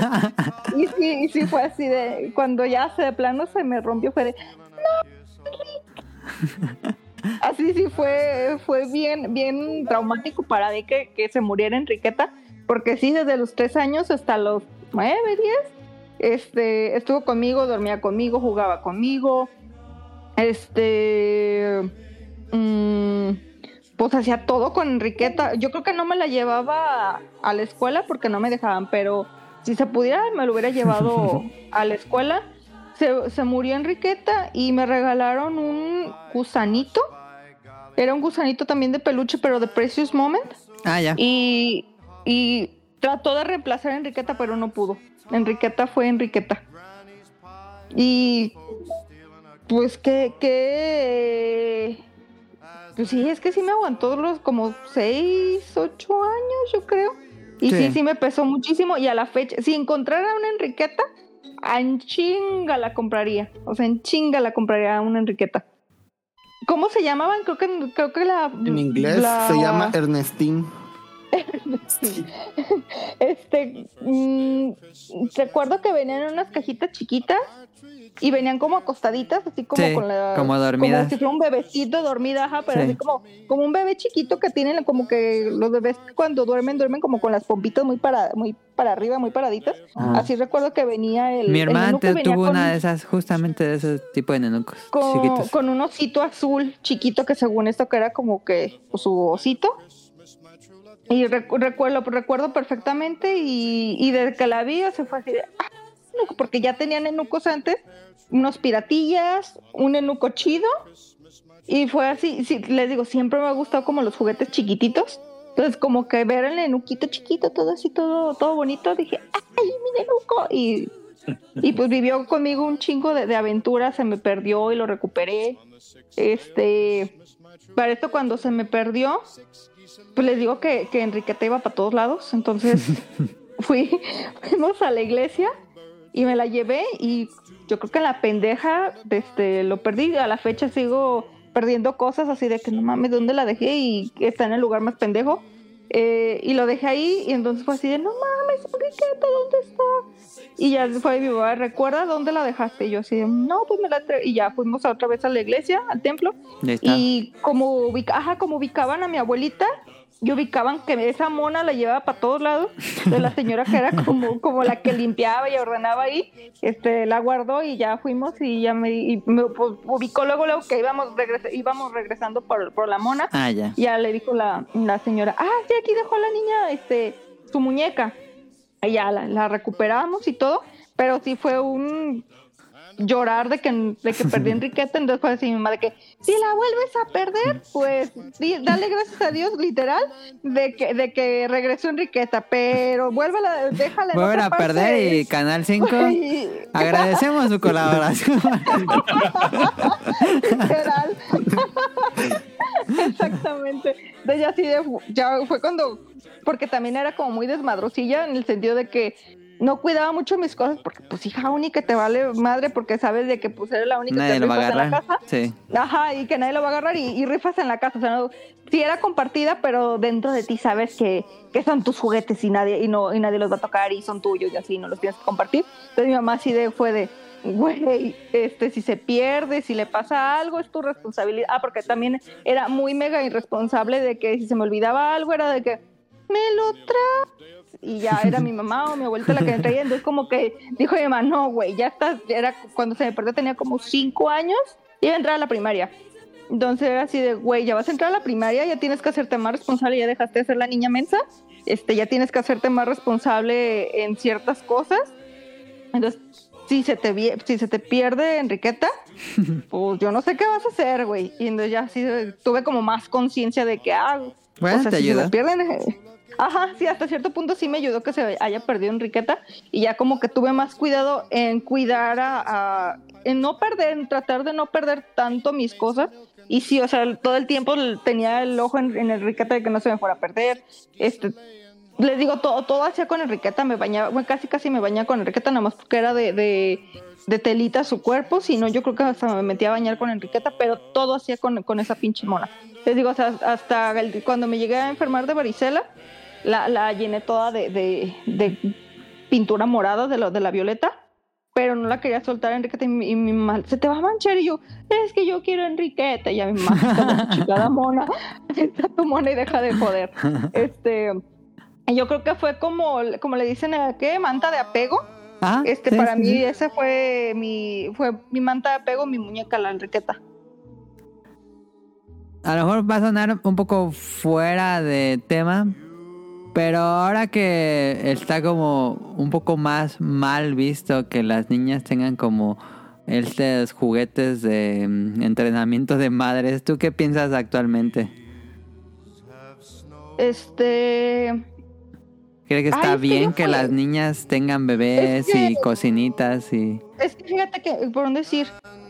Y sí, y sí fue así de cuando ya se de plano se me rompió fue de Así sí fue, fue bien, bien traumático para mí que, que se muriera Enriqueta, porque sí, desde los tres años hasta los nueve, diez, este, estuvo conmigo, dormía conmigo, jugaba conmigo, este, mm, pues hacía todo con Enriqueta. Yo creo que no me la llevaba a, a la escuela porque no me dejaban, pero si se pudiera me lo hubiera llevado a la escuela. Se, se murió Enriqueta y me regalaron un gusanito. Era un gusanito también de peluche, pero de Precious Moment. Ah, ya. Y, y trató de reemplazar a Enriqueta, pero no pudo. Enriqueta fue Enriqueta. Y pues que, que pues sí, es que sí me aguantó los como 6, 8 años, yo creo. Y sí. Sí. sí, me pesó muchísimo. Y a la fecha, si encontrara una Enriqueta, en chinga la compraría. O sea, en chinga la compraría una Enriqueta. ¿Cómo se llamaban? Creo que, creo que la. En inglés la- se llama Ernestine. Este, mm, recuerdo que venían en unas cajitas chiquitas y venían como acostaditas, así como Sí, con la. como dormidas. Como si fuera un bebecito dormida, ajá, pero Sí. así como, como un bebé chiquito que tienen como que los bebés cuando duermen, duermen como con las pompitas muy para, muy para arriba, muy paraditas. Ajá. Así recuerdo que venía el. Mi hermana tuvo con- una de esas, justamente de ese tipo de nenucos con, chiquitos. con un osito azul chiquito que según esto que era como que pues, su osito. Y recu- recuerdo, recuerdo perfectamente y, y desde que la vi se fue así de... "Ah, nenuco", porque ya tenían enucos antes, unos piratillas, un enuco chido. Y fue así, sí, les digo, siempre me ha gustado como los juguetes chiquititos. Entonces como que ver el enuquito chiquito, todo así, todo, todo bonito, dije, ¡ay, mi nenuco! Y y pues vivió conmigo un chingo de, de aventuras, se me perdió y lo recuperé. Este, para esto cuando se me perdió, pues les digo que, que Enriqueta iba para todos lados, entonces fui, fuimos a la iglesia y me la llevé y yo creo que la pendeja este, lo perdí, a la fecha sigo perdiendo cosas así de que no mames, ¿dónde la dejé? Y está en el lugar más pendejo. Eh, y lo dejé ahí y entonces fue así de, no mames, Enriqueta, ¿dónde está? Y ya fue mi mamá, ¿recuerda dónde la dejaste? Y yo así de, no, pues me la entre-". Y ya fuimos otra vez a la iglesia, al templo. Y como, ubica- ajá, como ubicaban a mi abuelita, y ubicaban que esa mona la llevaba para todos lados. De la señora que era como, como la que limpiaba y ordenaba ahí, este, la guardó y ya fuimos y ya me, y me, pues, ubicó luego, luego que íbamos, regres- íbamos regresando por, por la mona. Ah, ya. Ya le dijo la, la señora, ah, sí, aquí dejó la niña este, su muñeca. Y ya la, la recuperamos y todo, pero sí fue un llorar de que, de que perdí a Enriqueta, entonces fue así mi mamá de que si la vuelves a perder, pues di- dale gracias a Dios, literal, de que, de que regresó Enriqueta, pero vuélvala, déjala en Vuelven a parte. perder y Canal 5. Y- Agradecemos su colaboración. Literal. Exactamente. De ella de, ya fue cuando, porque también era como muy desmadrosilla en el sentido de que no cuidaba mucho mis cosas, porque pues hija única te vale madre porque sabes de que pues eres la única Nadie que lo va a rifas en la agarrar. casa. Sí. Ajá, y que nadie lo va a agarrar y, y rifas en la casa. O sea, no, sí era compartida, pero dentro de ti sabes que, que son tus juguetes y nadie, y no, y nadie los va a tocar y son tuyos y así no los tienes que compartir. Entonces mi mamá así de, fue de, güey, este, si se pierde, si le pasa algo, es tu responsabilidad. Ah, porque también era muy mega irresponsable de que si se me olvidaba algo, era de que me lo traes. Y ya era mi mamá o mi abuelita la que me traía. Entonces, como que dijo mi mamá, no, güey, ya estás. Era cuando se me perdió, tenía como cinco años iba a entrar a la primaria. Entonces era así de, güey, ya vas a entrar a la primaria, ya tienes que hacerte más responsable, ya dejaste de ser la niña mensa, este, ya tienes que hacerte más responsable en ciertas cosas. Entonces, si se te, si se te pierde Enriqueta, pues yo no sé qué vas a hacer, güey. Y entonces ya así tuve como más conciencia de que, ah, Bueno, o sea, te si se ayuda. me pierden... Ajá, sí, hasta cierto punto sí me ayudó que se haya perdido Enriqueta y ya como que tuve más cuidado en cuidar a, a- en no perder, en tratar de no perder tanto mis cosas. Y sí, o sea, todo el tiempo tenía el ojo en, en Enriqueta de que no se me fuera a perder. Este, les digo, todo, todo hacía con Enriqueta, me bañaba, bueno, casi casi me bañaba con Enriqueta, nada más porque era de, de, de telita su cuerpo, si no, yo creo que hasta me metía a bañar con Enriqueta, pero todo hacía con, con esa pinche mona. Les digo, o sea, hasta el- cuando me llegué a enfermar de varicela, la, la llené toda de, de, de pintura morada de, lo, de la violeta. pero no la quería soltar a Enriqueta y mi, y mi mamá, se te va a manchar y yo, es que yo quiero a Enriqueta y a mi mamá, "Está tu chingada mona, está tu mona y deja de joder. Este, yo creo que fue como, como le dicen. ¿qué? Manta de apego. Ah, Este, sí, para sí, mí sí. ese fue mi, fue mi manta de apego, mi muñeca, la Enriqueta. A lo mejor va a sonar un poco fuera de tema, pero ahora que está como un poco más mal visto que las niñas tengan como estos juguetes de mm, entrenamiento de madres, ¿tú qué piensas actualmente? Este, ¿Crees que está Ay, que bien que fui- las niñas tengan bebés Es que- y cocinitas y... es que fíjate que, por un decir,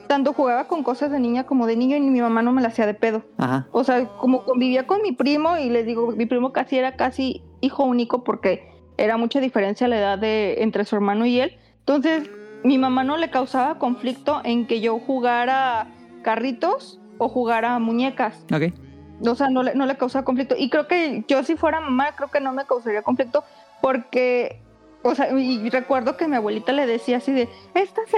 tanto jugaba con cosas de niña como de niño y mi mamá no me la hacía de pedo. Ajá. O sea, como convivía con mi primo y les digo, mi primo casi era casi hijo único porque era mucha diferencia la edad de entre su hermano y él. Entonces, mi mamá no le causaba conflicto en que yo jugara carritos o jugara muñecas. Ok. O sea, no le, no le causaba conflicto. Y creo que yo si fuera mamá, creo que no me causaría conflicto porque, o sea, y recuerdo que mi abuelita le decía así de, esta se...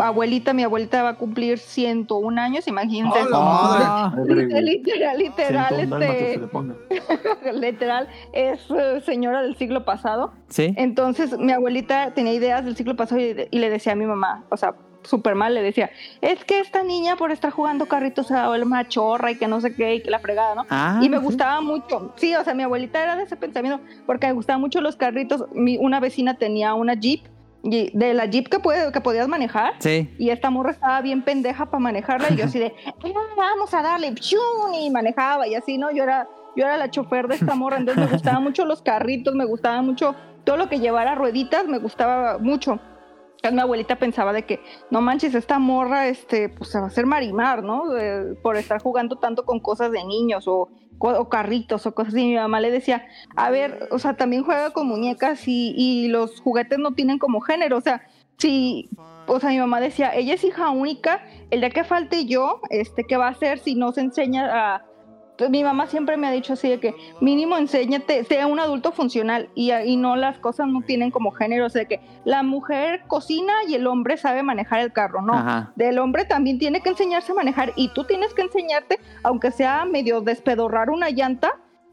Abuelita, mi abuelita va a cumplir 101 años, imagínense. ¡A la madre! Literal, literal, literal, este, literal, es eh, señora del siglo pasado. ¿Sí? Entonces, mi abuelita tenía ideas del siglo pasado y, y le decía a mi mamá, o sea, súper mal, le decía, es que esta niña por estar jugando carritos se va a volver machorra y que no sé qué y que la fregada, ¿no? Ah, y me sí. gustaba mucho, sí, o sea, mi abuelita era de ese pensamiento porque me gustaban mucho los carritos. Mi, una vecina tenía una Jeep, de la Jeep que, puede, que podías manejar. Sí. Y esta morra estaba bien pendeja para manejarla y yo así de, "Ah, vamos a darle, y manejaba y así, ¿no? Yo era, yo era la chofer de esta morra, entonces me gustaban mucho los carritos, me gustaba mucho todo lo que llevara rueditas, me gustaba mucho. Entonces, mi abuelita pensaba de que, no manches, esta morra, este, pues se va a hacer marimar, ¿no? Eh, por estar jugando tanto con cosas de niños o, o carritos o cosas así. Mi mamá le decía, a ver, o sea, también juega con muñecas y, y los juguetes no tienen como género, o sea, si, o sea, mi mamá decía, ella es hija única, el día que falte yo, este, ¿qué va a hacer si no se enseña a... Entonces, mi mamá siempre me ha dicho así de que mínimo enséñate, sea un adulto funcional y, y no las cosas no tienen como género, o sea, que la mujer cocina y el hombre sabe manejar el carro, ¿no? Ajá. Del hombre también tiene que enseñarse a manejar y tú tienes que enseñarte, aunque sea medio despedorrar una llanta,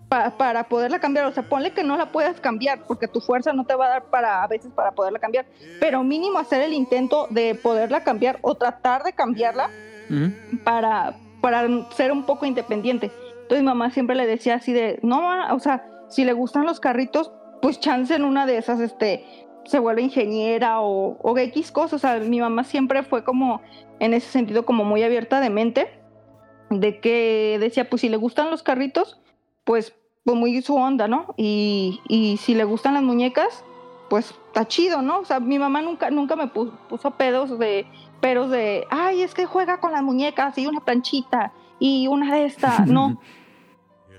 pa- para poderla cambiar. O sea, ponle que no la puedas cambiar porque tu fuerza no te va a dar para a veces para poderla cambiar, pero mínimo hacer el intento de poderla cambiar o tratar de cambiarla para, para ser un poco independiente. Entonces mi mamá siempre le decía así de, no, o sea, si le gustan los carritos, pues chance en una de esas, este, se vuelve ingeniera o, o X cosas. O sea, mi mamá siempre fue como, en ese sentido, como muy abierta de mente, de que decía, pues si le gustan los carritos, pues, pues muy su onda, ¿no? Y, y si le gustan las muñecas, pues está chido, ¿no? O sea, mi mamá nunca, nunca me pu- puso pedos de, peros de, ay, es que juega con las muñecas y una planchita y una de estas, no.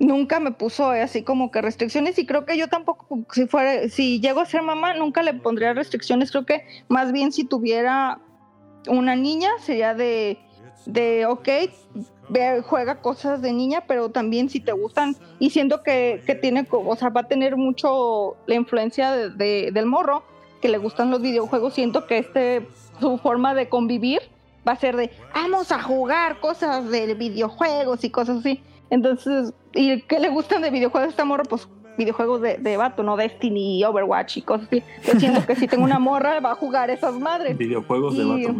nunca me puso así como que restricciones y creo que yo tampoco, si fuera, si llego a ser mamá, nunca le pondría restricciones. Creo que más bien si tuviera una niña sería de, de ok, juega cosas de niña, pero también si te gustan y siento que, que tiene, o sea, va a tener mucho la influencia de- de- del morro, que le gustan los videojuegos, siento que este, su forma de convivir va a ser de, vamos a jugar cosas de videojuegos y cosas así. Entonces, ¿y qué le gustan de videojuegos a esta morra? Pues videojuegos de, de vato, ¿no? Destiny, Overwatch y cosas así. Yo siento que si tengo una morra, va a jugar esas madres. Videojuegos de vato,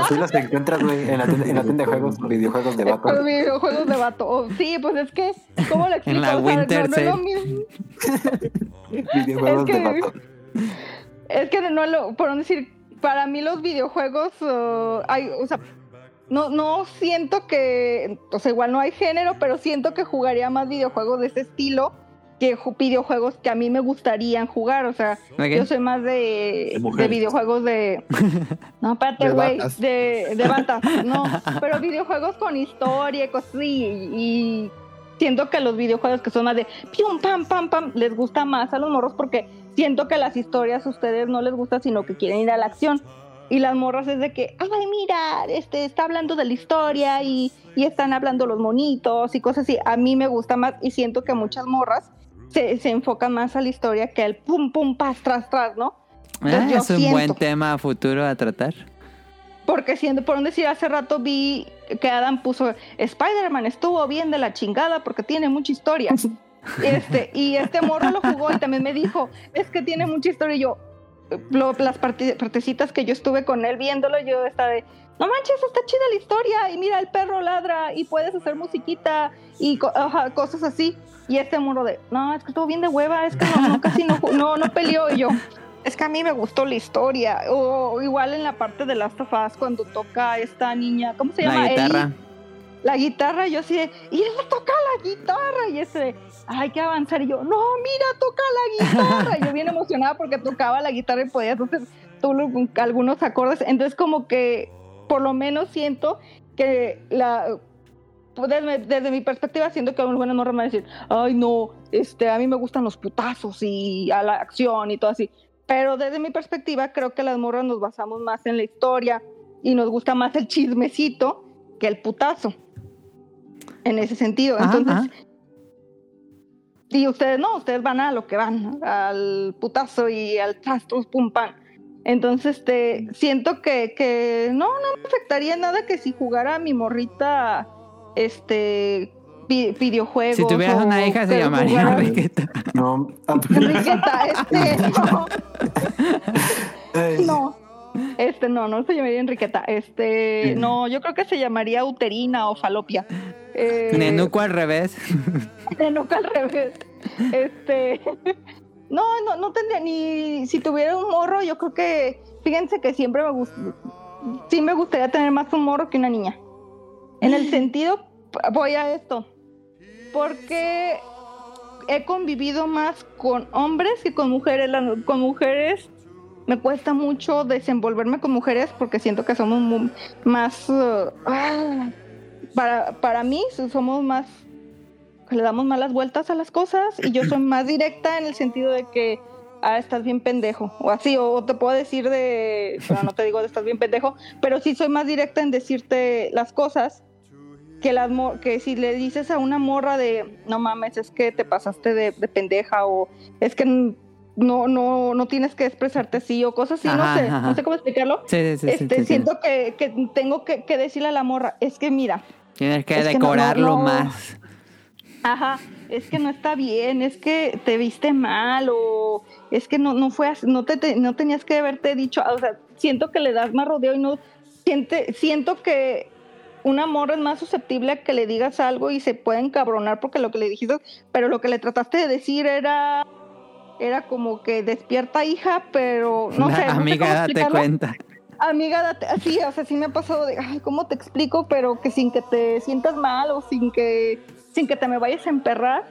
Así los encuentras, güey, en la tienda, en la tienda de juegos, videojuegos de vato. Los videojuegos de vato. Oh, sí, pues es que, ¿cómo lo explico? la O sea, Winter no, no es lo mismo. Videojuegos Es de que- vato. Es que no lo, por decir, para mí los videojuegos, uh, hay, o sea, no, no siento que, o sea, igual no hay género, pero siento que jugaría más videojuegos de ese estilo que ju- videojuegos que a mí me gustarían jugar, o sea, yo soy más de, De de, mujeres. videojuegos de, no, espérate, güey, de, de batas, no, pero videojuegos con historia, y cosas así, y siento que los videojuegos que son más de pium, pam, pam, pam, les gusta más a los morros porque siento que las historias a ustedes no les gusta, sino que quieren ir a la acción. Y las morras es de que, ay, mira, este está hablando de la historia y, y están hablando los monitos y cosas así. A mí me gusta más y siento que muchas morras se, se enfoca más a la historia que el pum, pum, pas, tras, tras, ¿no? Ah, Entonces, yo es un siento- buen tema futuro a tratar. Porque siendo, por un decir, hace rato vi que Adam puso, Spider-Man estuvo bien de la chingada porque tiene mucha historia. Este, y este morro lo jugó y también me dijo, es que tiene mucha historia. Y yo, lo- las parte- partecitas que yo estuve con él viéndolo, yo estaba de, no manches, está chida la historia. Y mira, el perro ladra y puedes hacer musiquita y co- cosas así. Y este morro de, no, es que estuvo bien de hueva, es que no, no, casi no, no, no peleó. Y yo, es que a mí me gustó la historia. O igual en la parte de Last of Us, cuando toca esta niña, ¿cómo se llama? La Ellie. La guitarra, yo así de, y él toca la guitarra. Y ese, hay que avanzar. Y yo, no, mira, toca la guitarra. Y yo bien emocionada porque tocaba la guitarra y podías hacer tú algunos acordes. Entonces, como que por lo menos siento que la. pues, Desde, desde mi perspectiva, siento que algunas morras van a decir, ay, no, este, a mí me gustan los putazos y a la acción y todo así. Pero desde mi perspectiva, creo que las morras nos basamos más en la historia y nos gusta más el chismecito que el putazo. En ese sentido. Ajá, Entonces, ajá. y ustedes no, ustedes van a lo que van, al putazo y al trastros pum pam. Entonces, este, siento que, que no, no me afectaría nada que si jugara mi morrita, este, vi- videojuegos. Si tuvieras o una hija se llamaría jugara- Enriqueta. No. Enriqueta, este, no. Este, no, no se llamaría Enriqueta. Este, no, yo creo que se llamaría uterina o falopia. Eh, Nenuco al revés. Nenuco al revés. Este. No, no, no tendría ni. Si tuviera un morro, yo creo que. Fíjense que siempre me gusta. Sí, me gustaría tener más un morro que una niña. En el sentido. Voy a esto. Porque he convivido más con hombres que con mujeres. Con mujeres me cuesta mucho desenvolverme con mujeres porque siento que somos más. uh, ah, para, para mí, somos más le damos malas vueltas a las cosas y yo soy más directa en el sentido de que ah, estás bien pendejo o así o te puedo decir de bueno, no te digo de estás bien pendejo pero sí soy más directa en decirte las cosas que las que si le dices a una morra de no mames es que te pasaste de, de pendeja o es que no no no tienes que expresarte así o cosas así Ajá, no sé ajá. no sé cómo explicarlo Sí, sí, este sí, siento que, que tengo que, que decirle a la morra es que mira Tienes que es que no- no- decorarlo más. Ajá, es que no está bien, es que te viste mal o es que no, no fue así, no te, te- no tenías que haberte dicho, o sea, siento que le das más rodeo y no siente, siento que un amor es más susceptible a que le digas algo y se puede encabronar porque lo que le dijiste, pero lo que le trataste de decir era era como que despierta hija, pero no sé, no Amiga, date cuenta. Amiga, date, así, o sea, sí me ha pasado de, ay, ¿cómo te explico? Pero que sin que te sientas mal o sin que, sin que te me vayas a emperrar.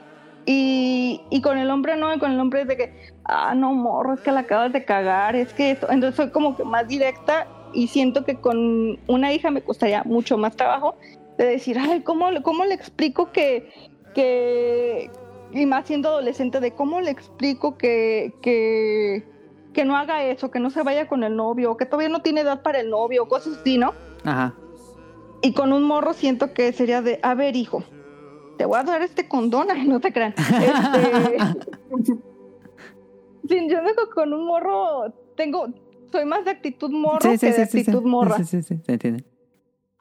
Y, y con el hombre no, y con el hombre es de que, ah, no, morro, es que la acabas de cagar, es que esto. Entonces soy como que más directa y siento que con una hija me costaría mucho más trabajo de decir, ay, ¿cómo, cómo le explico que, que, y más siendo adolescente, de cómo le explico que, que, que no haga eso, que no se vaya con el novio, que todavía no tiene edad para el novio, cosas así, ¿no? Ajá. Y con un morro siento que sería de, a ver, hijo, te voy a dar este condón, ay, no te crean. Este... sí, yo digo que con un morro tengo, soy más de actitud morro Sí, sí, que sí, de sí, sí. actitud morra. Sí, sí, sí, se entiende.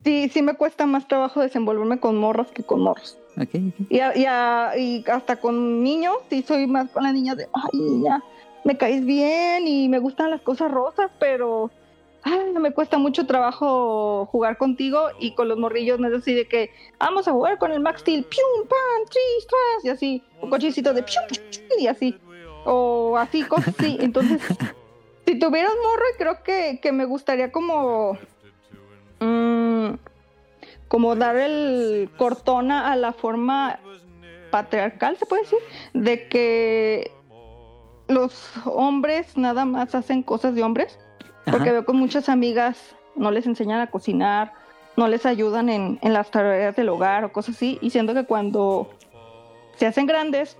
Sí, sí me cuesta más trabajo desenvolverme con morros que con morros. Ok, ok. Y, a- y, a- y hasta con niños, sí soy más con la niña de, ay, niña, me caes bien y me gustan las cosas rosas, pero ay, me cuesta mucho trabajo jugar contigo y con los morrillos no es así de que vamos a jugar con el Max Steel, pium, pam, tris, tras, y así, un cochecito de pium, y así, o así, cosas así. Entonces, si tuviera un morro, creo que, que me gustaría como... mm, como dar el cortón a la forma patriarcal, se puede decir, de que los hombres nada más hacen cosas de hombres, porque veo con muchas amigas no les enseñan a cocinar, no les ayudan en, en las tareas del hogar o cosas así, y siento que cuando se hacen grandes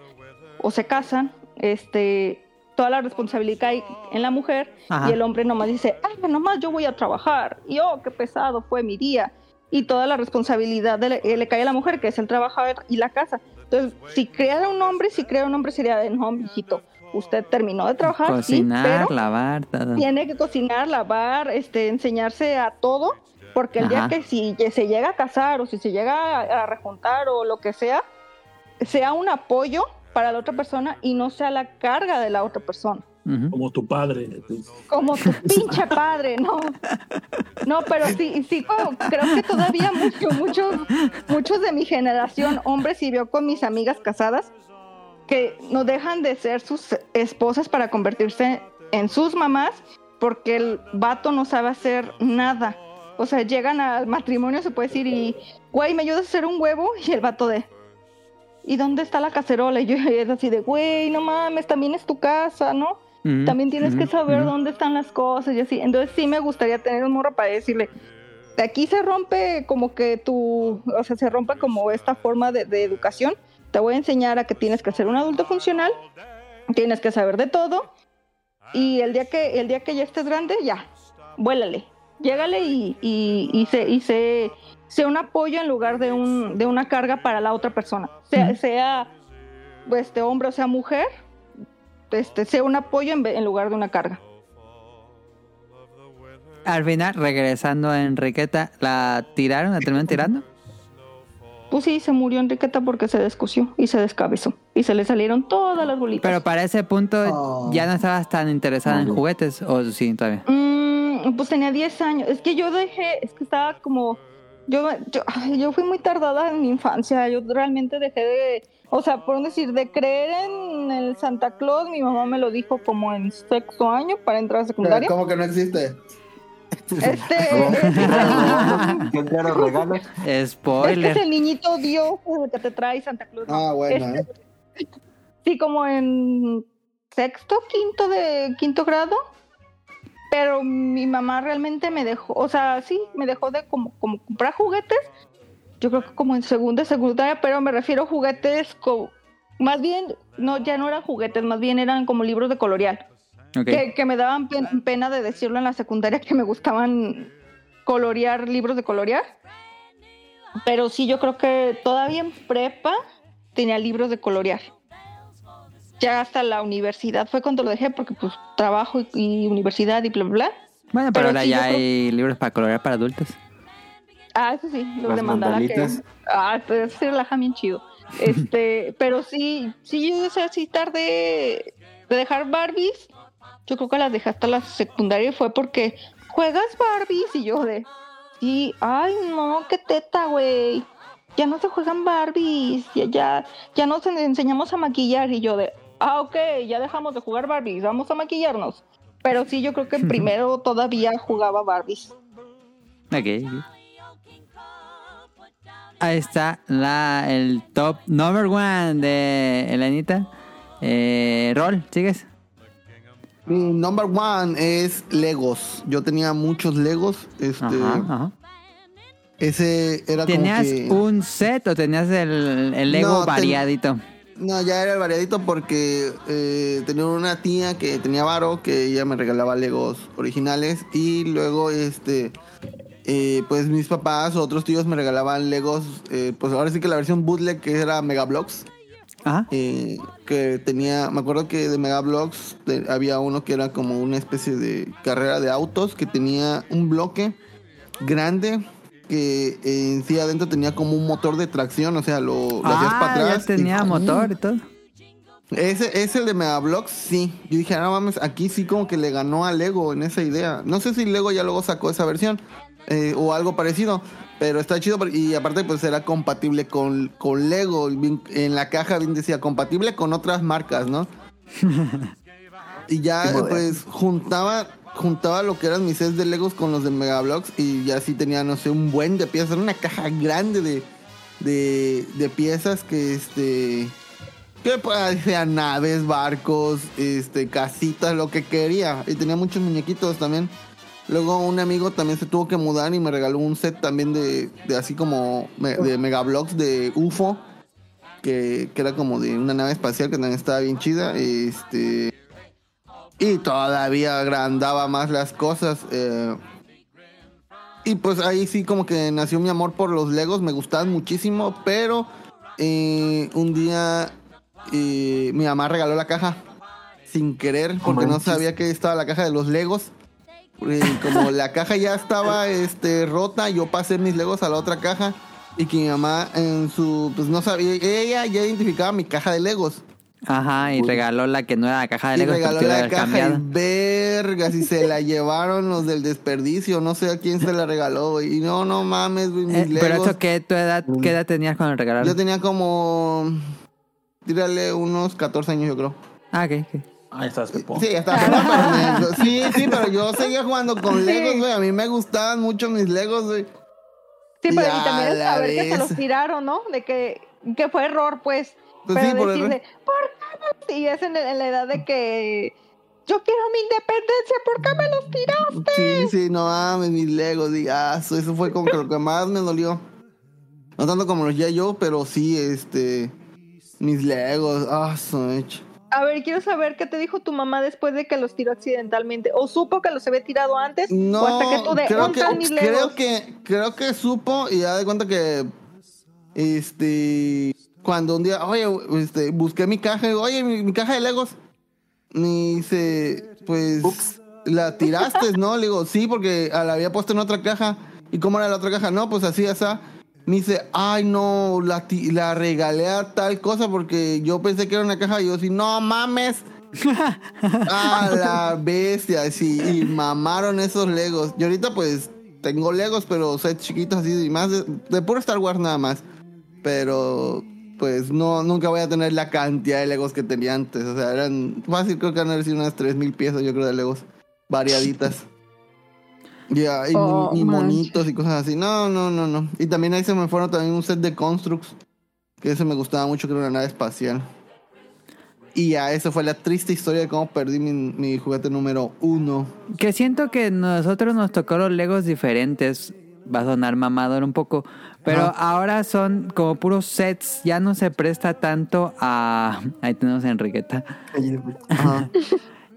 o se casan, este toda la responsabilidad cae en la mujer Ajá. y el hombre nomás dice, ah, nomás yo voy a trabajar, y oh, qué pesado fue mi día. Y toda la responsabilidad de le, eh, le cae a la mujer, que es el trabajador y la casa. Entonces, si creara un hombre, si crea un hombre sería de no, mijito. Usted terminó de trabajar, Cocinar, sí, pero lavar, todo. tiene que cocinar, lavar, este, enseñarse a todo, porque el día que si se llega a casar o si se llega a, a rejuntar o lo que sea, sea un apoyo para la otra persona y no sea la carga de la otra persona. Como tu padre. Como tu pinche padre, no. No, pero sí, sí, como- creo que todavía mucho- muchos, muchos de mi generación, hombres, y veo con mis amigas casadas, que no dejan de ser sus esposas para convertirse en sus mamás, porque el vato no sabe hacer nada. O sea, llegan al matrimonio, se puede decir, y, güey, ¿me ayudas a hacer un huevo? Y el vato de, ¿y dónde está la cacerola? Y yo es así de, güey, no mames, también es tu casa, ¿no? Ujú, También tienes que ujú, saber ujú. dónde están las cosas y así. Entonces sí me gustaría tener un morro para decirle, de aquí se rompe como que tu, o sea, se rompe como esta forma de, de educación. Te voy a enseñar a que tienes que ser un adulto funcional, tienes que saber de todo y el día que, el día que ya estés grande, ya, vuélale, llégale y, y, y, sé, y sé, sé un apoyo en lugar de, un, de una carga para la otra persona. Sea, sea este hombre o sea mujer, este, sea un apoyo en, en lugar de una carga. Al final, regresando a Enriqueta, ¿la tiraron? ¿La terminaron tirando? Pues sí, se murió Enriqueta porque se descosió y se descabezó y se le salieron todas las bolitas. Pero para ese punto Oh. ya no estabas tan interesada en juguetes, o sí, todavía. Mm, pues tenía 10 años. Es que yo dejé, es que estaba como. Yo, yo, yo fui muy tardada en mi infancia. Yo realmente dejé de. O sea, por decir, de creer en el Santa Claus, mi mamá me lo dijo como en sexto año para entrar a secundaria. ¿Cómo que no existe? Este. Qué claro regalo. Este es Spoiler. el niñito Dios que te trae Santa Claus. Ah, bueno, Este- ¿eh? Sí, como en sexto, quinto de quinto grado. Pero mi mamá realmente me dejó, o sea, sí, me dejó de como, como comprar juguetes. Yo creo que como en segunda, secundaria, pero me refiero a juguetes co- más bien, no, ya no eran juguetes, más bien eran como libros de colorear. Ok. Que, que me daban pen- pena de decirlo en la secundaria que me gustaban colorear, libros de colorear. Pero sí, yo creo que todavía en prepa tenía libros de colorear. Ya hasta la universidad fue cuando lo dejé porque pues trabajo y, y universidad y bla, bla, bla. Bueno, pero, pero ahora sí, ya creo- hay libros para colorear para adultos. Ah, eso sí, los Las de mandala que... Ah, pues se relaja bien chido. Este, pero sí, sí, yo o sea, sí tardé de dejar Barbies. Yo creo que las dejé hasta la secundaria y fue porque juegas Barbies y yo de, sí, ay no, qué teta, güey. Ya no se juegan Barbies, ya, ya, ya nos en- enseñamos a maquillar y yo de, ah, ok, ya dejamos de jugar Barbies, vamos a maquillarnos. Pero sí, yo creo que primero todavía jugaba Barbies. Ok. Ahí está la, el top number one de Elenita. Eh, Rol, ¿sigues? Mi number one es Legos. Yo tenía muchos Legos. Este, Ajá, ajá. Ese era ¿Tenías como que... un set o tenías el, el Lego No, ten- variadito? No, ya era el variadito porque eh, tenía una tía que tenía varo que ella me regalaba Legos originales y luego este eh, pues mis papás o otros tíos me regalaban Legos eh, pues ahora sí que la versión bootleg que era Mega Bloks Ajá. eh, que tenía me acuerdo que de Mega Bloks había uno que era como una especie de carrera de autos que tenía un bloque grande que en sí adentro tenía como un motor de tracción, o sea, lo, lo hacías para Ah, atrás. ya tenía y- motor y todo. ese es el de Megablox, sí. Yo dije, ah, no mames, aquí sí como que le ganó a Lego en esa idea. No sé si Lego ya luego sacó esa versión eh, o algo parecido, pero está chido y aparte pues era compatible con, con Lego. En la caja bien decía compatible con otras marcas, ¿no? y ya pues juntaba juntaba lo que eran mis sets de Legos con los de Megablox y ya sí tenía, no sé, un buen de piezas. Era una caja grande de, de, de piezas que este que parecían naves, barcos, este, casitas, lo que quería. Y tenía muchos muñequitos también. Luego un amigo también se tuvo que mudar y me regaló un set también de, de así como me- de megablocks de UFO. Que, que era como de una nave espacial que también estaba bien chida. Este. Y todavía agrandaba más las cosas. eh. Y pues ahí sí como que nació mi amor por los Legos, me gustaban muchísimo, pero eh, un día eh, mi mamá regaló la caja sin querer porque no sabía que estaba la caja de los Legos. Como la caja ya estaba este, rota, yo pasé mis Legos a la otra caja y que mi mamá en su, pues no sabía, ella ya identificaba mi caja de Legos. Ajá, y regaló la que no era la caja de Y Legos regaló la caja y vergas y se la llevaron los del desperdicio, no sé a quién se la regaló, güey. Y no, no mames, güey, mis Eh, pero Legos. eso, ¿qué, tu edad, ¿qué edad tenías cuando regalaron? Yo tenía como, tírale unos 14 años yo creo. Ah, ok, ok. Ahí estás, Pepo. Sí, estaba pero me- sí, sí, pero yo seguía jugando con Legos, güey. A mí me gustaban mucho mis Legos, güey. Sí, pero Ya, y también la saber que se vez. los tiraron, ¿no? De que, que fue error, pues. Pues pero sí, por decirle, error. ¿por qué me los-?" Y es en, en la edad de que yo quiero mi independencia, ¿por qué me los tiraste? Sí, sí, no mames, mis Legos, digazo. Eso fue como que lo que más me dolió. No tanto como los ya yo, pero sí, este. Mis Legos, ah, su hecho. A ver, quiero saber qué te dijo tu mamá después de que los tiró accidentalmente. ¿O supo que los había tirado antes? No, ¿O hasta que tú de creo, "¿Dónde están mis que, Legos?" creo que creo que supo y ya de cuenta que este cuando un día, oye, este, busqué mi caja, digo, oye, mi, mi caja de Legos. Me dice, pues la tiraste, ¿no? Le digo, sí, porque la había puesto en otra caja. ¿Y cómo era la otra caja? No, pues así, así. Me dice, ay, no, la, la regalé a tal cosa porque yo pensé que era una caja. Y yo, sí, no mames. A la bestia, sí, y mamaron esos Legos. Y ahorita pues tengo Legos, pero sets chiquitos así, y más de, de puro Star Wars nada más. Pero pues no, nunca voy a tener la cantidad de Legos que tenía antes. O sea, eran fácil, creo que han sido unas 3000 piezas, yo creo, de Legos variaditas. Ya, y, Oh, y monitos y cosas así. No, no, no, no. Y también ahí se me fueron también un set de Constructs. Que ese me gustaba mucho, que era una nave espacial. Y ya, esa fue la triste historia de cómo perdí mi, mi juguete número uno. Que siento que nosotros nos tocó los Legos diferentes. Va a sonar mamador un poco. Pero Ajá. ahora son como puros sets. Ya no se presta tanto a. Ahí tenemos a Enriqueta. Ajá.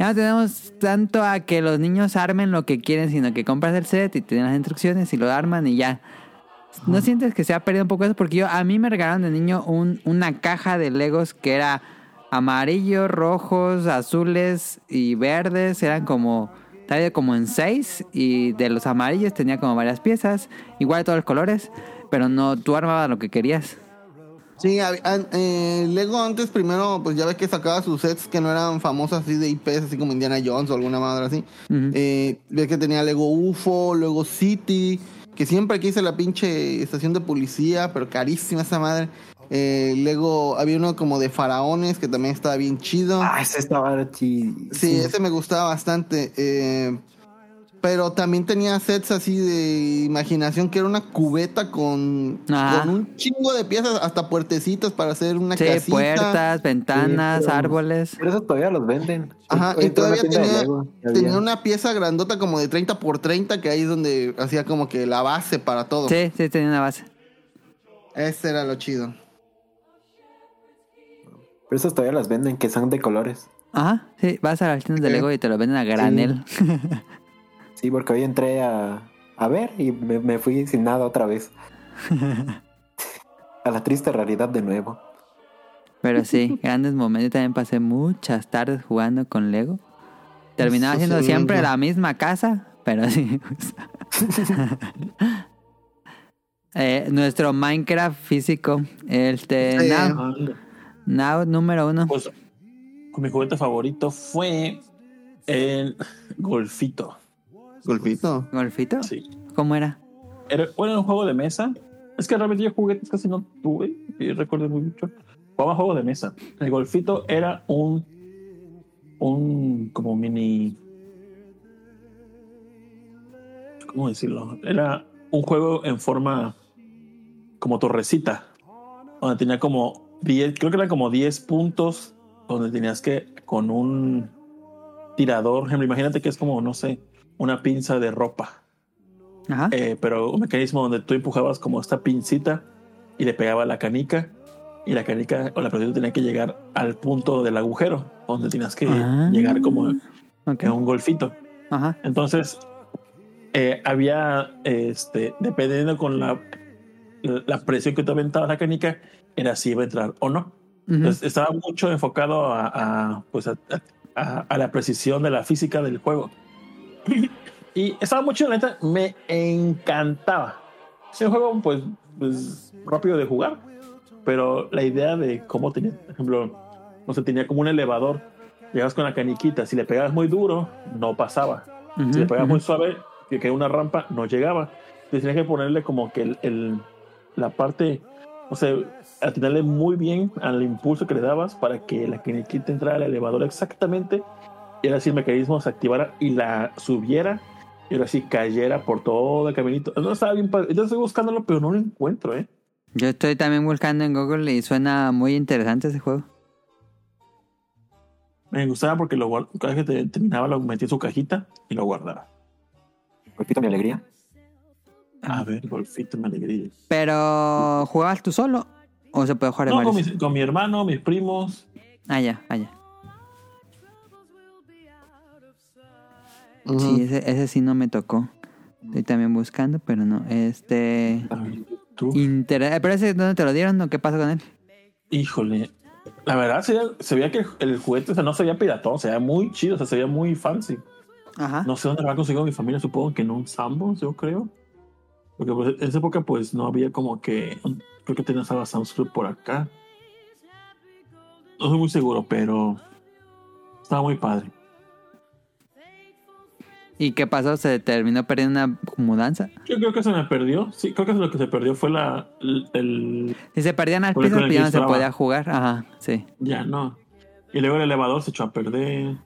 Ya no tenemos tanto a que los niños armen lo que quieren, sino que compras el set y te dan las instrucciones y lo arman y ya. ¿No sientes que se ha perdido un poco eso? Porque yo, a mí me regalaron de niño un- una caja de Legos que era amarillos, rojos, azules y verdes. Eran como, estaba como en seis y de los amarillos tenía como varias piezas, igual de todos los colores, pero no, tú armabas lo que querías. Sí, eh, Lego antes primero, pues ya ves que sacaba sus sets que no eran famosos así de IPs, así como Indiana Jones o alguna madre así. Eh, ves que tenía Lego UFO, Lego City, que siempre quise la pinche estación de policía, pero carísima esa madre. Eh, Lego, había uno como de faraones que también estaba bien chido. Ah, ese estaba chido. Sí, ese me gustaba bastante. eh, pero también tenía sets así de imaginación que era una cubeta con, con un chingo de piezas, hasta puertecitos para hacer una Sí, casita. puertas, ventanas, Sí, pero- árboles. Pero esos todavía los venden. Ajá, y todavía tenía, Lego, tenía una pieza grandota como de 30 por 30 que ahí es donde hacía como que la base para todo. Sí, sí, tenía una base. Ese era lo chido. Pero esos todavía los venden, que son de colores. Ajá, sí, vas a las tiendas de. Lego y te lo venden a granel. Sí, porque hoy entré a, a ver y me, me fui sin nada otra vez. a la triste realidad de nuevo. Pero sí, grandes momentos. Yo también pasé muchas tardes jugando con Lego. Terminaba siendo sí, siempre la misma casa, pero sí. Eh, nuestro Minecraft físico, este, Sí. now, now número uno. Pues mi juguete favorito fue el golfito. Golfito. ¿Golfito? Sí. ¿Cómo era? Era, bueno, un juego de mesa. Es que realmente yo juguetes casi no tuve, y recuerdo muy mucho. Jugaba juego de mesa. El golfito era un, un como mini, ¿cómo decirlo? Era un juego en forma como torrecita, donde tenía como 10, creo que eran como 10 puntos, donde tenías que con un tirador, ejemplo, imagínate que es como, no sé, una pinza de ropa. Ajá. Eh, pero un mecanismo donde tú empujabas como esta pincita y le pegaba la canica y la canica o la pelotita tenía que llegar al punto del agujero donde tenías que Ah. llegar como Ok. en un golfito. Ajá. Entonces, eh, había, este, dependiendo con la, la presión que te aventaba la canica, era si iba a entrar o no. Entonces, estaba mucho enfocado a, a, pues a, a- a la precisión de la física del juego. Y estaba mucho, la neta, me encantaba. Es un juego, pues, pues, rápido de jugar, pero la idea de cómo tenía, por ejemplo, no sé, tenía como un elevador. Llegabas con la caniquita, si le pegabas muy duro, no pasaba. Ujú, Si le pegabas muy suave, que que una rampa, no llegaba. Entonces tenías que ponerle como que el, el- la parte, o sea, atinarle muy bien al impulso que le dabas para que la caniquita entrara al elevador exactamente y ahora sí el mecanismo se activara y la subiera y ahora sí cayera por todo el caminito. No estaba bien padre. Yo estoy buscándolo, pero no lo encuentro, ¿eh? Yo estoy también buscando en Google y suena muy interesante ese juego. Me gustaba porque lo guard- cada vez que te- terminaba lo metía en su cajita y lo guardaba. Golfito mi alegría. A ver, golfito, me alegría. Pero, ¿jugabas tú solo? ¿O se puede jugar en No, con, con mi hermano, mis primos. Ah, ya, ah, ya. Ujú. Sí, ese, ese sí no me tocó. Estoy también buscando, pero no. Este. Inter... eh, ¿Pero ese dónde te lo dieron o qué pasó con él? Híjole. La verdad, se, veía- se veía que el juguete o sea, no se veía piratón, se veía muy chido, o sea, se veía muy fancy. Ajá. No sé dónde lo ha conseguido mi familia, supongo que en un Sambos, yo creo. Porque pues, en esa época, pues no había como que. Creo que tenías a Sam's Club por acá. No soy muy seguro, pero. Estaba muy padre. ¿Y qué pasó? ¿Se terminó perdiendo una mudanza? Yo creo que se me perdió. Sí, creo que lo que se perdió fue la. El. el- Si se perdían el pues ya no se podía jugar. Ajá, sí. ya no. Y luego el elevador se echó a perder.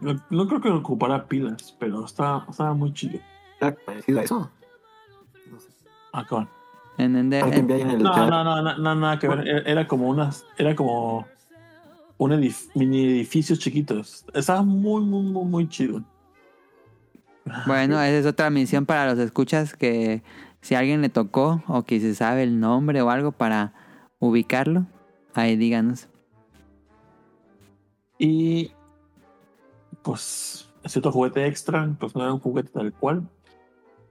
No, no creo que ocupara pilas, pero estaba, estaba muy chido. ¿Era parecido a eso? No sé. Ah, cabrón. En, en- el No, no, no, no, no, nada que ver. Era, era como unas, era como un edif- mini edificios chiquitos. Estaba muy, muy, muy, muy chido. Bueno, esa es otra misión para los escuchas que si alguien le tocó o que se sabe el nombre o algo para ubicarlo, ahí díganos. Y pues ese otro juguete extra, pues no era un juguete tal cual,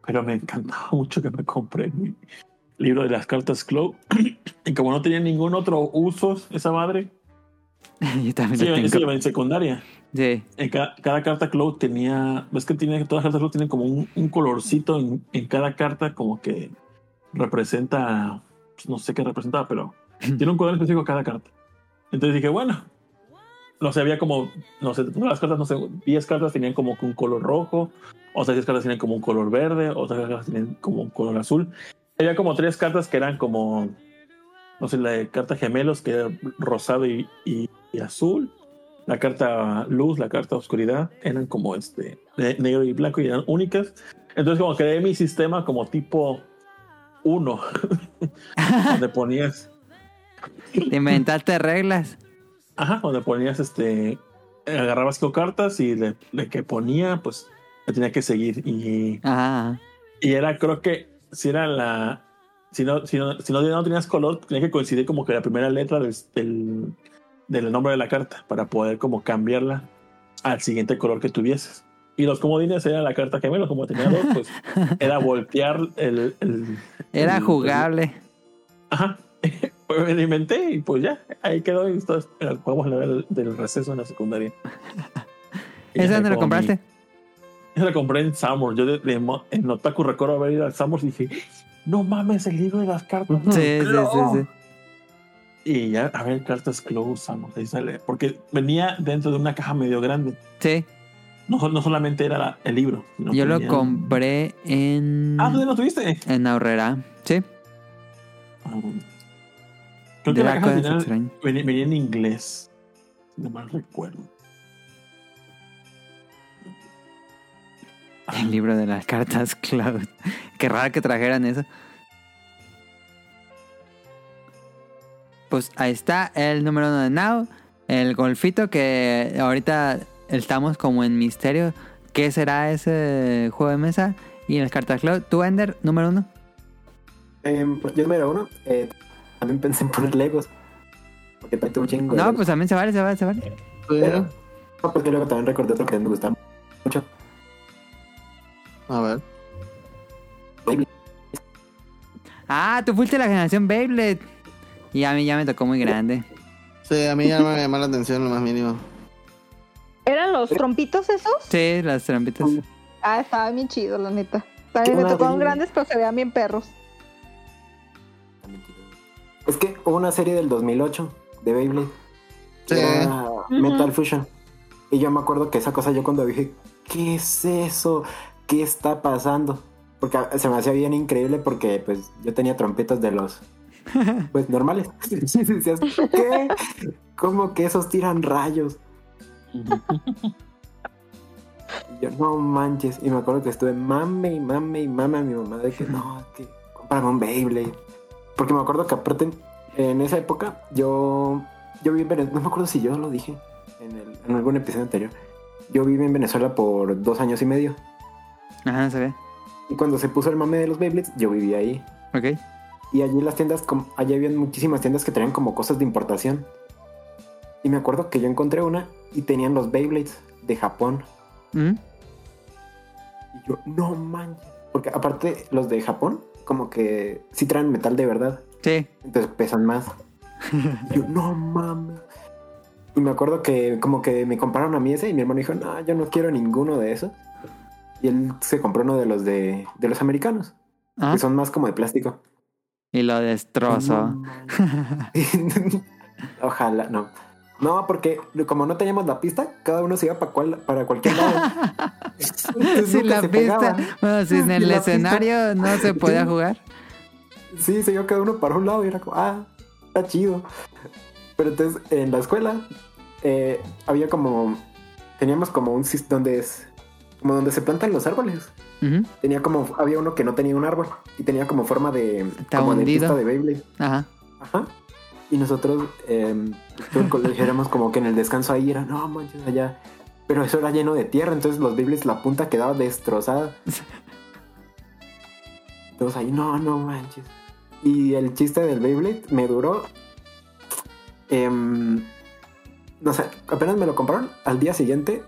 pero me encantaba mucho que me compré mi libro de las cartas Clow. y como no tenía ningún otro uso esa madre, Yo también sí, lo tengo. en secundaria. Sí. En cada, cada carta Cloud tenía, ves que tiene, todas las cartas Cloud tienen como un, un colorcito en, en cada carta, como que representa, pues, no sé qué representaba, pero tiene un color específico cada carta. Entonces dije, bueno, no sé, había como, no sé, todas las cartas, no sé, 10 cartas tenían como que un color rojo, otras 10 cartas tenían como un color verde, otras cartas tenían como un color azul. Había como tres cartas que eran como, no sé, la de carta gemelos, que era rosado y, y- y azul la carta luz, la carta oscuridad, eran como este negro y blanco y eran únicas. Entonces como creé mi sistema como tipo 1, donde ponías, Te inventaste reglas. ajá, donde ponías este, agarrabas cinco cartas y le, le que ponía, pues le tenía que seguir y, Ajá. y era creo que si era la, si no, si no, si no, no tenías color, tenía que coincidir como que la primera letra del, del, del nombre de la carta para poder como cambiarla al siguiente color que tuvieses. Y los comodines era la carta gemelo, como tenía dos, pues era voltear el... el- Era el- jugable. Ajá. Pues me inventé y pues ya, ahí quedó. Y esto es- podemos leer el- del receso en la secundaria. ¿Esa dónde mi- compraste? esa la compré en Summer. Yo de, de en Otaku recuerdo haber ido al Summer y dije, no mames, el libro de las cartas. Sí, sí, sí, Clow". sí. Y ya, a ver, cartas Clow Summer. Ahí sale. Porque venía dentro de una caja medio grande. Sí. No, no solamente era la- el libro. sino Yo lo venía- compré en. Ah, ¿tú ya lo tuviste? En Aurrera. Sí. Ah. Creo De que la caja final venía, venía en inglés. No mal recuerdo. El libro de las cartas Cloud. Qué raro que trajeran eso. Pues ahí está el número uno de Now. El golfito que ahorita estamos como en misterio. ¿Qué será ese juego de mesa? Y el cartas Cloud. ¿Tú, Ender, número uno? Em, pues, yo número uno, eh, también pensé en poner Legos. Porque trae un chingo. No, pues también se vale, se vale, se vale. Pero, no, porque luego también recordé otro que me gustaba mucho. A ver. Ah, tú fuiste la generación Beyblade. Y a mí ya me tocó muy grande. Sí, a mí ya me llamó la atención lo más mínimo. ¿Eran los trompitos esos? Sí, las trampitas. Ah, estaban bien chidos, la neta. También me tocaron de- grandes, pero se veían bien perros. Es que hubo una serie del 2008 de Beyblade. Sí. Era Metal Fusion. Y yo me acuerdo que esa cosa yo cuando dije, ¿qué es eso? ¿Qué está pasando? Porque se me hacía bien increíble porque pues yo tenía trompetas de los pues normales. ¿qué? ¿Cómo que esos tiran rayos? Y yo, no manches. Y me acuerdo que estuve mame y mame y mame a mi mamá de que no, que cómprame un Beyblade. Porque me acuerdo que aparte, en esa época, yo, yo viví en Venezuela. No me acuerdo si yo lo dije en, el- en algún episodio anterior. Yo viví en Venezuela por dos años y medio. Ajá, se ve. Y cuando se puso el mame de los Beyblades, yo viví ahí. Ok. Y allí las tiendas, allí habían muchísimas tiendas que tenían como cosas de importación. Y me acuerdo que yo encontré una y tenían los Beyblades de Japón. Mm. Y yo, no manches. Porque aparte, los de Japón, como que sí traen metal de verdad. Sí. Entonces pesan más. Y yo, no mames. Y me acuerdo que como que me compraron a mí ese y mi hermano dijo, no, yo no quiero ninguno de esos. Y él se compró uno de los de, de los americanos, Ah, que son más como de plástico. Y lo destrozó. Ojalá, no. No, porque como no teníamos la pista, cada uno se iba para, cual, para cualquier lado. Entonces Sin la pista. Bueno, si en el Sin pista. escenario no se podía jugar. Sí, se iba cada uno para un lado y era como, ah, está chido. Pero entonces en la escuela eh, había como, teníamos como un sis- donde es, como donde se plantan los árboles. Tenía como, había uno que no tenía un árbol y tenía como forma de, Está como de pista de Beyblade. Ajá. Ajá. Y nosotros, eh, éramos como que en el descanso ahí era, no manches, allá. Pero eso era lleno de tierra, entonces los Beyblades, la punta quedaba destrozada. Entonces ahí, no, no manches. Y el chiste del Beyblade me duró. em, no sé, apenas me lo compraron. Al día siguiente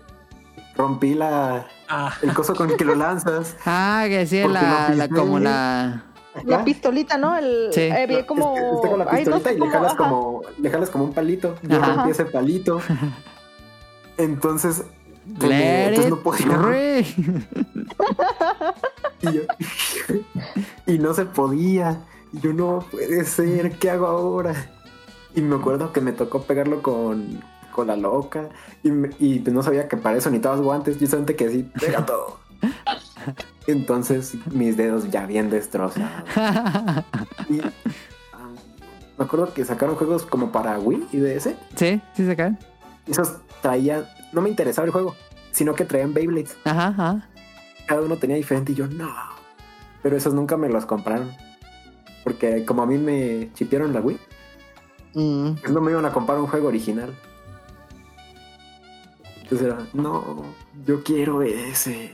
rompí la, Ah, el coso con el que lo lanzas. Ah, que sí, la, la, como la. La pistolita, ¿no? El, Sí. eh, vi No, como... está con la ay, no pistolita sé y le jalas como, le jalas como un palito. Yo Ajá. rompí ese palito. Entonces, pues, Let entonces no podía. Y, yo- y no se podía. Y yo no puede ser, ¿qué hago ahora? Y me acuerdo que me tocó pegarlo con, con la loca. Y, pues no sabía que para eso necesitabas guantes. Yo solamente que así, pega todo. Entonces mis dedos ya bien destrozados. Y ah, me acuerdo que sacaron juegos como para Wii y DS. sí, sí se caen. Esos traían, no me interesaba el juego, sino que traían Beyblades. Ajá, ajá. Cada uno tenía diferente y yo no. Pero esos nunca me los compraron. Porque como a mí me chipearon la Wii, Mm. pues no me iban a comprar un juego original. Entonces era, no, yo quiero ese.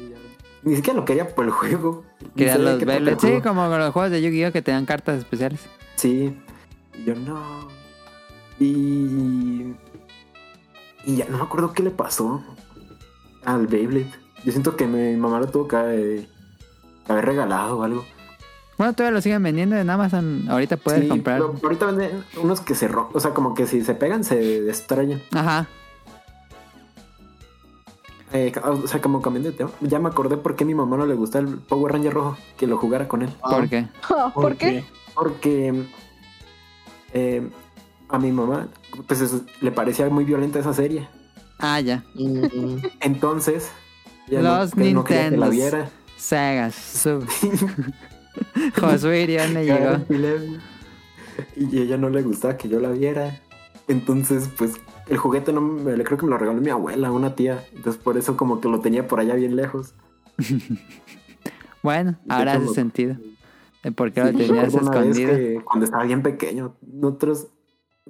Y ya, Ni siquiera lo quería por el juego. Que sabía los Beyblade. Sí, como con los juegos de Yu-Gi-Oh! que te dan cartas especiales. Sí. Y yo no. Y. Y ya no me acuerdo qué le pasó al Beyblade. Yo siento que mi mamá lo tuvo que haber regalado o algo. Bueno, todavía lo siguen vendiendo en Amazon. Ahorita puedes Sí, comprar. pero ahorita venden unos que se rompen. O sea, como que si se pegan se destrayan. Ajá. Eh, o sea, como cambiando de tema. Ya me acordé por qué a mi mamá no le gusta el Power Ranger rojo. Que lo jugara con él. ¿Por qué? ¿Por qué? Porque eh, a mi mamá pues es- le parecía muy violenta esa serie. Ah, ya. Mm. Entonces, Los no, quería que la viera. Sega. Sub. Josué Irión le llegó. Y ella no le gustaba que yo la viera. Entonces, pues, el juguete no me, creo que me lo regaló mi abuela, una tía. Entonces, por eso como que lo tenía por allá bien lejos. Bueno, ahora hace sentido. De por qué lo Sí, tenías escondido. que cuando estaba bien pequeño, nosotros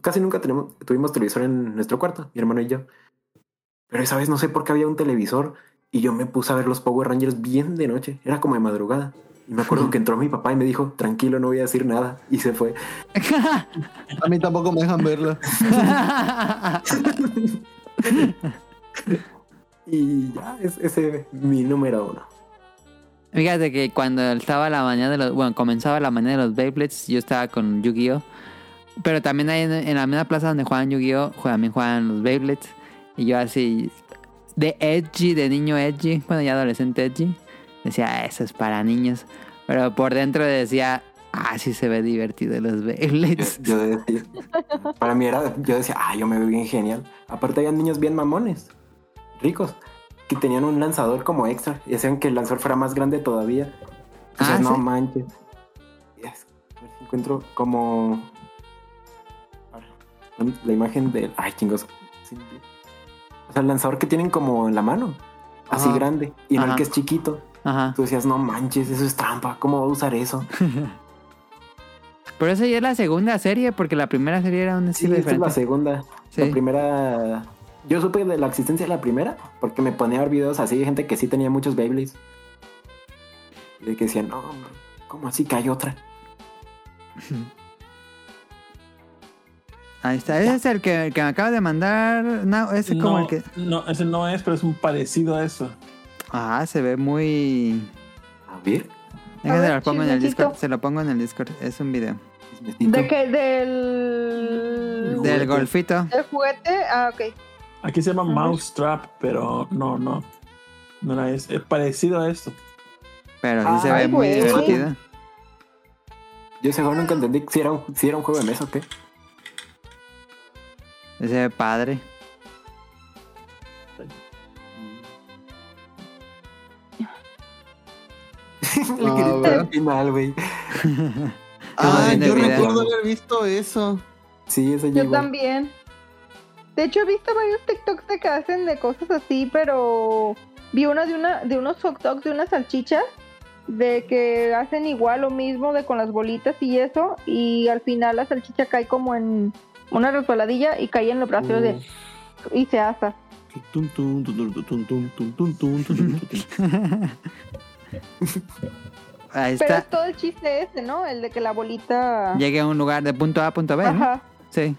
casi nunca tenemos, tuvimos televisor en nuestro cuarto, mi hermano y yo. Pero esa vez no sé por qué había un televisor y yo me puse a ver los Power Rangers bien de noche. Era como de madrugada. Y me acuerdo que entró mi papá y me dijo, tranquilo, no voy a decir nada. Y se fue. A mí tampoco me dejan verla. Y ya, es, ese es mi número uno. Fíjate que cuando estaba la mañana de los... Bueno, comenzaba la mañana de los Beyblades, yo estaba con Yu-Gi-Oh! Pero también ahí en, en la misma plaza donde juegan Yu-Gi-Oh! También juegan los Beyblades. Y yo así... De edgy, de niño edgy. Bueno, ya adolescente edgy. Decía, "Ah, eso es para niños. Pero por dentro decía... Ah, sí se ve divertido los Beyblades. yo decía, para mí era, yo decía, ah, yo me veo bien genial. Aparte había niños bien mamones, ricos, que tenían un lanzador como extra y hacían que el lanzador fuera más grande todavía. Ah, no ¿sí? manches. Yes. A ver si encuentro como la imagen del, ay, chingos. O sea, el lanzador que tienen como en la mano, así Ajá. grande, y no Ajá. el que es chiquito. Ajá. Tú decías, no manches, eso es trampa, ¿cómo va a usar eso? Pero esa ya es la segunda serie, porque la primera serie era un Sí, estilo esta es la diferente. segunda. Sí. La primera. Yo supe de la existencia de la primera porque me ponía a ver videos así de gente que sí tenía muchos Beyblades. Y de que decían, no, hombre, ¿cómo así que hay otra? Ahí está. Ese es el que, el que me acaba de mandar. No, ese es como el que. no, ese no es, pero es un parecido a eso. Ah, se ve muy. A ver. Déjame ver, lo pongo en el. Discord. Se lo pongo en el Discord. Es un video. ¿De qué? Del... Del golfito. ¿Del juguete? Ah, ok. Aquí se llama Ajá. Mousetrap, pero no, no. No era es, es parecido a esto. Pero sí se Ay, ve muy güey. divertido. Yo seguro nunca entendí si era, un, si era un juego de mesa o qué. Se ve padre. El grito al final, güey. Ah, yo recuerdo haber visto eso. Sí, ese Yo llegó. también. De hecho, he visto varios TikToks de que hacen de cosas así, pero vi una de una de unos hot dogs de unas salchichas de que hacen igual lo mismo de con las bolitas y eso y al final la salchicha cae como en una resbaladilla y cae en los brazos de y se asa. Pero es todo el chiste ese, ¿no? El de que la bolita... Llegue a un lugar de punto A a punto B, ¿no? Ajá. Sí.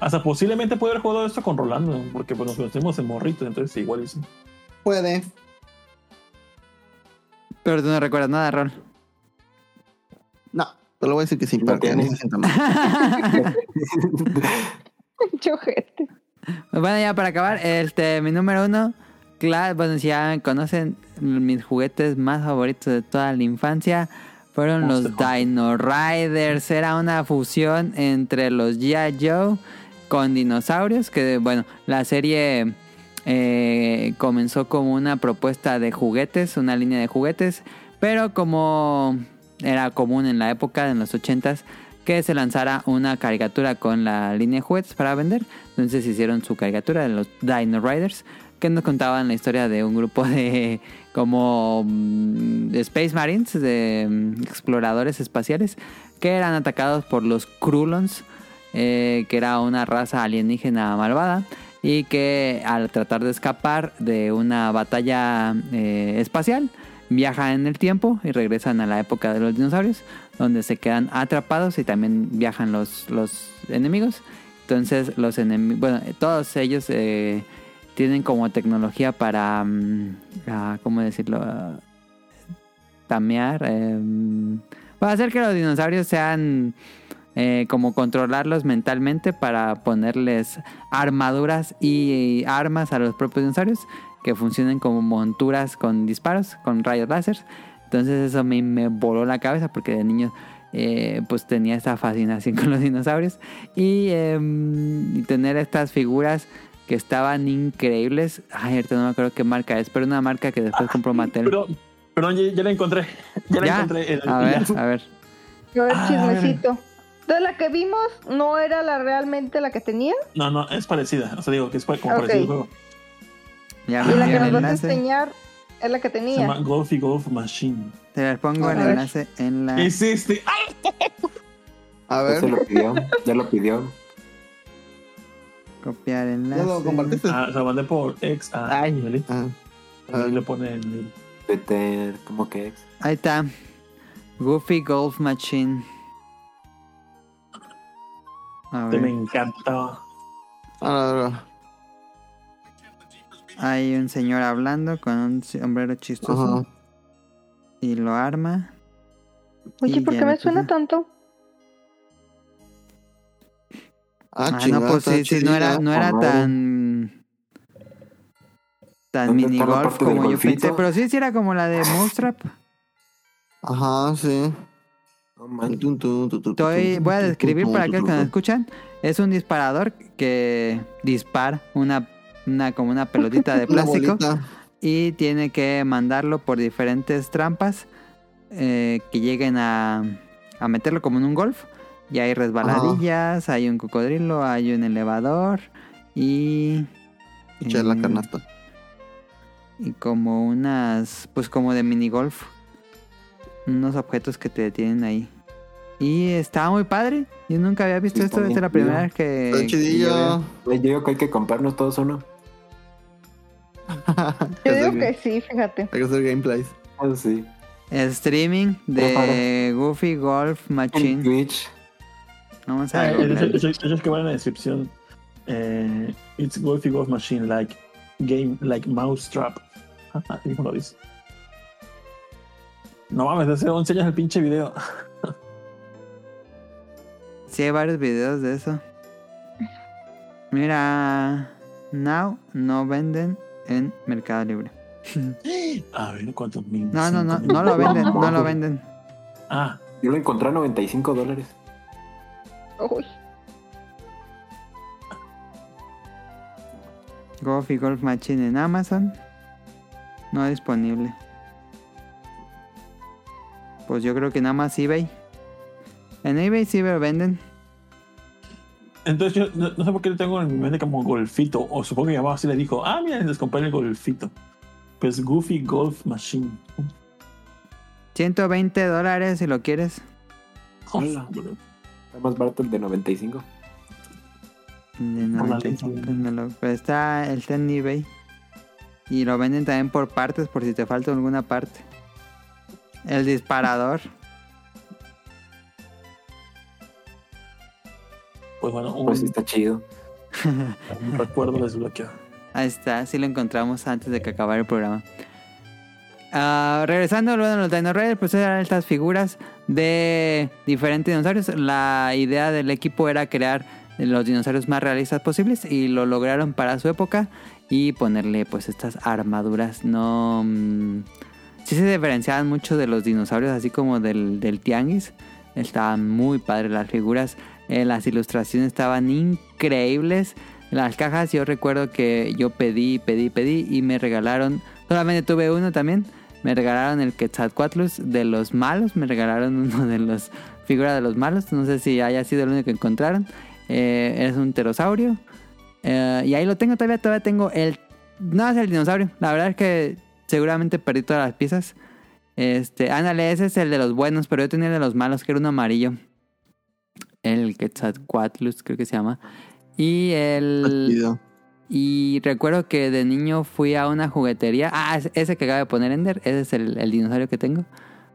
Hasta posiblemente puede haber jugado esto con Rolando, porque pues, nos conocemos en morritos, entonces igual sí. Puede. Pero tú no recuerdas nada, Rol. No, te lo voy a decir que sí, para que no se sienta mal. Chojete. Bueno, ya para acabar, este, mi número uno claro, bueno, si ya conocen mis juguetes más favoritos de toda la infancia, fueron los Hunter. Dino Riders. Era una fusión entre los G.I. Joe con dinosaurios, que bueno, la serie eh, comenzó como una propuesta de juguetes, una línea de juguetes, pero como era común en la época, en los 80s, que se lanzara una caricatura con la línea de juguetes para vender. Entonces hicieron su caricatura de los Dino Riders, que nos contaban la historia de un grupo de como mm, Space Marines, de mm, exploradores espaciales, que eran atacados por los Krulons, eh, que era una raza alienígena malvada y que al tratar de escapar de una batalla eh, espacial viajan en el tiempo y regresan a la época de los dinosaurios donde se quedan atrapados y también viajan los, los enemigos. Entonces los enemigos bueno todos ellos eh, tienen como tecnología para mm, ah, cómo decirlo tamear eh, para hacer que los dinosaurios sean eh, como controlarlos mentalmente para ponerles armaduras y armas a los propios dinosaurios que funcionen como monturas con disparos, con rayos láser. Entonces eso me, me voló la cabeza porque de niño eh, pues tenía esta fascinación con los dinosaurios y, y tener estas figuras que estaban increíbles. Ay, ahorita no me acuerdo qué marca es, pero una marca que después compró Mattel. Perdón, perdón, ya, ya la encontré. Ya la Ya, encontré. El- a ver, a ver. A ver, Ah, chismecito. Entonces la que vimos no era la realmente la que tenía. No, no, es parecida. O sea, digo que es como parecido el juego. Ya Y me la que nos vas a enseñar es la que Se tenía. llama Golfy Golf Machine. Te les pongo A el ver. enlace en la. Es este. ¡Ay! A Ya se ver, lo pidió, ya lo pidió. Copiar ¿ya enlace. lo compartiste? Ah, se lo mandé por ex a Ay. Ah, a Ahí ver. le pone el. Twitter, como que ex. Ahí está. Goofy Golf Machine. A Este me ver. encanta. Ahora, ahora. Hay un señor hablando con un sombrero chistoso Ajá. y lo arma. Oye, ¿por ya qué me suena tanto? Ah, Ah, no, pues sí, sí, no era, no era tan. tan ¿Dónde mini golf como yo golfito? pensé. Pero sí, sí era como la de Mousetrap. Ajá, sí. Estoy, voy a describir para aquellos que nos escuchan. Es un disparador que dispara una, una como una pelotita de plástico y tiene que mandarlo por diferentes trampas eh, que lleguen a, a meterlo como en un golf. Y hay resbaladillas, hay un cocodrilo, hay un elevador y... Echar la eh, canasta. y como unas, pues como de mini golf. Unos objetos que te detienen ahí. Y estaba muy padre. Yo nunca había visto Sí, esto. es la primera vez que, Está que yo chidillo. Yo digo que hay que comprarnos todos uno. Yo digo Hay que sí, fíjate. que hacer gameplays. Ah, sí. Streaming de Goofy Golf En Machine. Twitch. Vamos Ah, a ellos, ellos- ellos que van en la descripción. Eh, it's Golfy Golf Machine like game like Mousetrap. Ajá, ¿Cómo lo dice? No mames, hace 11 años el pinche video. Sí, hay varios videos de eso. Mira, now no venden en Mercado Libre. A ver cuántos mil. No, no, no, no lo venden, no lo venden. Ah, Yo lo encontré a 95 dólares. Uy, Goofy Golf Machine en Amazon. No disponible. Pues yo creo que nada más eBay. En eBay sí lo venden. entonces yo no, no sé por qué lo tengo en mi mente como golfito. O supongo que mamá así le dijo: Ah, mira, les compré el golfito. Pues Goofy Golf Machine. 120 dólares si lo quieres. Hola. Está más barato el de 95. De Por la 95, lista. me lo- pero está, está en eBay. Y lo venden también por partes, por si te falta alguna parte. El disparador. Pues bueno, un, Pues está chido. un recuerdo desbloqueado. Ahí está, sí lo encontramos antes de que acabara el programa. Ah, regresando a los Dino Raiders, pues eran estas figuras de diferentes dinosaurios. La idea del equipo era crear los dinosaurios más realistas posibles y lo lograron para su época y ponerle pues estas armaduras. No, mm, sí se diferenciaban mucho de los dinosaurios, así como del, del tianguis. Estaban muy padres las figuras. Eh, las ilustraciones estaban increíbles. Las cajas yo recuerdo que yo pedí, pedí, pedí y me regalaron, solamente tuve uno también, me regalaron el Quetzalcoatlus de los malos, me regalaron uno de los figuras de los malos, no sé si haya sido el único que encontraron, Eh, es un pterosaurio Eh, y ahí lo tengo todavía, todavía tengo el, no es el dinosaurio, la verdad es que seguramente perdí todas las piezas. Este, ándale, ese es el de los buenos, pero yo tenía el de los malos, que era uno amarillo. El Quetzalcoatlus, creo que se llama. Y el... Y recuerdo que de niño fui a una juguetería. Ah, es- ese que acaba de poner Ender. Ese es el, el dinosaurio que tengo.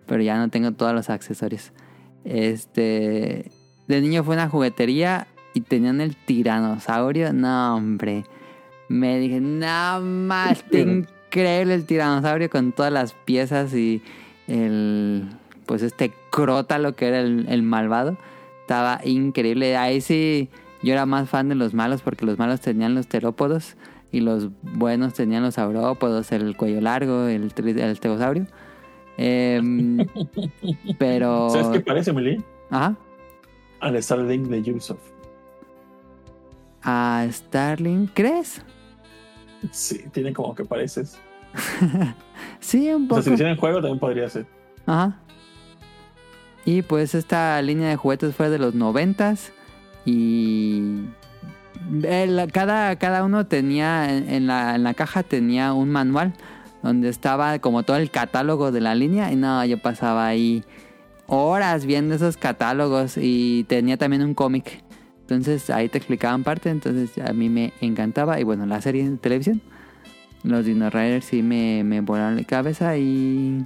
Pero ya no tengo todos los accesorios. Este. De niño fue a una juguetería y tenían el tiranosaurio. No, hombre. Me dije, no más, está increíble el tiranosaurio con todas las piezas y el. Pues este crótalo que era el, el malvado. Estaba increíble. Ahí sí. Yo era más fan de los malos porque los malos tenían los terópodos y los buenos tenían los saurópodos, el cuello largo, el, el pterosaurio. Em, pero... ¿Sabes qué parece, Meli? Ajá. Al Starlink de Ubisoft. A Starling, ¿crees? Sí, tiene como que pareces. sí, un O sea, poco. si hicieran en juego también podría ser. Ajá. Y pues esta línea de juguetes fue de los noventas y cada, cada uno tenía en, en la, en la caja tenía un manual donde estaba como todo el catálogo de la línea y no, yo pasaba ahí horas viendo esos catálogos y tenía también un cómic. Entonces ahí te explicaban parte, entonces a mí me encantaba y bueno, la serie de televisión. Los Dino Riders sí me, me volaron la cabeza y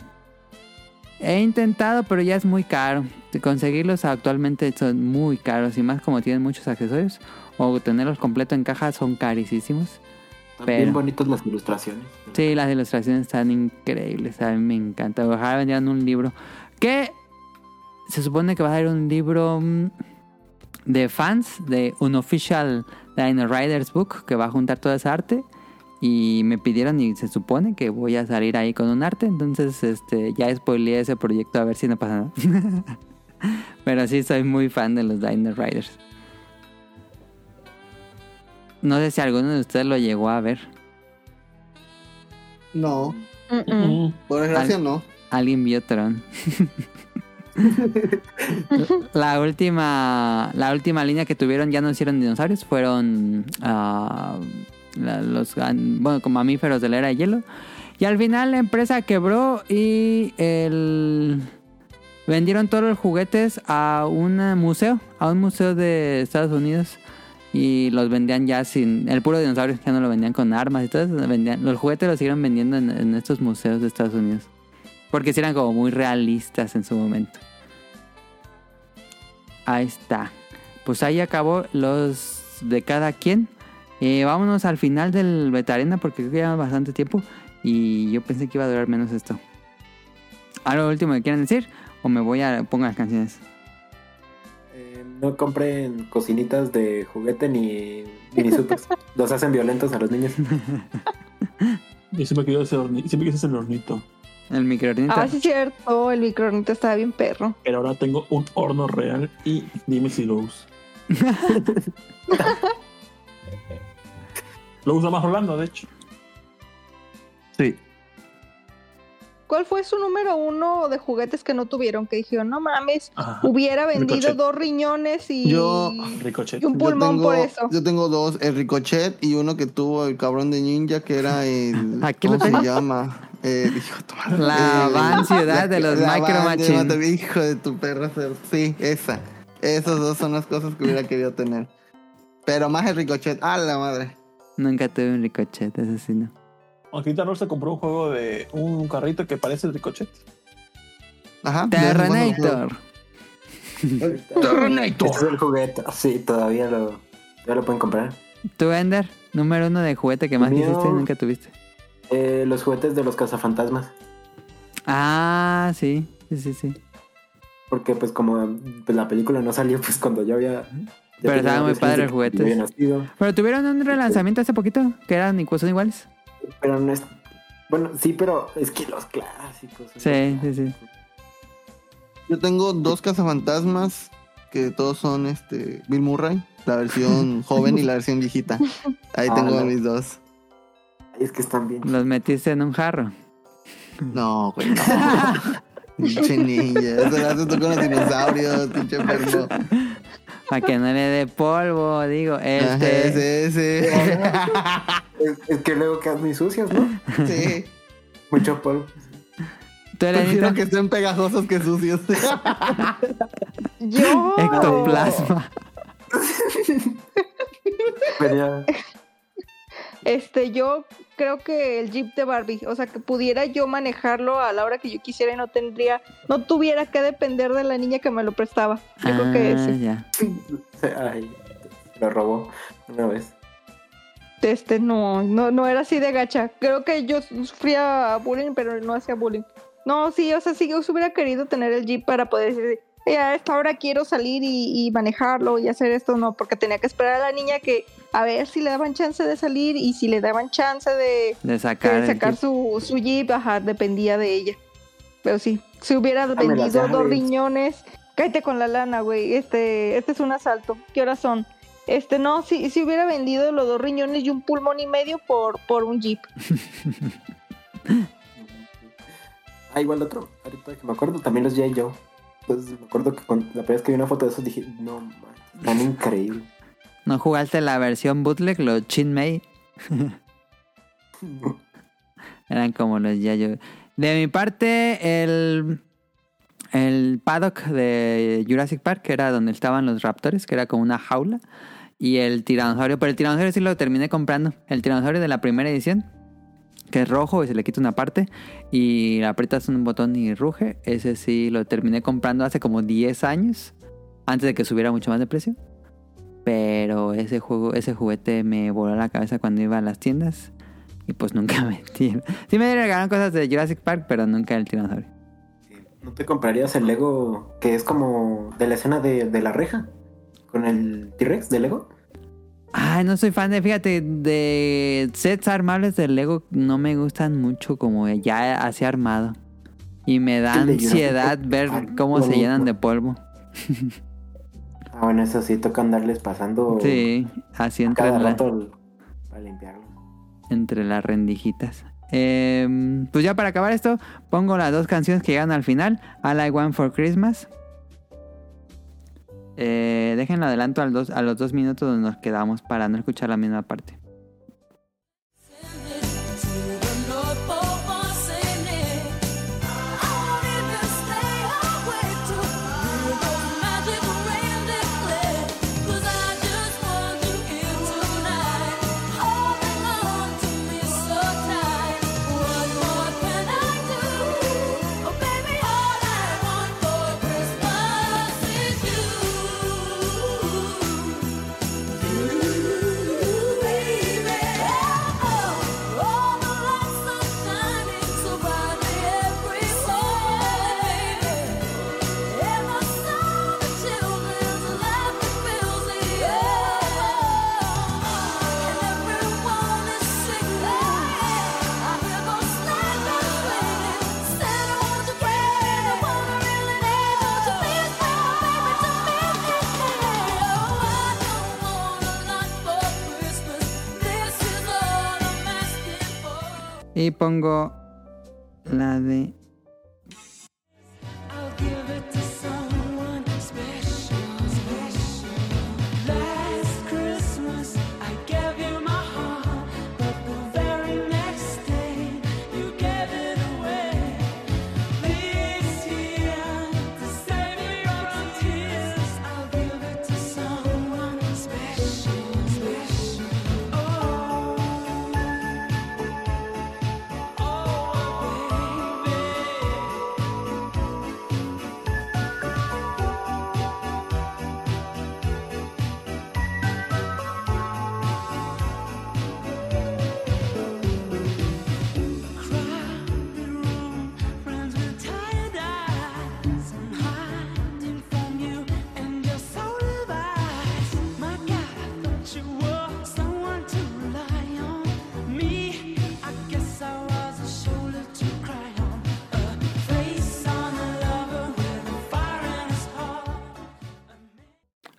He intentado, pero ya es muy caro. Conseguirlos actualmente son muy caros y más como tienen muchos accesorios. O tenerlos completo en caja son carísimos. También Pero- bonitas las ilustraciones. Sí, las ilustraciones están increíbles. A mí me encanta. Ojalá vendieran un libro. Que se supone que va a ser un libro mm, de fans de un official Dino Riders book que va a juntar toda esa arte. Y me pidieron y se supone que voy a salir ahí con un arte. Entonces, este, ya spoileé ese proyecto a ver si no pasa nada. Pero sí, soy muy fan de los Dino Riders. No sé si alguno de ustedes lo llegó a ver. No. Mm, por desgracia no. Alguien vio Tron. la última la última línea que tuvieron ya no hicieron dinosaurios, fueron ah, los bueno, como mamíferos de la era de hielo. Y al final la empresa quebró y el vendieron todos los juguetes a un museo, a un museo de Estados Unidos y los vendían ya sin el puro dinosaurio, ya no lo vendían con armas y todo los juguetes los siguieron vendiendo en, en estos museos de Estados Unidos. Porque sí eran como muy realistas en su momento. Ahí está. Pues ahí acabó los de cada quien. Eh, vámonos al final del Betarena porque creo que lleva bastante tiempo. Y yo pensé que iba a durar menos esto. ¿Algo último que quieran decir? ¿O me voy a pongo las canciones? Eh, no compren cocinitas de juguete ni mini supers. Los hacen violentos a los niños. Yo siempre ese hornito. Siempre quise ese hornito. El microornito. Ah, sí, es cierto. El microornito estaba bien perro. Pero ahora tengo un horno real y dime si lo uso. lo usa más Rolando, de hecho. Sí. ¿Cuál fue su número uno de juguetes que no tuvieron? Que dijeron, no mames, Ajá. hubiera vendido Ricochet. dos riñones y, Yo- Ricochet. y un pulmón yo tengo, por eso. Yo tengo dos, el Ricochet y uno que tuvo el cabrón de ninja que era el... Aquí lo ¿Cómo se tengo. llama? Eh, hijo de tu madre. La Eh, van ciudad de los Micro. Hijo de tu perra. Sí, esa. Esos dos son las cosas que hubiera querido tener. Pero más el Ricochet. ¡Ah, la madre! Nunca tuve un ricochet, eso sí no. Se compró un juego de un carrito que parece el Ricochet. Ajá. Terrenator. Terrenator. Este es el juguete. Sí, todavía lo, ya lo pueden comprar. ¿Tú, Ender? Número uno de juguete que más Mío. quisiste y nunca tuviste. Eh, los juguetes de los cazafantasmas. Ah, sí. Sí, sí, sí. Porque pues como pues, la película no salió pues cuando yo había... Pero estaba muy 10 años padre el juguete. Pero tuvieron un relanzamiento hace poquito, que eran igual- son iguales. Pero no es... Bueno, sí, pero es que los clásicos. Sí, sí, sí. Yo tengo dos cazafantasmas que todos son este Bill Murray, la versión joven y la versión viejita. Ahí Ah, tengo no. mis dos. Es que están bien. Los metiste en un jarro. No, güey, no. Pinche ninja. Eso lo haces tú con los dinosaurios, pinche enfermo. Para que no le dé polvo, digo. Este. Ese, ese. Es, es que luego quedan muy sucios, ¿no? Sí. Mucho polvo. Prefiero que estén pegajosos que sucios. Yo. Ectoplasma. Este, yo creo que el Jeep de Barbie, o sea, que pudiera yo manejarlo a la hora que yo quisiera y no tendría, no tuviera que depender de la niña que me lo prestaba. Yo creo que Ah, ese. ya. Ay, lo robó una vez. Este no, no, no era así de gacha. Creo que yo sufría bullying, pero no hacía bullying. No, sí, o sea, sí, yo hubiera querido tener el Jeep para poder decir, "Eh, a esta hora quiero salir y, y manejarlo y hacer esto, no, porque tenía que esperar a la niña que a ver si le daban chance de salir y si le daban chance de, sacar. su, su Jeep, ajá, dependía de ella. Pero sí, si hubiera las vendido dos riñones, cállate con la lana, güey, este, este es un asalto. ¿Qué horas son? Este, no, si, si hubiera vendido los dos riñones y un pulmón y medio por, por un Jeep. Ah, igual otro. Ahorita que me acuerdo, también los J. Joe. Entonces me acuerdo que la primera vez que vi una foto de esos dije, no, man, tan increíble. ¿No jugaste la versión bootleg, los Chin Mei? Eran como los Yayo. De mi parte, el, el paddock de Jurassic Park, que era donde estaban los raptores, que era como una jaula. Y el tiranosaurio, pero el tiranosaurio sí lo terminé comprando. El tiranosaurio de la primera edición, que es rojo y se le quita una parte. Y aprietas un botón y ruge. Ese sí lo terminé comprando hace como 10 años, antes de que subiera mucho más de precio. Pero ese juego, ese juguete me voló la cabeza cuando iba a las tiendas. Y pues nunca me metí. Sí me regalaron cosas de Jurassic Park, pero nunca el tiranosaurio. ¿No te comprarías el Lego que es como de la escena de, de la reja? Con el T-Rex de Lego. Ay, no soy fan de, fíjate, de sets armables de Lego no me gustan mucho como ya así armado. Y me da ansiedad ver Ah, cómo se llenan de polvo. Ah, bueno, eso sí, toca andarles pasando Sí, así entre, cada la- rato para limpiarlos. entre las rendijitas. Em, pues ya para acabar esto, pongo las dos canciones que llegan al final. All I Want for Christmas. Eh, déjenlo adelanto al dos, a los dos minutos donde nos quedamos para no escuchar la misma parte. Y pongo la de...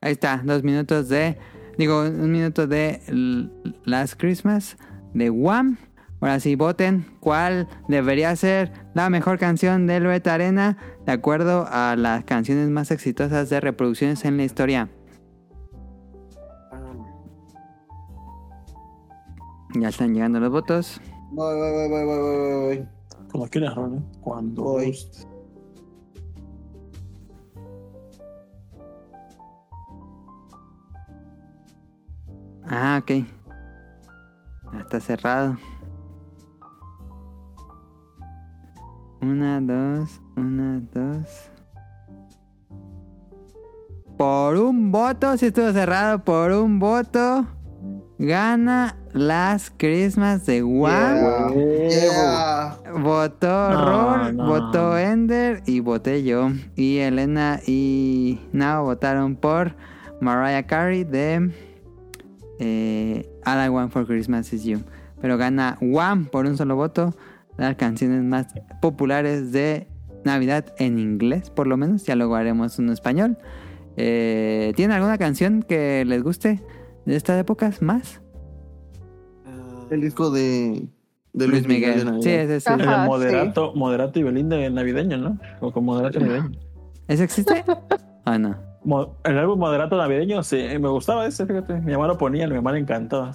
Ahí está, dos minutos de... Digo, un minuto de Last Christmas de Wham. Ahora sí, voten cuál debería ser la mejor canción del Beta Arena de acuerdo a las canciones más exitosas de reproducciones en la historia. Ya están llegando los votos. Voy, voy, voy, voy, voy, voy, voy. Como quieras, Ron, ¿eh? Cuando Voy. Ah, ok. Está cerrado. Una, dos, una, dos. Por un voto, si estuvo cerrado, por un voto. Gana las Christmas de Wham. Yeah. Votó no. votó Ender y voté yo. Y Elena y Nao votaron por Mariah Carey de eh, All I Want for Christmas Is You. Pero gana Wham por un solo voto. Las canciones más populares de Navidad en inglés, por lo menos. Ya luego haremos uno en español. Eh, ¿Tienen alguna canción que les guste de estas épocas más? El disco de, de Luis Miguel. Sí, ese sí. Ajá. El sí. moderato, moderato y Belín de navideño, ¿no? O con moderato navideño. ¿Ese existe? Ah, no. El álbum moderato navideño, sí, me gustaba ese, fíjate. Mi mamá lo ponía, mi mamá le encantaba.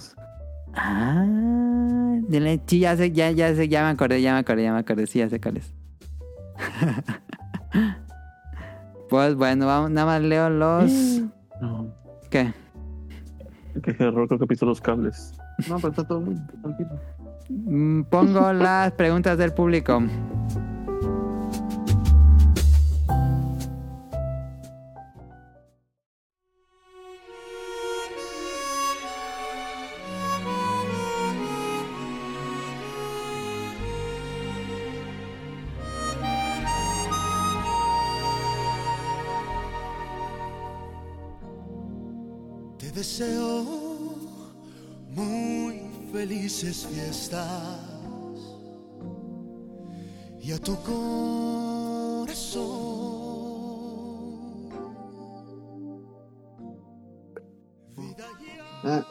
Ah, sí, ya sé, ya, ya sé, ya me acordé, ya me acordé, ya me acordé, sí, ya sé cuál es. pues bueno, vamos, nada más leo los... No, ¿Qué? que error, creo que piso los cables. No, pero está todo bien, tranquilo. Mm, Pongo las preguntas del público. Felices fiestas y a tu corazón. Ah,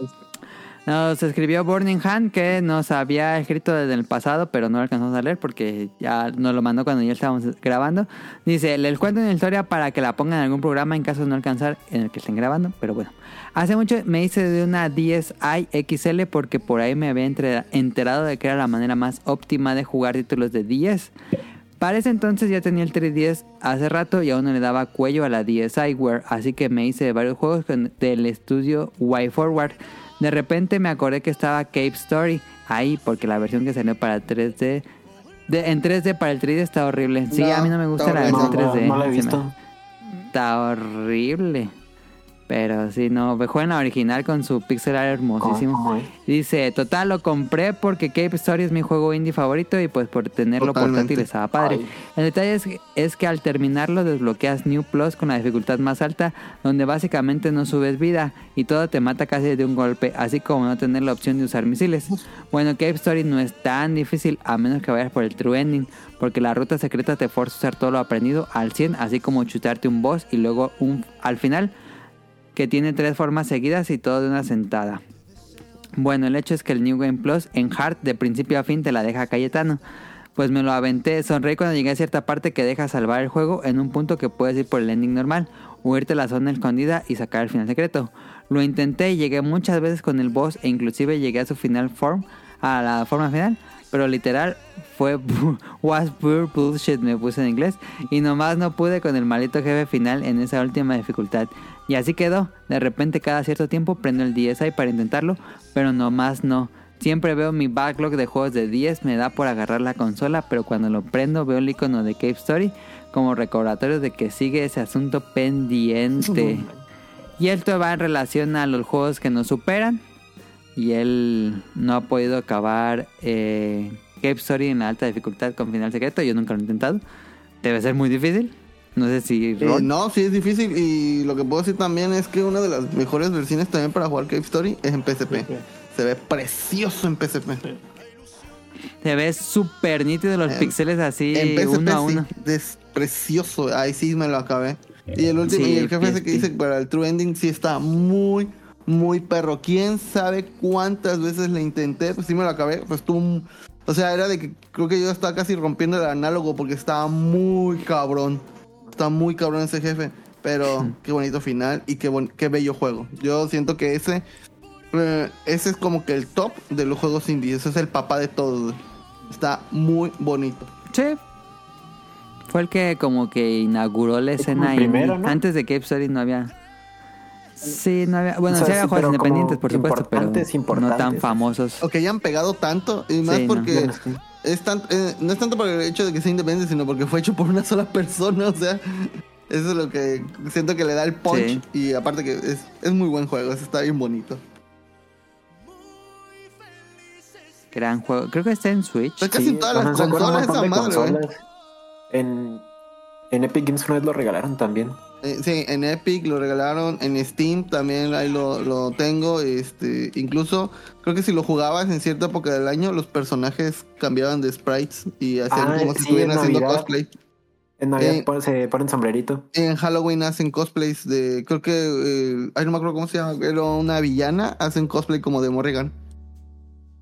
Nos escribió Burning Hand que nos había escrito desde el pasado, pero no lo alcanzamos a leer porque ya nos lo mandó cuando ya estábamos grabando. Dice, les cuento una historia para que la pongan en algún programa en caso de no alcanzar en el que estén grabando, pero bueno. Hace mucho me hice de una 10i XL porque por ahí me había enterado de que era la manera más óptima de jugar títulos de 10. Para ese entonces ya tenía el 3DS hace rato y aún no le daba cuello a la DSiWare, así que me hice de varios juegos del estudio Y Forward. De repente me acordé que estaba Cape Story ahí porque la versión que salió para 3D de- en 3D para el 3D está horrible. Sí, No, a mí no me gusta la versión horrible. No, 3D. no la he Se me- visto. Está horrible. Pero sí, no, mejor en la original con su pixel art hermosísimo. Dice, total, lo compré porque Cape Story es mi juego indie favorito y pues por tenerlo Totalmente. portátil estaba padre. Ay. El detalle es, es que al terminarlo desbloqueas New Plus con la dificultad más alta, donde básicamente no subes vida y todo te mata casi de un golpe, así como no tener la opción de usar misiles. Bueno, Cape Story no es tan difícil a menos que vayas por el True Ending, porque la ruta secreta te forza a usar todo lo aprendido al 100, así como chutarte un boss y luego un al final que tiene tres formas seguidas y todo de una sentada. Bueno, el hecho es que el New Game Plus en Hard de principio a fin te la deja Cayetano. Pues me lo aventé, sonreí cuando llegué a cierta parte que deja salvar el juego en un punto que puedes ir por el ending normal, o irte a la zona escondida y sacar el final secreto. Lo intenté y llegué muchas veces con el boss e inclusive llegué a su final form, a la forma final, pero literal fue was pure bullshit me puse en inglés y nomás no pude con el maldito jefe final en esa última dificultad. Y así quedó. De repente cada cierto tiempo prendo el DSi para intentarlo, pero nomás no. Siempre veo mi backlog de juegos de 10, me da por agarrar la consola, pero cuando lo prendo veo el icono de Cape Story como recordatorio de que sigue ese asunto pendiente. Y esto va en relación a los juegos que nos superan. Y él no ha podido acabar eh, Cape Story en la alta dificultad con final secreto. Yo nunca lo he intentado. Debe ser muy difícil. No sé si... Eh, no, sí es difícil y lo que puedo decir también es que una de las mejores versiones también para jugar Cave Story es en PSP. Se ve precioso en PSP. Se ve súper nítido los En- píxeles así en PSP uno a sí, uno. es precioso. Ahí sí me lo acabé. Y el último, Sí, y el jefe ese que dice para el True Ending sí está muy, muy perro. ¿Quién sabe cuántas veces le intenté? Pues sí me lo acabé. Pues tú, o sea, era de que creo que yo estaba casi rompiendo el análogo porque estaba muy cabrón. Está muy cabrón ese jefe. Pero qué bonito final y qué, bon- qué bello juego. Yo siento que ese, eh, ese es como que el top de los juegos indie. Ese es el papá de todos. Está muy bonito. Sí. Fue el que como que inauguró la escena el primero. Antes de Cape Story no había... Sí, no había... Bueno, O sea, sí había sí, juegos independientes, por supuesto, pero no tan famosos. O que hayan pegado tanto, y más Sí, no. porque Bueno, sí. Es tan- eh, no es tanto por el hecho de que sea independiente, sino porque fue hecho por una sola persona, o sea, eso es lo que siento que le da el punch, Sí. y aparte que es, es muy buen juego, eso está bien bonito. Gran juego. Creo que está en Switch. Está casi en todas las consolas esa madre, consolas. En, en Epic Games una vez lo regalaron también. Eh, sí, en Epic lo regalaron, en Steam también ahí lo, lo tengo, este, incluso creo que si lo jugabas en cierta época del año, los personajes cambiaban de sprites y hacían Ah, como si estuvieran en haciendo Navidad. cosplay. En Navidad Eh. se ponen sombrerito. En Halloween hacen cosplays de. Creo que. eh, ay, no me acuerdo cómo se llama. Pero una villana. Hacen cosplay como de Morrigan.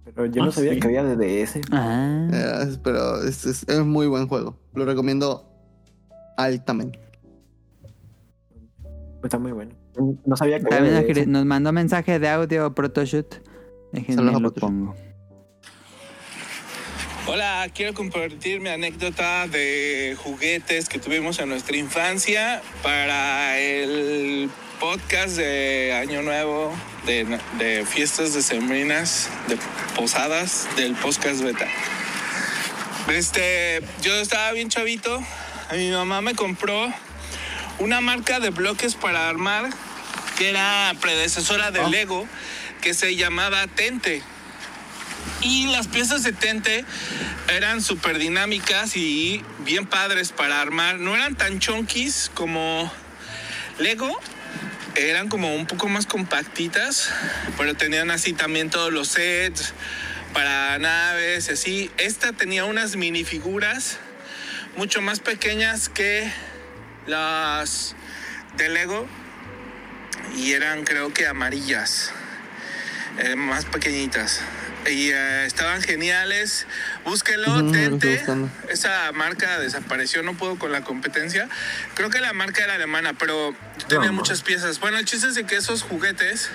Pero yo no Ah, sabía sí. que había de DS. Ah. Eh, pero es, es, es muy buen juego. Lo recomiendo altamente. Está muy bueno. No sabía que de nos, nos mandó mensaje de audio Protoshoot. Déjenme lo Protoshoot. pongo. Hola, quiero compartir mi anécdota de juguetes que tuvimos en nuestra infancia para el podcast de Año Nuevo, de, de fiestas decembrinas, de posadas del podcast beta. Este, yo estaba bien chavito, a mi mamá me compró una marca de bloques para armar que era predecesora de Lego, que se llamaba Tente. Y las piezas de Tente eran súper dinámicas y bien padres para armar. No eran tan chonquis como Lego. eran como un poco más compactitas, pero tenían así también todos los sets para naves, y así. Esta tenía unas minifiguras mucho más pequeñas que las de Lego y eran creo que amarillas, eh, más pequeñitas. Y eh, estaban geniales. Búsquenlo, Ujú, lo estoy Tente. Esa marca desapareció, no puedo con la competencia. Creo que la marca era alemana, pero tenía muchas piezas. Bueno, el chiste es de que esos juguetes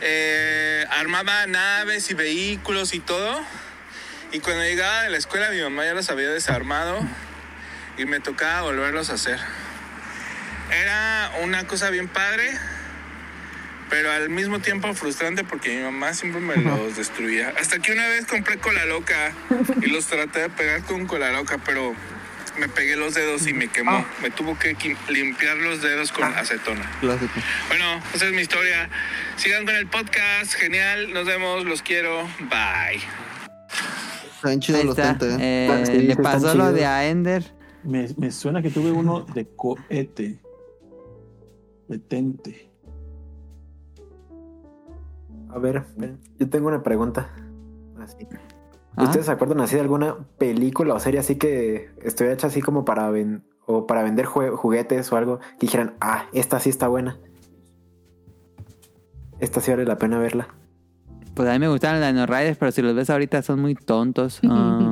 eh, armaba naves y vehículos y todo. Y cuando llegaba de la escuela, mi mamá ya los había desarmado y me tocaba volverlos a hacer. Era una cosa bien padre, pero al mismo tiempo frustrante porque mi mamá siempre me los destruía. Hasta que una vez compré cola loca y los traté de pegar con cola loca, pero me pegué los dedos y me quemó. Me tuvo que limpiar los dedos con acetona. Clásico. Bueno, esa es mi historia. Sigan con el podcast. Genial. Nos vemos. Los quiero. Bye. Están chidos los ¿eh? Eh, Sí, le están pasó lo chidos. de a Ender. Me, me suena que tuve uno de cohete. Detente. A ver, yo tengo una pregunta. Así. Ah, ¿Ustedes se acuerdan así de alguna película o serie así que estoy hecha así como para ven- o para vender jue- juguetes o algo que dijeran, ah, esta sí está buena? Esta sí vale la pena verla. Pues a mí me gustaron los Riders, pero si los ves ahorita son muy tontos. Ah.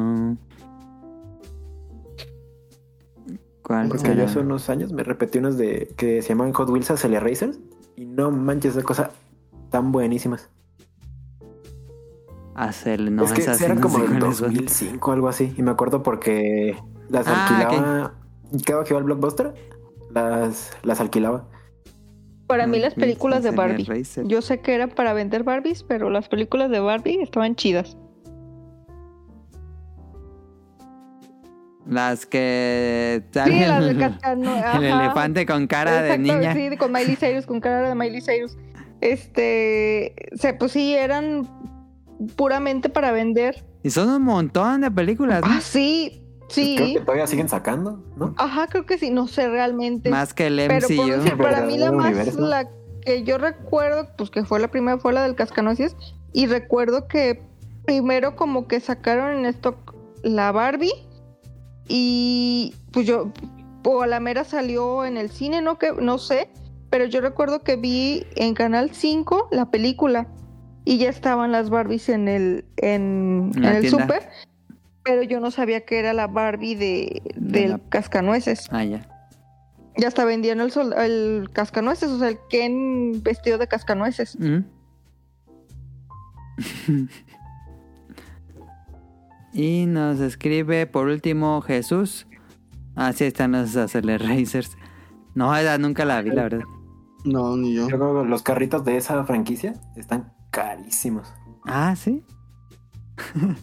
¿Cuál Porque será? yo hace unos años me repetí unos de que se llamaban Hot Wheels Accelerate Racers y no manches de cosas tan buenísimas. Hacer, no, es que esas eran no como son. 2005 algo así y me acuerdo porque las Ah, alquilaba. Cada que iba al blockbuster las las alquilaba. Para mí las películas de Barbie. Yo sé que eran para vender Barbies, pero las películas de Barbie estaban chidas. Las que Sí, salen las de el, Cascano. el ajá. elefante con cara de niña. Sí, con Miley Cyrus, con cara de Miley Cyrus. Este, o sea, pues sí, eran puramente para vender. Y son un montón de películas, ¿no? Ah, sí, sí. Creo que todavía siguen sacando, ¿no? Ajá, creo que sí, no sé realmente. Más que el Pero por MCU. decir, para mí la más, universo. la que yo recuerdo, pues que fue la primera, fue la del Cascanueces. Y recuerdo que primero como que sacaron en stock la Barbie. Y pues yo, o a la mera salió en el cine, no que no sé. Pero yo recuerdo que vi en Canal 5 la película. Y ya estaban las Barbies en el, en, el súper. Pero yo no sabía que era la Barbie de, De del la- Cascanueces. Ah, ya. Ya hasta vendían el, sol- el cascanueces, o sea, el Ken vestido de cascanueces. Mm. y nos escribe por último Jesús. Así están los Acceler Racers. No, esa nunca la vi, la verdad. No, ni yo. Yo creo que los carritos de esa franquicia están carísimos. Ah, sí.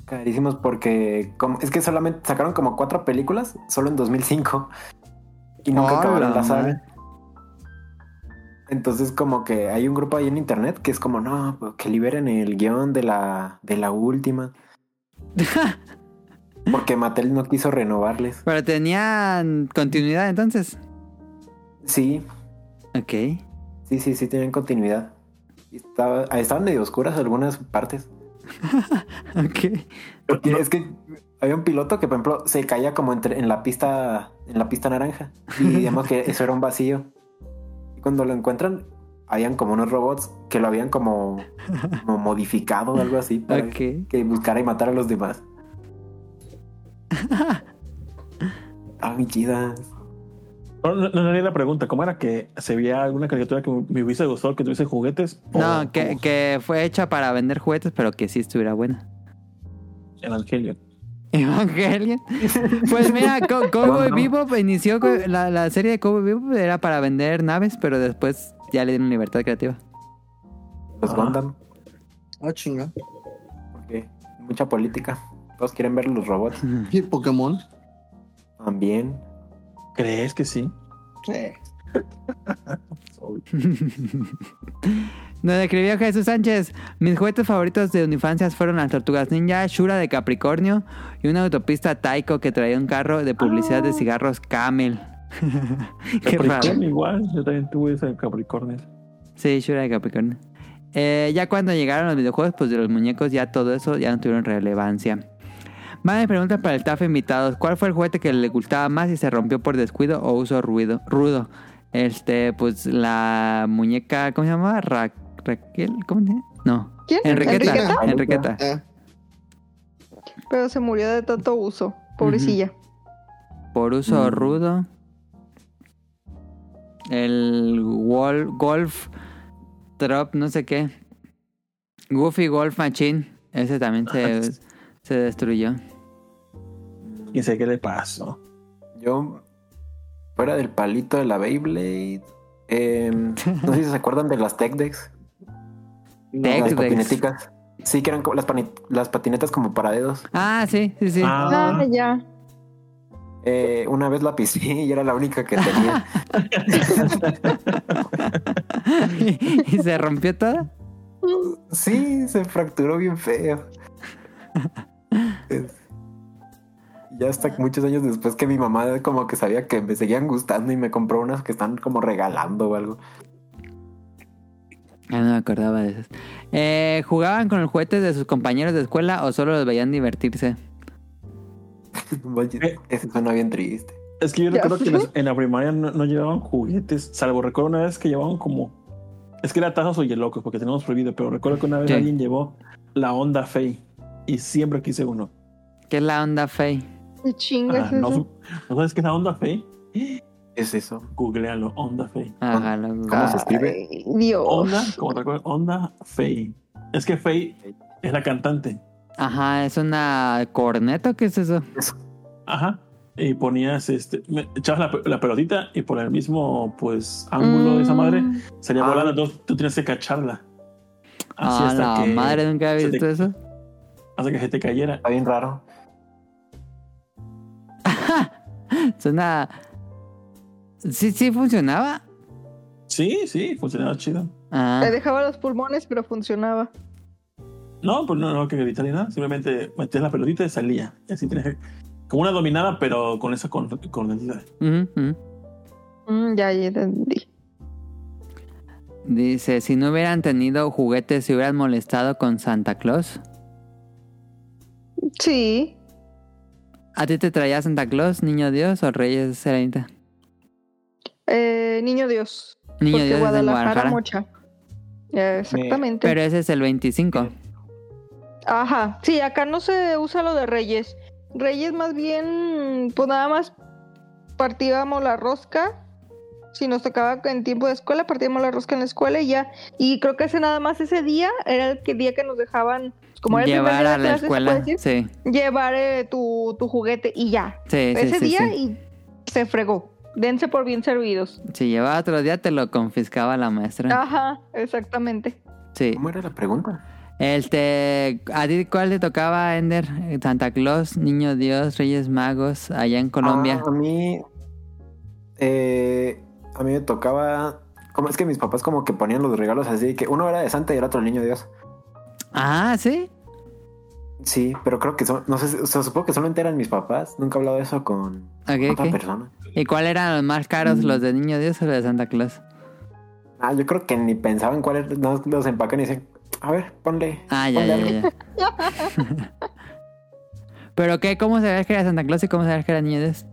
Carísimos porque como, es que solamente sacaron como cuatro películas solo en 2005 y nunca Oh, acabaron la saga. Entonces como que hay un grupo ahí en internet que es como no, pues, que liberen el guion de la de la última. Porque Mattel no quiso renovarles. Pero tenían continuidad entonces. Sí, Ok. sí, sí, sí tienen continuidad. Estaba, estaban medio oscuras algunas partes. Ok. Porque es que había un piloto que, por ejemplo, se caía como entre, en la pista, en la pista naranja. Y digamos que eso era un vacío. Y cuando lo encuentran, habían como unos robots que lo habían como, como modificado o algo así para que buscara y matara a los demás. Ah, mi chida. No, no, no la pregunta, ¿cómo era que se veía alguna caricatura que me hubiese gustado que tuviese juguetes? O No, que, fue hecha para vender juguetes, pero que sí estuviera buena. Evangelion. Evangelion. Pues mira, Co- Cowboy No, no. Bebop inició la, la serie de Cowboy Bebop era para vender naves, pero después ya le dieron libertad creativa. Los Ah. Gundam. Ah, chinga. Porque mucha política. Todos quieren ver los robots. ¿Y Pokémon? También. ¿Crees que sí? Sí. Nos escribió Jesús Sánchez. Mis juguetes favoritos de infancia fueron las tortugas ninja, Shura de Capricornio y una autopista Taiko que traía un carro de publicidad de cigarros Camel. Qué raro. Igual, yo también tuve ese Capricornio. Sí, Shura de Capricornio. Eh, ya cuando llegaron los videojuegos, pues de los muñecos, ya todo eso ya no tuvieron relevancia. Más me pregunta para el TAF invitados, ¿cuál fue el juguete que le gustaba más y se rompió por descuido o uso ruido, rudo? Este, pues la muñeca, ¿cómo se llama? Ra- Raquel, ¿cómo se llama? No. ¿Quién? Enriqueta. ¿Enriqueta? Enriqueta. Eh, Pero se murió de tanto uso. Pobrecilla. Por uso Mm. rudo. El wall, Golf Drop, no sé qué. Goofy Golf Machine. Ese también se, se destruyó. Y sé qué le pasó. Yo, fuera del palito de la Beyblade, em, no sé si se acuerdan de las Tech Decks. Tech las Decks. patineticas. Sí, que eran como las, pani- las patinetas como para dedos. Ah, sí, sí, sí. Ah, ya. Eh, una vez la pisé y era la única que tenía. y se rompió toda. sí, se fracturó bien feo. Ya hasta muchos años después que mi mamá como que sabía que me seguían gustando y me compró unas que están como regalando o algo. Ah, no me acordaba de esas. Eh, ¿Jugaban con los juguetes de sus compañeros de escuela o solo los veían divertirse? Eh. Ese suena bien triste. Es que yo recuerdo que en la, en la primaria no, no llevaban juguetes, salvo recuerdo una vez que llevaban como. Es que era tazos o yelocos, porque tenemos prohibido, pero recuerdo que una vez alguien llevó la Honda Fey y siempre quise uno. ¿Qué es la onda Fey? ¿Qué chingas Ah, no, eso? ¿No sabes qué es la Honda Fey? Es eso. Googlealo, Honda Fey. Ajá, lo- ¿Cómo se escribe? Ay, Dios. Honda, como te acuerdas, Honda Fey. Es que Fey es la cantante. Ajá, es una corneta, ¿qué es eso? Ajá. Y ponías, este, echabas la, pe- la pelotita y por el mismo, pues, ángulo de esa madre Mm. salía Ah. volando. Entonces tú tienes que cacharla. Así Ah, hasta la que, madre nunca había se te- visto eso. hasta que se te cayera. Está bien raro. Suena. Sí, sí funcionaba. Sí, sí, funcionaba chido. Ah, Le dejaba los pulmones, pero funcionaba. No, pues no, no que gritar ni nada. Simplemente metías la pelotita y salía. Y así tienes que- como una dominada, pero con esa ujú. Mm, ya, ya entendí. Dice, si no hubieran tenido juguetes, ¿se hubieran molestado con Santa Claus? Sí. ¿A ti te traía Santa Claus, Niño Dios o Reyes Serenita? Eh, Niño Dios. Niño Dios Guadalajara, Guadalajara. mocha. Exactamente. Pero ese es el 25. Ajá. Sí, acá no se usa lo de Reyes. Reyes más bien, pues nada más partíamos la rosca. Si nos tocaba en tiempo de escuela, partíamos la rosca en la escuela y ya. Y creo que ese nada más ese día era el que- día que nos dejaban, como era el primer Llevar día de a la escuela. decir, Sí, llevar eh, tu, tu juguete y ya. sí, ese sí, día sí. y se fregó. Dense por bien servidos. Si llevaba otro día, te lo confiscaba la maestra. Ajá, exactamente. Sí. ¿Cómo era la pregunta? Este, ¿a ti cuál te tocaba, Ender? Santa Claus, Niño Dios, Reyes Magos, allá en Colombia. Ah, a mí. eh, a mí me tocaba. Como es que mis papás como que ponían los regalos así, que uno era de Santa y el otro el niño Dios. Ah, ¿sí? Sí, pero creo que son, no sé, o sea, supongo que solamente eran mis papás. Nunca he hablado de eso con otra persona. ¿Y cuáles eran los más caros, Mm. los de Niño Dios o los de Santa Claus? Ah, yo creo que ni pensaban cuál era, no, los empacan y dicen, a ver, ponle. Ah, ya, ponle ya, algo". ya. ¿Pero qué? ¿Cómo sabías que era Santa Claus y cómo sabías que era Niño Dios?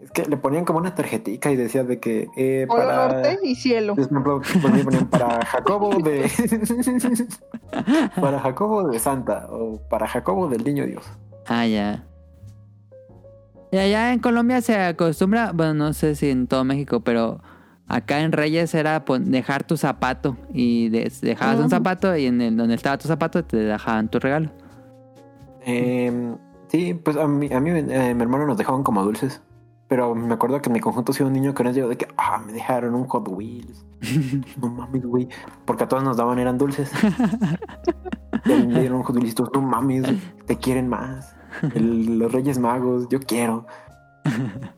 Es que le ponían como una tarjetica y decía de que eh, Polo para. Norte y cielo. Por ejemplo, pues ponían para Jacobo de. para Jacobo de Santa o para Jacobo del Niño Dios. Ah, ya. Y allá en Colombia se acostumbra, bueno, no sé si en todo México, pero acá en Reyes era pon- dejar tu zapato y de- dejabas un zapato y en el donde estaba tu zapato te dejaban tu regalo. Eh, sí, pues a mí, a mí eh, mi hermano nos dejaban como dulces. Pero me acuerdo que en mi conjunto sí un niño que nos llegó de que, ah, me dejaron un Hot Wheels. no mames, güey. Porque a todos nos daban, eran dulces. Me dieron un Hot Wheels y todos, no mames, te quieren más. El- los Reyes Magos, yo quiero.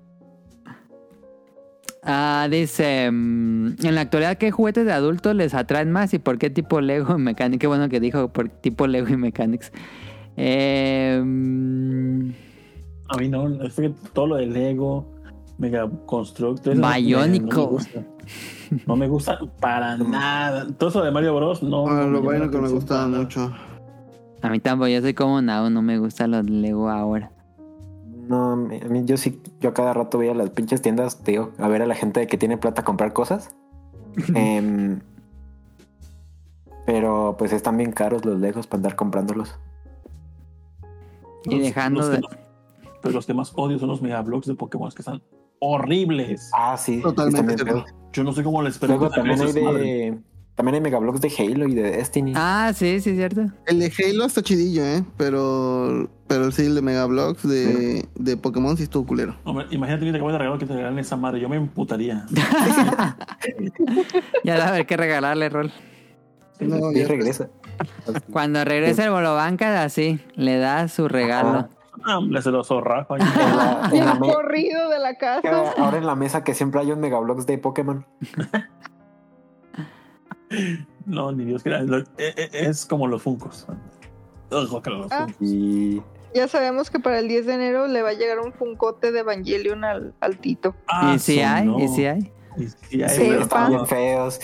Ah, dice, mm, en la actualidad, ¿qué juguetes de adultos les atraen más y por qué tipo Lego y Mechanics? Qué bueno que dijo por tipo Lego y Mechanics. Eh, mm, A mí no, es que todo lo de Lego, Mega Construct. eso no. No me, gusta. No me gusta para nada. Todo eso de Mario Bros. No. Ah, no lo bueno que me gustaba mucho. A mí tampoco, yo soy como Nao, no me gusta los Lego ahora. No, a mí yo sí, yo a cada rato voy a las pinches tiendas, te digo, a ver a la gente que tiene plata a comprar cosas. Em, pero pues están bien caros los Legos para andar comprándolos. Y Los- dejando los de- que no- pero los que más odio son los megablocks de Pokémon que están horribles. Ah, sí, Totalmente. Yo no sé cómo les Luego permiten también hay de también hay megablocks de Halo y de Destiny. Ah, sí, sí, cierto. El de Halo está chidillo, ¿eh? Pero, pero sí, el de Mega Bloks de, de Pokémon sí estuvo culero. Hombre, imagínate que te acabo de regalar que te regalen esa madre. Yo me emputaría. Ya a ver qué regalarle, Rol. No, y ya- regresa. Cuando regrese el Bolobanca, así, le da su regalo. Ah, hombre, se lo me- corrido de la casa. ahora en la mesa que siempre hay un megablocks de Pokémon. No, ni Dios quiera. Eh, eh, Es como los Funcos. Los Ah. Funkos. Y Ya sabemos que para el 10 de enero le va a llegar un funcote de Evangelion al, al Tito. Ah, y si hay, no. y si hay. Y sí hay, Sí, pero están bien feos.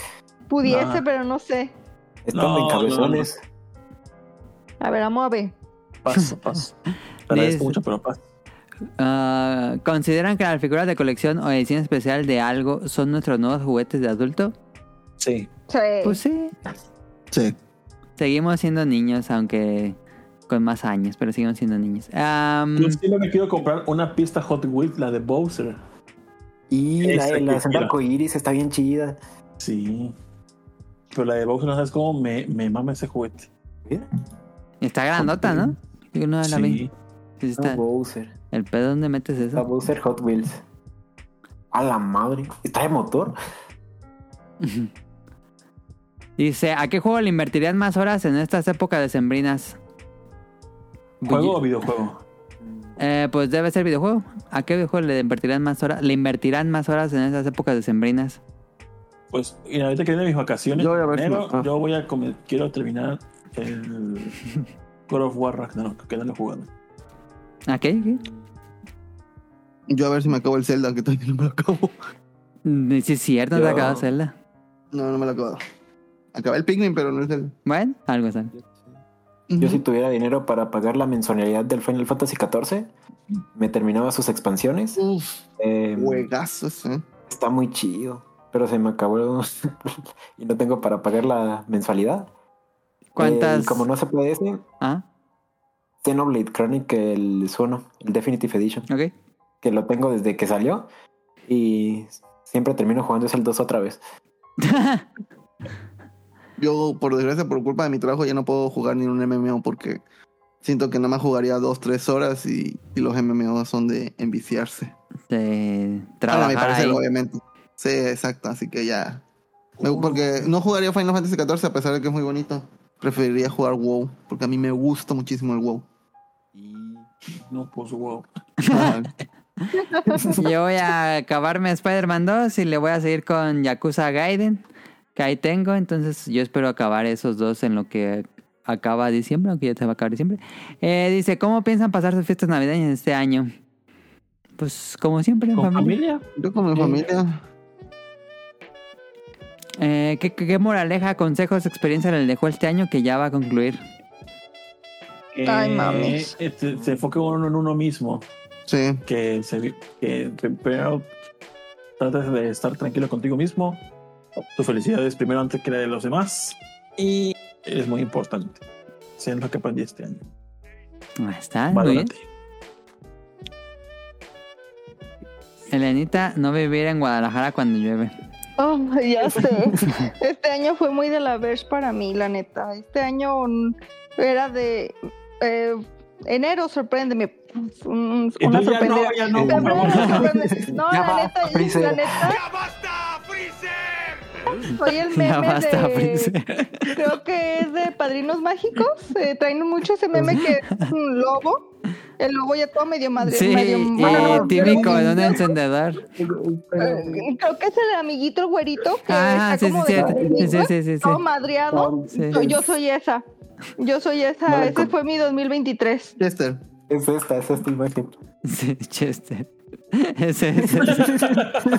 Pudiese, No. pero no sé. Están No, muy cabezones. A ver, vamos a ver. Paso, paso. Te agradezco mucho, pero paso. Ah, ¿Consideran que las figuras de colección o edición especial de algo son nuestros nuevos juguetes de adulto? Sí. Sí. Pues sí. Sí. Seguimos siendo niños, aunque con más años, pero seguimos siendo niños. Am, Yo sí me quiero comprar una pista Hot Wheels, la de Bowser. Y la, que la senda quiero. arcoíris está bien chida. Sí. Pero la de Bowser, no sabes cómo me, me mama ese juguete. Mira, está grandota, ¿no? Yo no la vi. Sí. Sí, está. está Bowser. ¿El pedo dónde metes eso? Bowser Hot Wheels. A la madre. ¿Está de motor? Dice, ¿a qué juego le invertirían más horas en estas épocas decembrinas? ¿Juego o videojuego? Eh, pues debe ser videojuego. ¿A qué videojuego le invertirán más horas? Le invertirán más horas en estas épocas decembrinas. Pues, y ahorita que vienen mis vacaciones, Yo voy a ver si ah. yo voy a comer, quiero terminar el God of War Ragnarok, que no lo he jugado. ¿A qué? ¿Qué? Yo a ver si me acabo el Zelda, que todavía no me lo acabo. Mm, Sí, es cierto, no te Yo- acabas Zelda. No, no me lo acabo. Acabé el Pikmin, pero no el Zelda. Bueno, algo sale. Yo si tuviera dinero para pagar la mensualidad del Final Fantasy XIV, me terminaba sus expansiones. Uf, Eh, juegazos, ¿eh? está muy chido, pero se me acabó y no tengo para pagar la mensualidad. ¿Cuántas? Eh, y como no se puede ese, Ah, Xenoblade Chronicle 1, el Definitive Edition, ok. que lo tengo desde que salió y siempre termino jugando es el 2 otra vez. Yo, por desgracia, por culpa de mi trabajo, ya no puedo jugar ni un MMO porque siento que nada más jugaría dos, tres horas y, y los MMO son de enviciarse. de a mi trabajar parecer, ahí. obviamente. Sí, exacto, así que ya. Me- porque no jugaría Final Fantasy XIV a pesar de que es muy bonito. Preferiría jugar WoW, porque a mí me gusta muchísimo el WoW. No, pues wow. Yo voy a acabarme Spider-Man 2 y le voy a seguir con Yakuza Gaiden, que ahí tengo. Entonces yo espero acabar esos dos en lo que acaba diciembre, aunque ya se va a acabar diciembre. Eh, dice, ¿cómo piensan pasar sus fiestas navideñas este año? Pues como siempre, en ¿Con familia. familia? Yo con mi familia. Eh, ¿qué, qué, qué moraleja, consejos, experiencia le dejó este año que ya va a concluir? Ay, Eh, mames. eh, Se, se enfoque uno en uno mismo. Sí. Que, se, que primero trates de estar tranquilo contigo mismo. Tu felicidad es primero antes que la de los demás. Y es muy importante. Es lo que aprendí este año. Ahí está, muy bien. Valórate. Elenita, no vivir en Guadalajara cuando llueve. Oh, ya sé. Este año fue muy de la Verge para mí, la neta. Este año era de. eh, enero, sorpréndeme. Una tú ya no, ya no, favor. sorprende- No, Ya la basta, neta, Freezer. Soy el meme basta, de. Creo que es de Padrinos Mágicos. eh, traen mucho ese meme que es un lobo. El lobo ya todo medio madre. Sí, medio, y bueno, típico de un encendedor. eh, Creo que es el amiguito el güerito que Ah, está sí, sí, como sí, de sí, sí, sí, sí, sí. todo madreado. Sí. Yo- soy esa. Yo soy esa. Ese fue mi 2023. Chester. Es esta, es esta imagen. Sí, Chester. Ese, ese,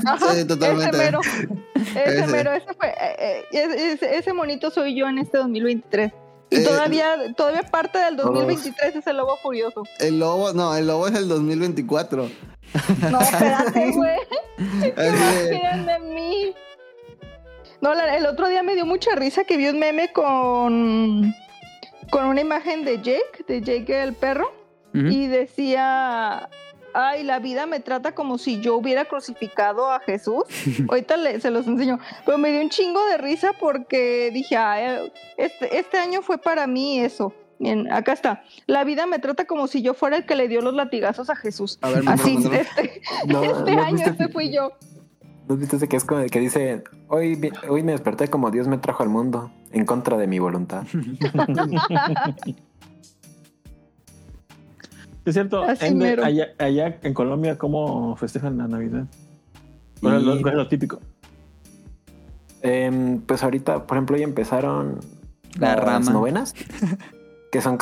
Ajá, Sí, totalmente. Ese mero. Ese, Ese. mero, ese fue. eh, eh, ese, ese- ese monito soy yo en este 2023. Y Eh, todavía, todavía parte del 2023 es el lobo furioso. El lobo, no, el lobo es el 2024. No, espérate, güey. ¿Qué de- quieren de mí? No, la- el otro día me dio mucha risa que vi un meme con, con una imagen de Jake, de Jake el perro, y decía, ay, la vida me trata como si yo hubiera crucificado a Jesús. Ahorita le- se los enseño. Pero me dio un chingo de risa porque dije, ay, este, este año fue para mí eso. Bien, acá está. La vida me trata como si yo fuera el que le dio los latigazos a Jesús. A ver, Así, este, No, este ¿no año viste- este fui yo. ¿No ese que es como el que dice, hoy, hoy me desperté como Dios me trajo al mundo, en contra de mi voluntad? Es cierto, allá, allá en Colombia, ¿cómo festejan la Navidad? ¿Cuál es lo, Y- es lo típico? Em, pues ahorita, por ejemplo, ya empezaron La las rama. novenas, que son...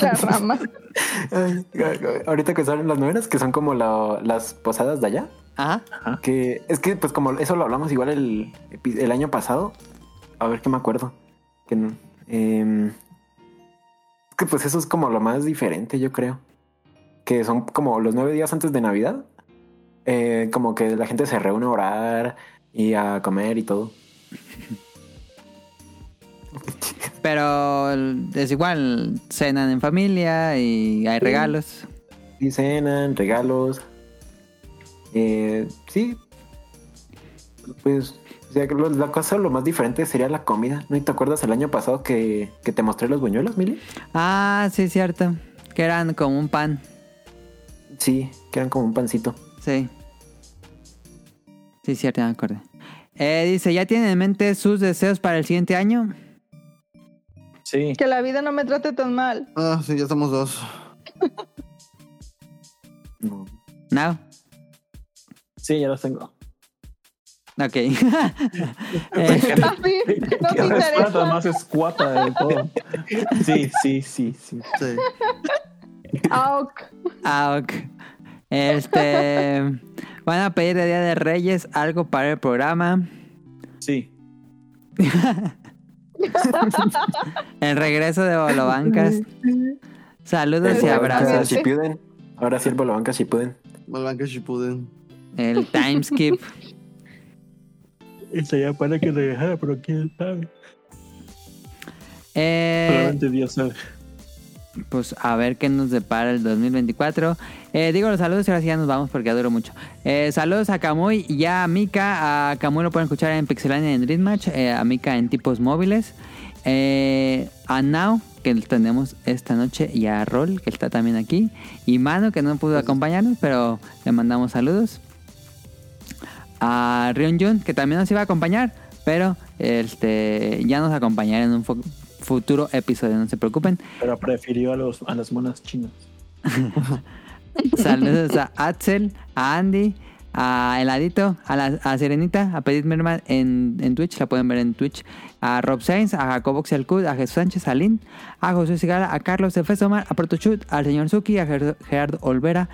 La rama. Ahorita que salen las novenas, que son como la- las posadas de allá. Ajá. Que es que, pues, como eso lo hablamos igual el, año pasado. A ver qué me acuerdo. Que no. Que, pues, eso es como lo más diferente, yo creo. Que son como los nueve días antes de Navidad. eh, como que la gente se reúne a orar y a comer y todo. Pero es igual, cenan en familia y hay regalos. Y cenan, regalos. Eh, sí. Pues, o sea, que lo- la cosa, lo más diferente sería la comida. ¿No te acuerdas el año pasado que, que te mostré los buñuelos, Mili? Ah, sí, cierto. Que eran como un pan. Sí, que eran como un pancito. Sí. Sí, cierto, me acordé. Eh, dice, ¿ya tienen en mente sus deseos para el siguiente año? Sí. Que la vida no me trate tan mal. Ah, sí, ya somos dos. No. No. Sí, ya los tengo. Ok. Eh, no respuesta interesa. más escuata de todo. Sí, sí, sí, sí. Sí. Auk. ok. Este. Van a pedir de Día de Reyes algo para el programa. Sí. El regreso de Bolobancas. Saludos y abrazos. Shippuden. Ahora sí el Bolobanca Shippuden. Malbanca Shippuden. El timeskip. Esta ya para que regresara, pero quién sabe. Eh, Solamente Dios sabe. pues a ver qué nos depara el 2024. Eh, digo los saludos y ahora sí ya nos vamos porque ya duró mucho. Eh, saludos a Kamui y a Mika. A Kamui lo pueden escuchar en Pixelania en Dream Match. eh, a Mika en tipos móviles. A Now, que tenemos esta noche. Y a Rol, que está también aquí. Y Mano, que no pudo acompañarnos, pero le mandamos saludos. A Ryun Jun, que también nos iba a acompañar. Pero este ya nos acompañará en un fu- futuro episodio, no se preocupen. Pero prefirió a, los, a las monas chinas. Saludos a Axel, a Andy, a Heladito, a, la, a Serenita, a Pedit Merman en, en Twitch, la pueden ver en Twitch, a Rob Sainz, a Jacobo Xialcud, a Jesús Sánchez, a Lin, a José Sigala, a Carlos de Fesomar, a Protochut, al señor Suki, a Ger- Gerardo Olvera,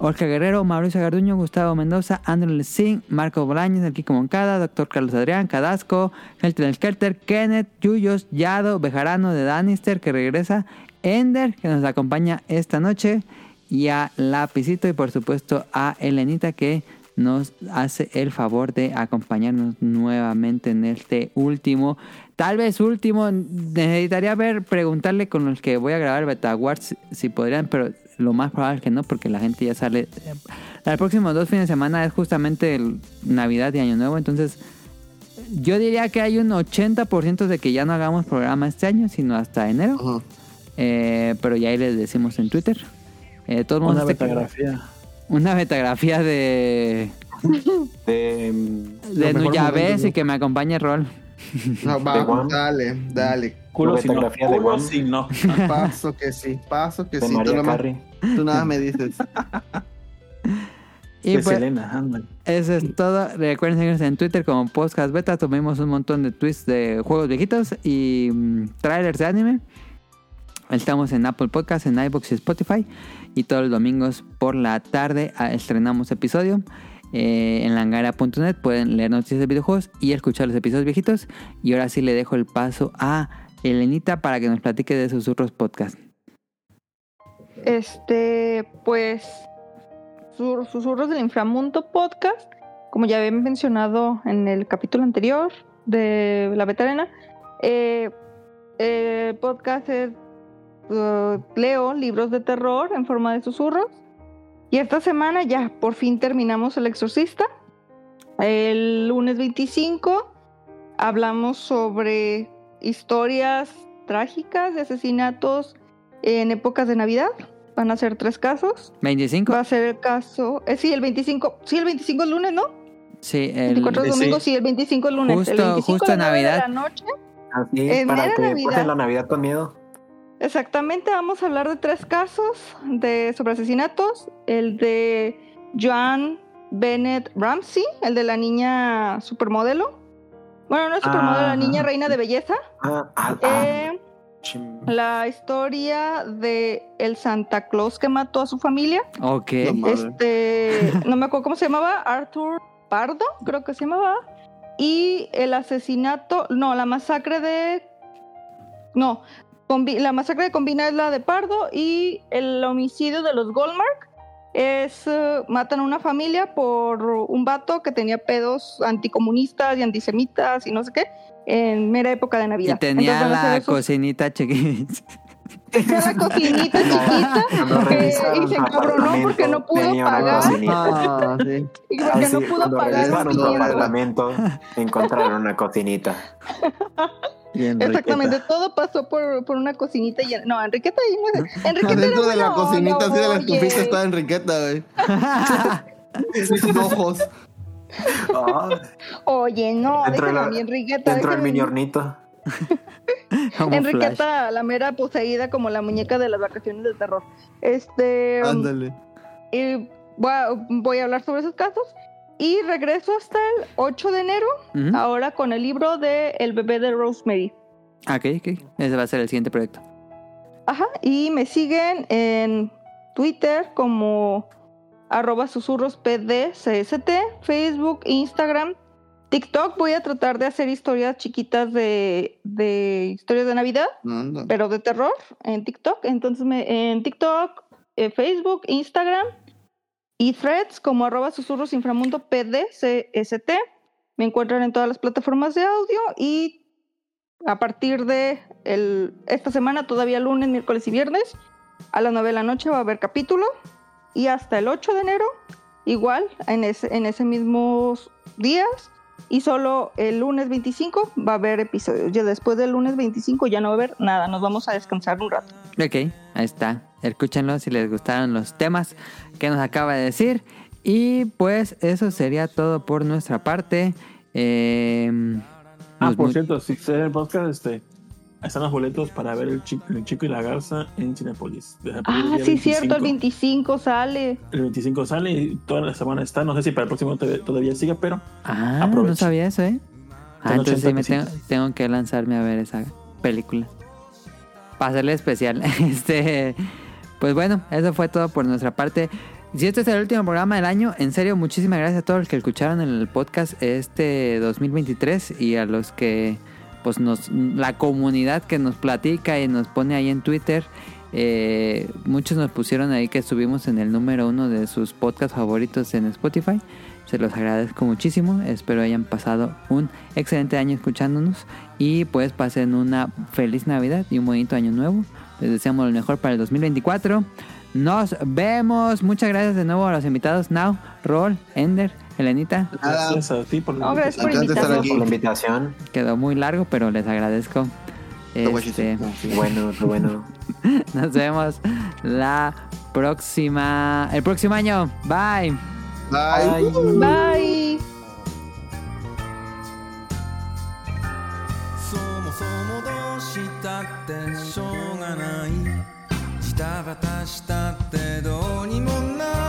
Olga Guerrero, Mauricio Garduño, Gustavo Mendoza, Andrew Lessing, Marco Bolaños, el Kiko Moncada, Doctor Carlos Adrián, Cadasco, Helter del Kelter, Kenneth, Yuyos, Yado, Bejarano de Danister, que regresa, Ender, que nos acompaña esta noche, y a Lapicito, y por supuesto a Elenita, que nos hace el favor de acompañarnos nuevamente en este último, tal vez último, necesitaría ver, preguntarle con los que voy a grabar Beta Wars si, si podrían, pero lo más probable es que no, porque la gente ya sale. Los próximos dos fines de semana es justamente el Navidad y Año Nuevo, entonces yo diría que hay un 80% de que ya no hagamos programa este año, sino hasta enero. Eh, pero ya ahí les decimos en Twitter. Eh, todo el mundo Una está- betografía. una betografía de, De, de Nuyabes momento, y que me acompañe Rol. No, De va, Guam. dale, dale. Culo si no. de Culo si no. Paso que sí, paso que de sí. María. Tú nada me dices. Y de pues, Selena, eso es todo. Recuerden seguirnos en Twitter como Podcast Beta. Tomemos un montón de tweets de juegos viejitos y mm, trailers de anime. Estamos en Apple Podcasts, en iBox y Spotify. Y todos los domingos por la tarde ah, estrenamos episodio. Eh, en langara.net pueden leer noticias de videojuegos y escuchar los episodios viejitos. Y ahora sí le dejo el paso a Elenita para que nos platique de Susurros Podcast. Este, pues, Susur- Susurros del Inframundo podcast, como ya había mencionado en el capítulo anterior de La Veterana, eh, el podcast es, uh, leo libros de terror en forma de susurros. Y esta semana ya por fin terminamos El Exorcista. El lunes 25 hablamos sobre historias trágicas de asesinatos en épocas de Navidad. Van a ser tres casos. ¿25? Va a ser el caso. Eh, sí, el 25. Sí, el 25 es lunes, ¿no? Sí, el, 24 es domingo, sí, el 25 es lunes. Justo- el 25 justo las nueve de Navidad. la noche. Así, En para que Navidad. pasen la Navidad con miedo. Exactamente, vamos a hablar de tres casos de sobre asesinatos. El de Joan Bennett Ramsey, el de la niña supermodelo. Bueno, no es supermodelo, la Ah. niña reina de belleza. Ah, ah, ah, Eh, chim. la historia de el Santa Claus que mató a su familia. Ok. No. Este, no me acuerdo cómo se llamaba, Arthur Pardo, creo que se llamaba. Y el asesinato, no, la masacre de. No, combi- la masacre de Combina es la de Pardo y el homicidio de los Goldmark es. eh, matan a una familia por un vato que tenía pedos anticomunistas y antisemitas y no sé qué en mera época de Y Navidad. tenía Entonces van a ser la cocinita chiquita. tenía la cocinita chiquita revisaron y se encabronó porque no pudo tenía pagar. Ah, sí. y porque Así, no pudo pagar mierda. apartamento, encontraron una cocinita. Exactamente, todo pasó por, por una cocinita y no, Enriqueta ahí Enriqueta Adentro era de la cocinita, así de la estufita, está Enriqueta, güey. Sus ojos. Ah, Oye, no, Dentro déjame a mí, Enriqueta. dentro del mini hornito. Enriqueta, la mera poseída como la muñeca de las vacaciones de terror. Este. Ándale. y voy, a, voy a hablar sobre esos casos. Y regreso hasta el 8 de enero, ahora con el libro de El bebé de Rosemary. Ok, ok. Ese va a ser el siguiente proyecto. Ajá, y me siguen en Twitter como arroba susurros pdcst, Facebook, Instagram, TikTok. Voy a tratar de hacer historias chiquitas de, de historias de Navidad, pero de terror en TikTok. Entonces me, en TikTok, eh, Facebook, Instagram y threads como arroba susurros inframundo pdcst. Me encuentran en todas las plataformas de audio y a partir de el, esta semana, todavía lunes, miércoles y viernes, a las 9 de la noche va a haber capítulo. Y hasta el 8 de enero, igual, en ese, en ese mismos días. Y solo el lunes 25 va a haber episodios. Ya después del lunes 25 ya no va a haber nada. Nos vamos a descansar un rato. Ok, ahí está. Escúchenlo si les gustaron los temas que nos acaba de decir. Y pues eso sería todo por nuestra parte. Eh, Ah, por cierto, si ustedes el podcast, este, están los boletos para ver el chico, el chico y la garza en Cinepolis. Ah, sí, cierto, el 25. 25 sale. El 25 sale y toda la semana está. No sé si para el próximo todavía, todavía sigue, pero Ah, no sabía eso, ¿eh? Ah, entonces sí 80 me tengo, tengo que lanzarme a ver esa película. Para hacerle especial. Este, pues bueno, eso fue todo por nuestra parte. Si este es el último programa del año, en serio, muchísimas gracias a todos los que escucharon el podcast este 2023 y a los que, pues, nos, la comunidad que nos platica y nos pone ahí en Twitter. Eh, muchos nos pusieron ahí que estuvimos en el número uno de sus podcasts favoritos en Spotify. Se los agradezco muchísimo. Espero hayan pasado un excelente año escuchándonos. Y pues pasen una feliz Navidad y un bonito año nuevo. Les deseamos lo mejor para el 2024. Nos vemos. Muchas gracias de nuevo a los invitados Now, Rol, Ender, Elenita. Gracias a ti por la, no, invitación. Por invitación. Por la invitación. Quedó muy largo, pero les agradezco. Este... No, sí. Bueno, bueno. Nos vemos la próxima, el próximo año. Bye. Bye. Bye. Bye. Bye. うしたってしょうがない。ジタバタしたってどうにもならない。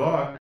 but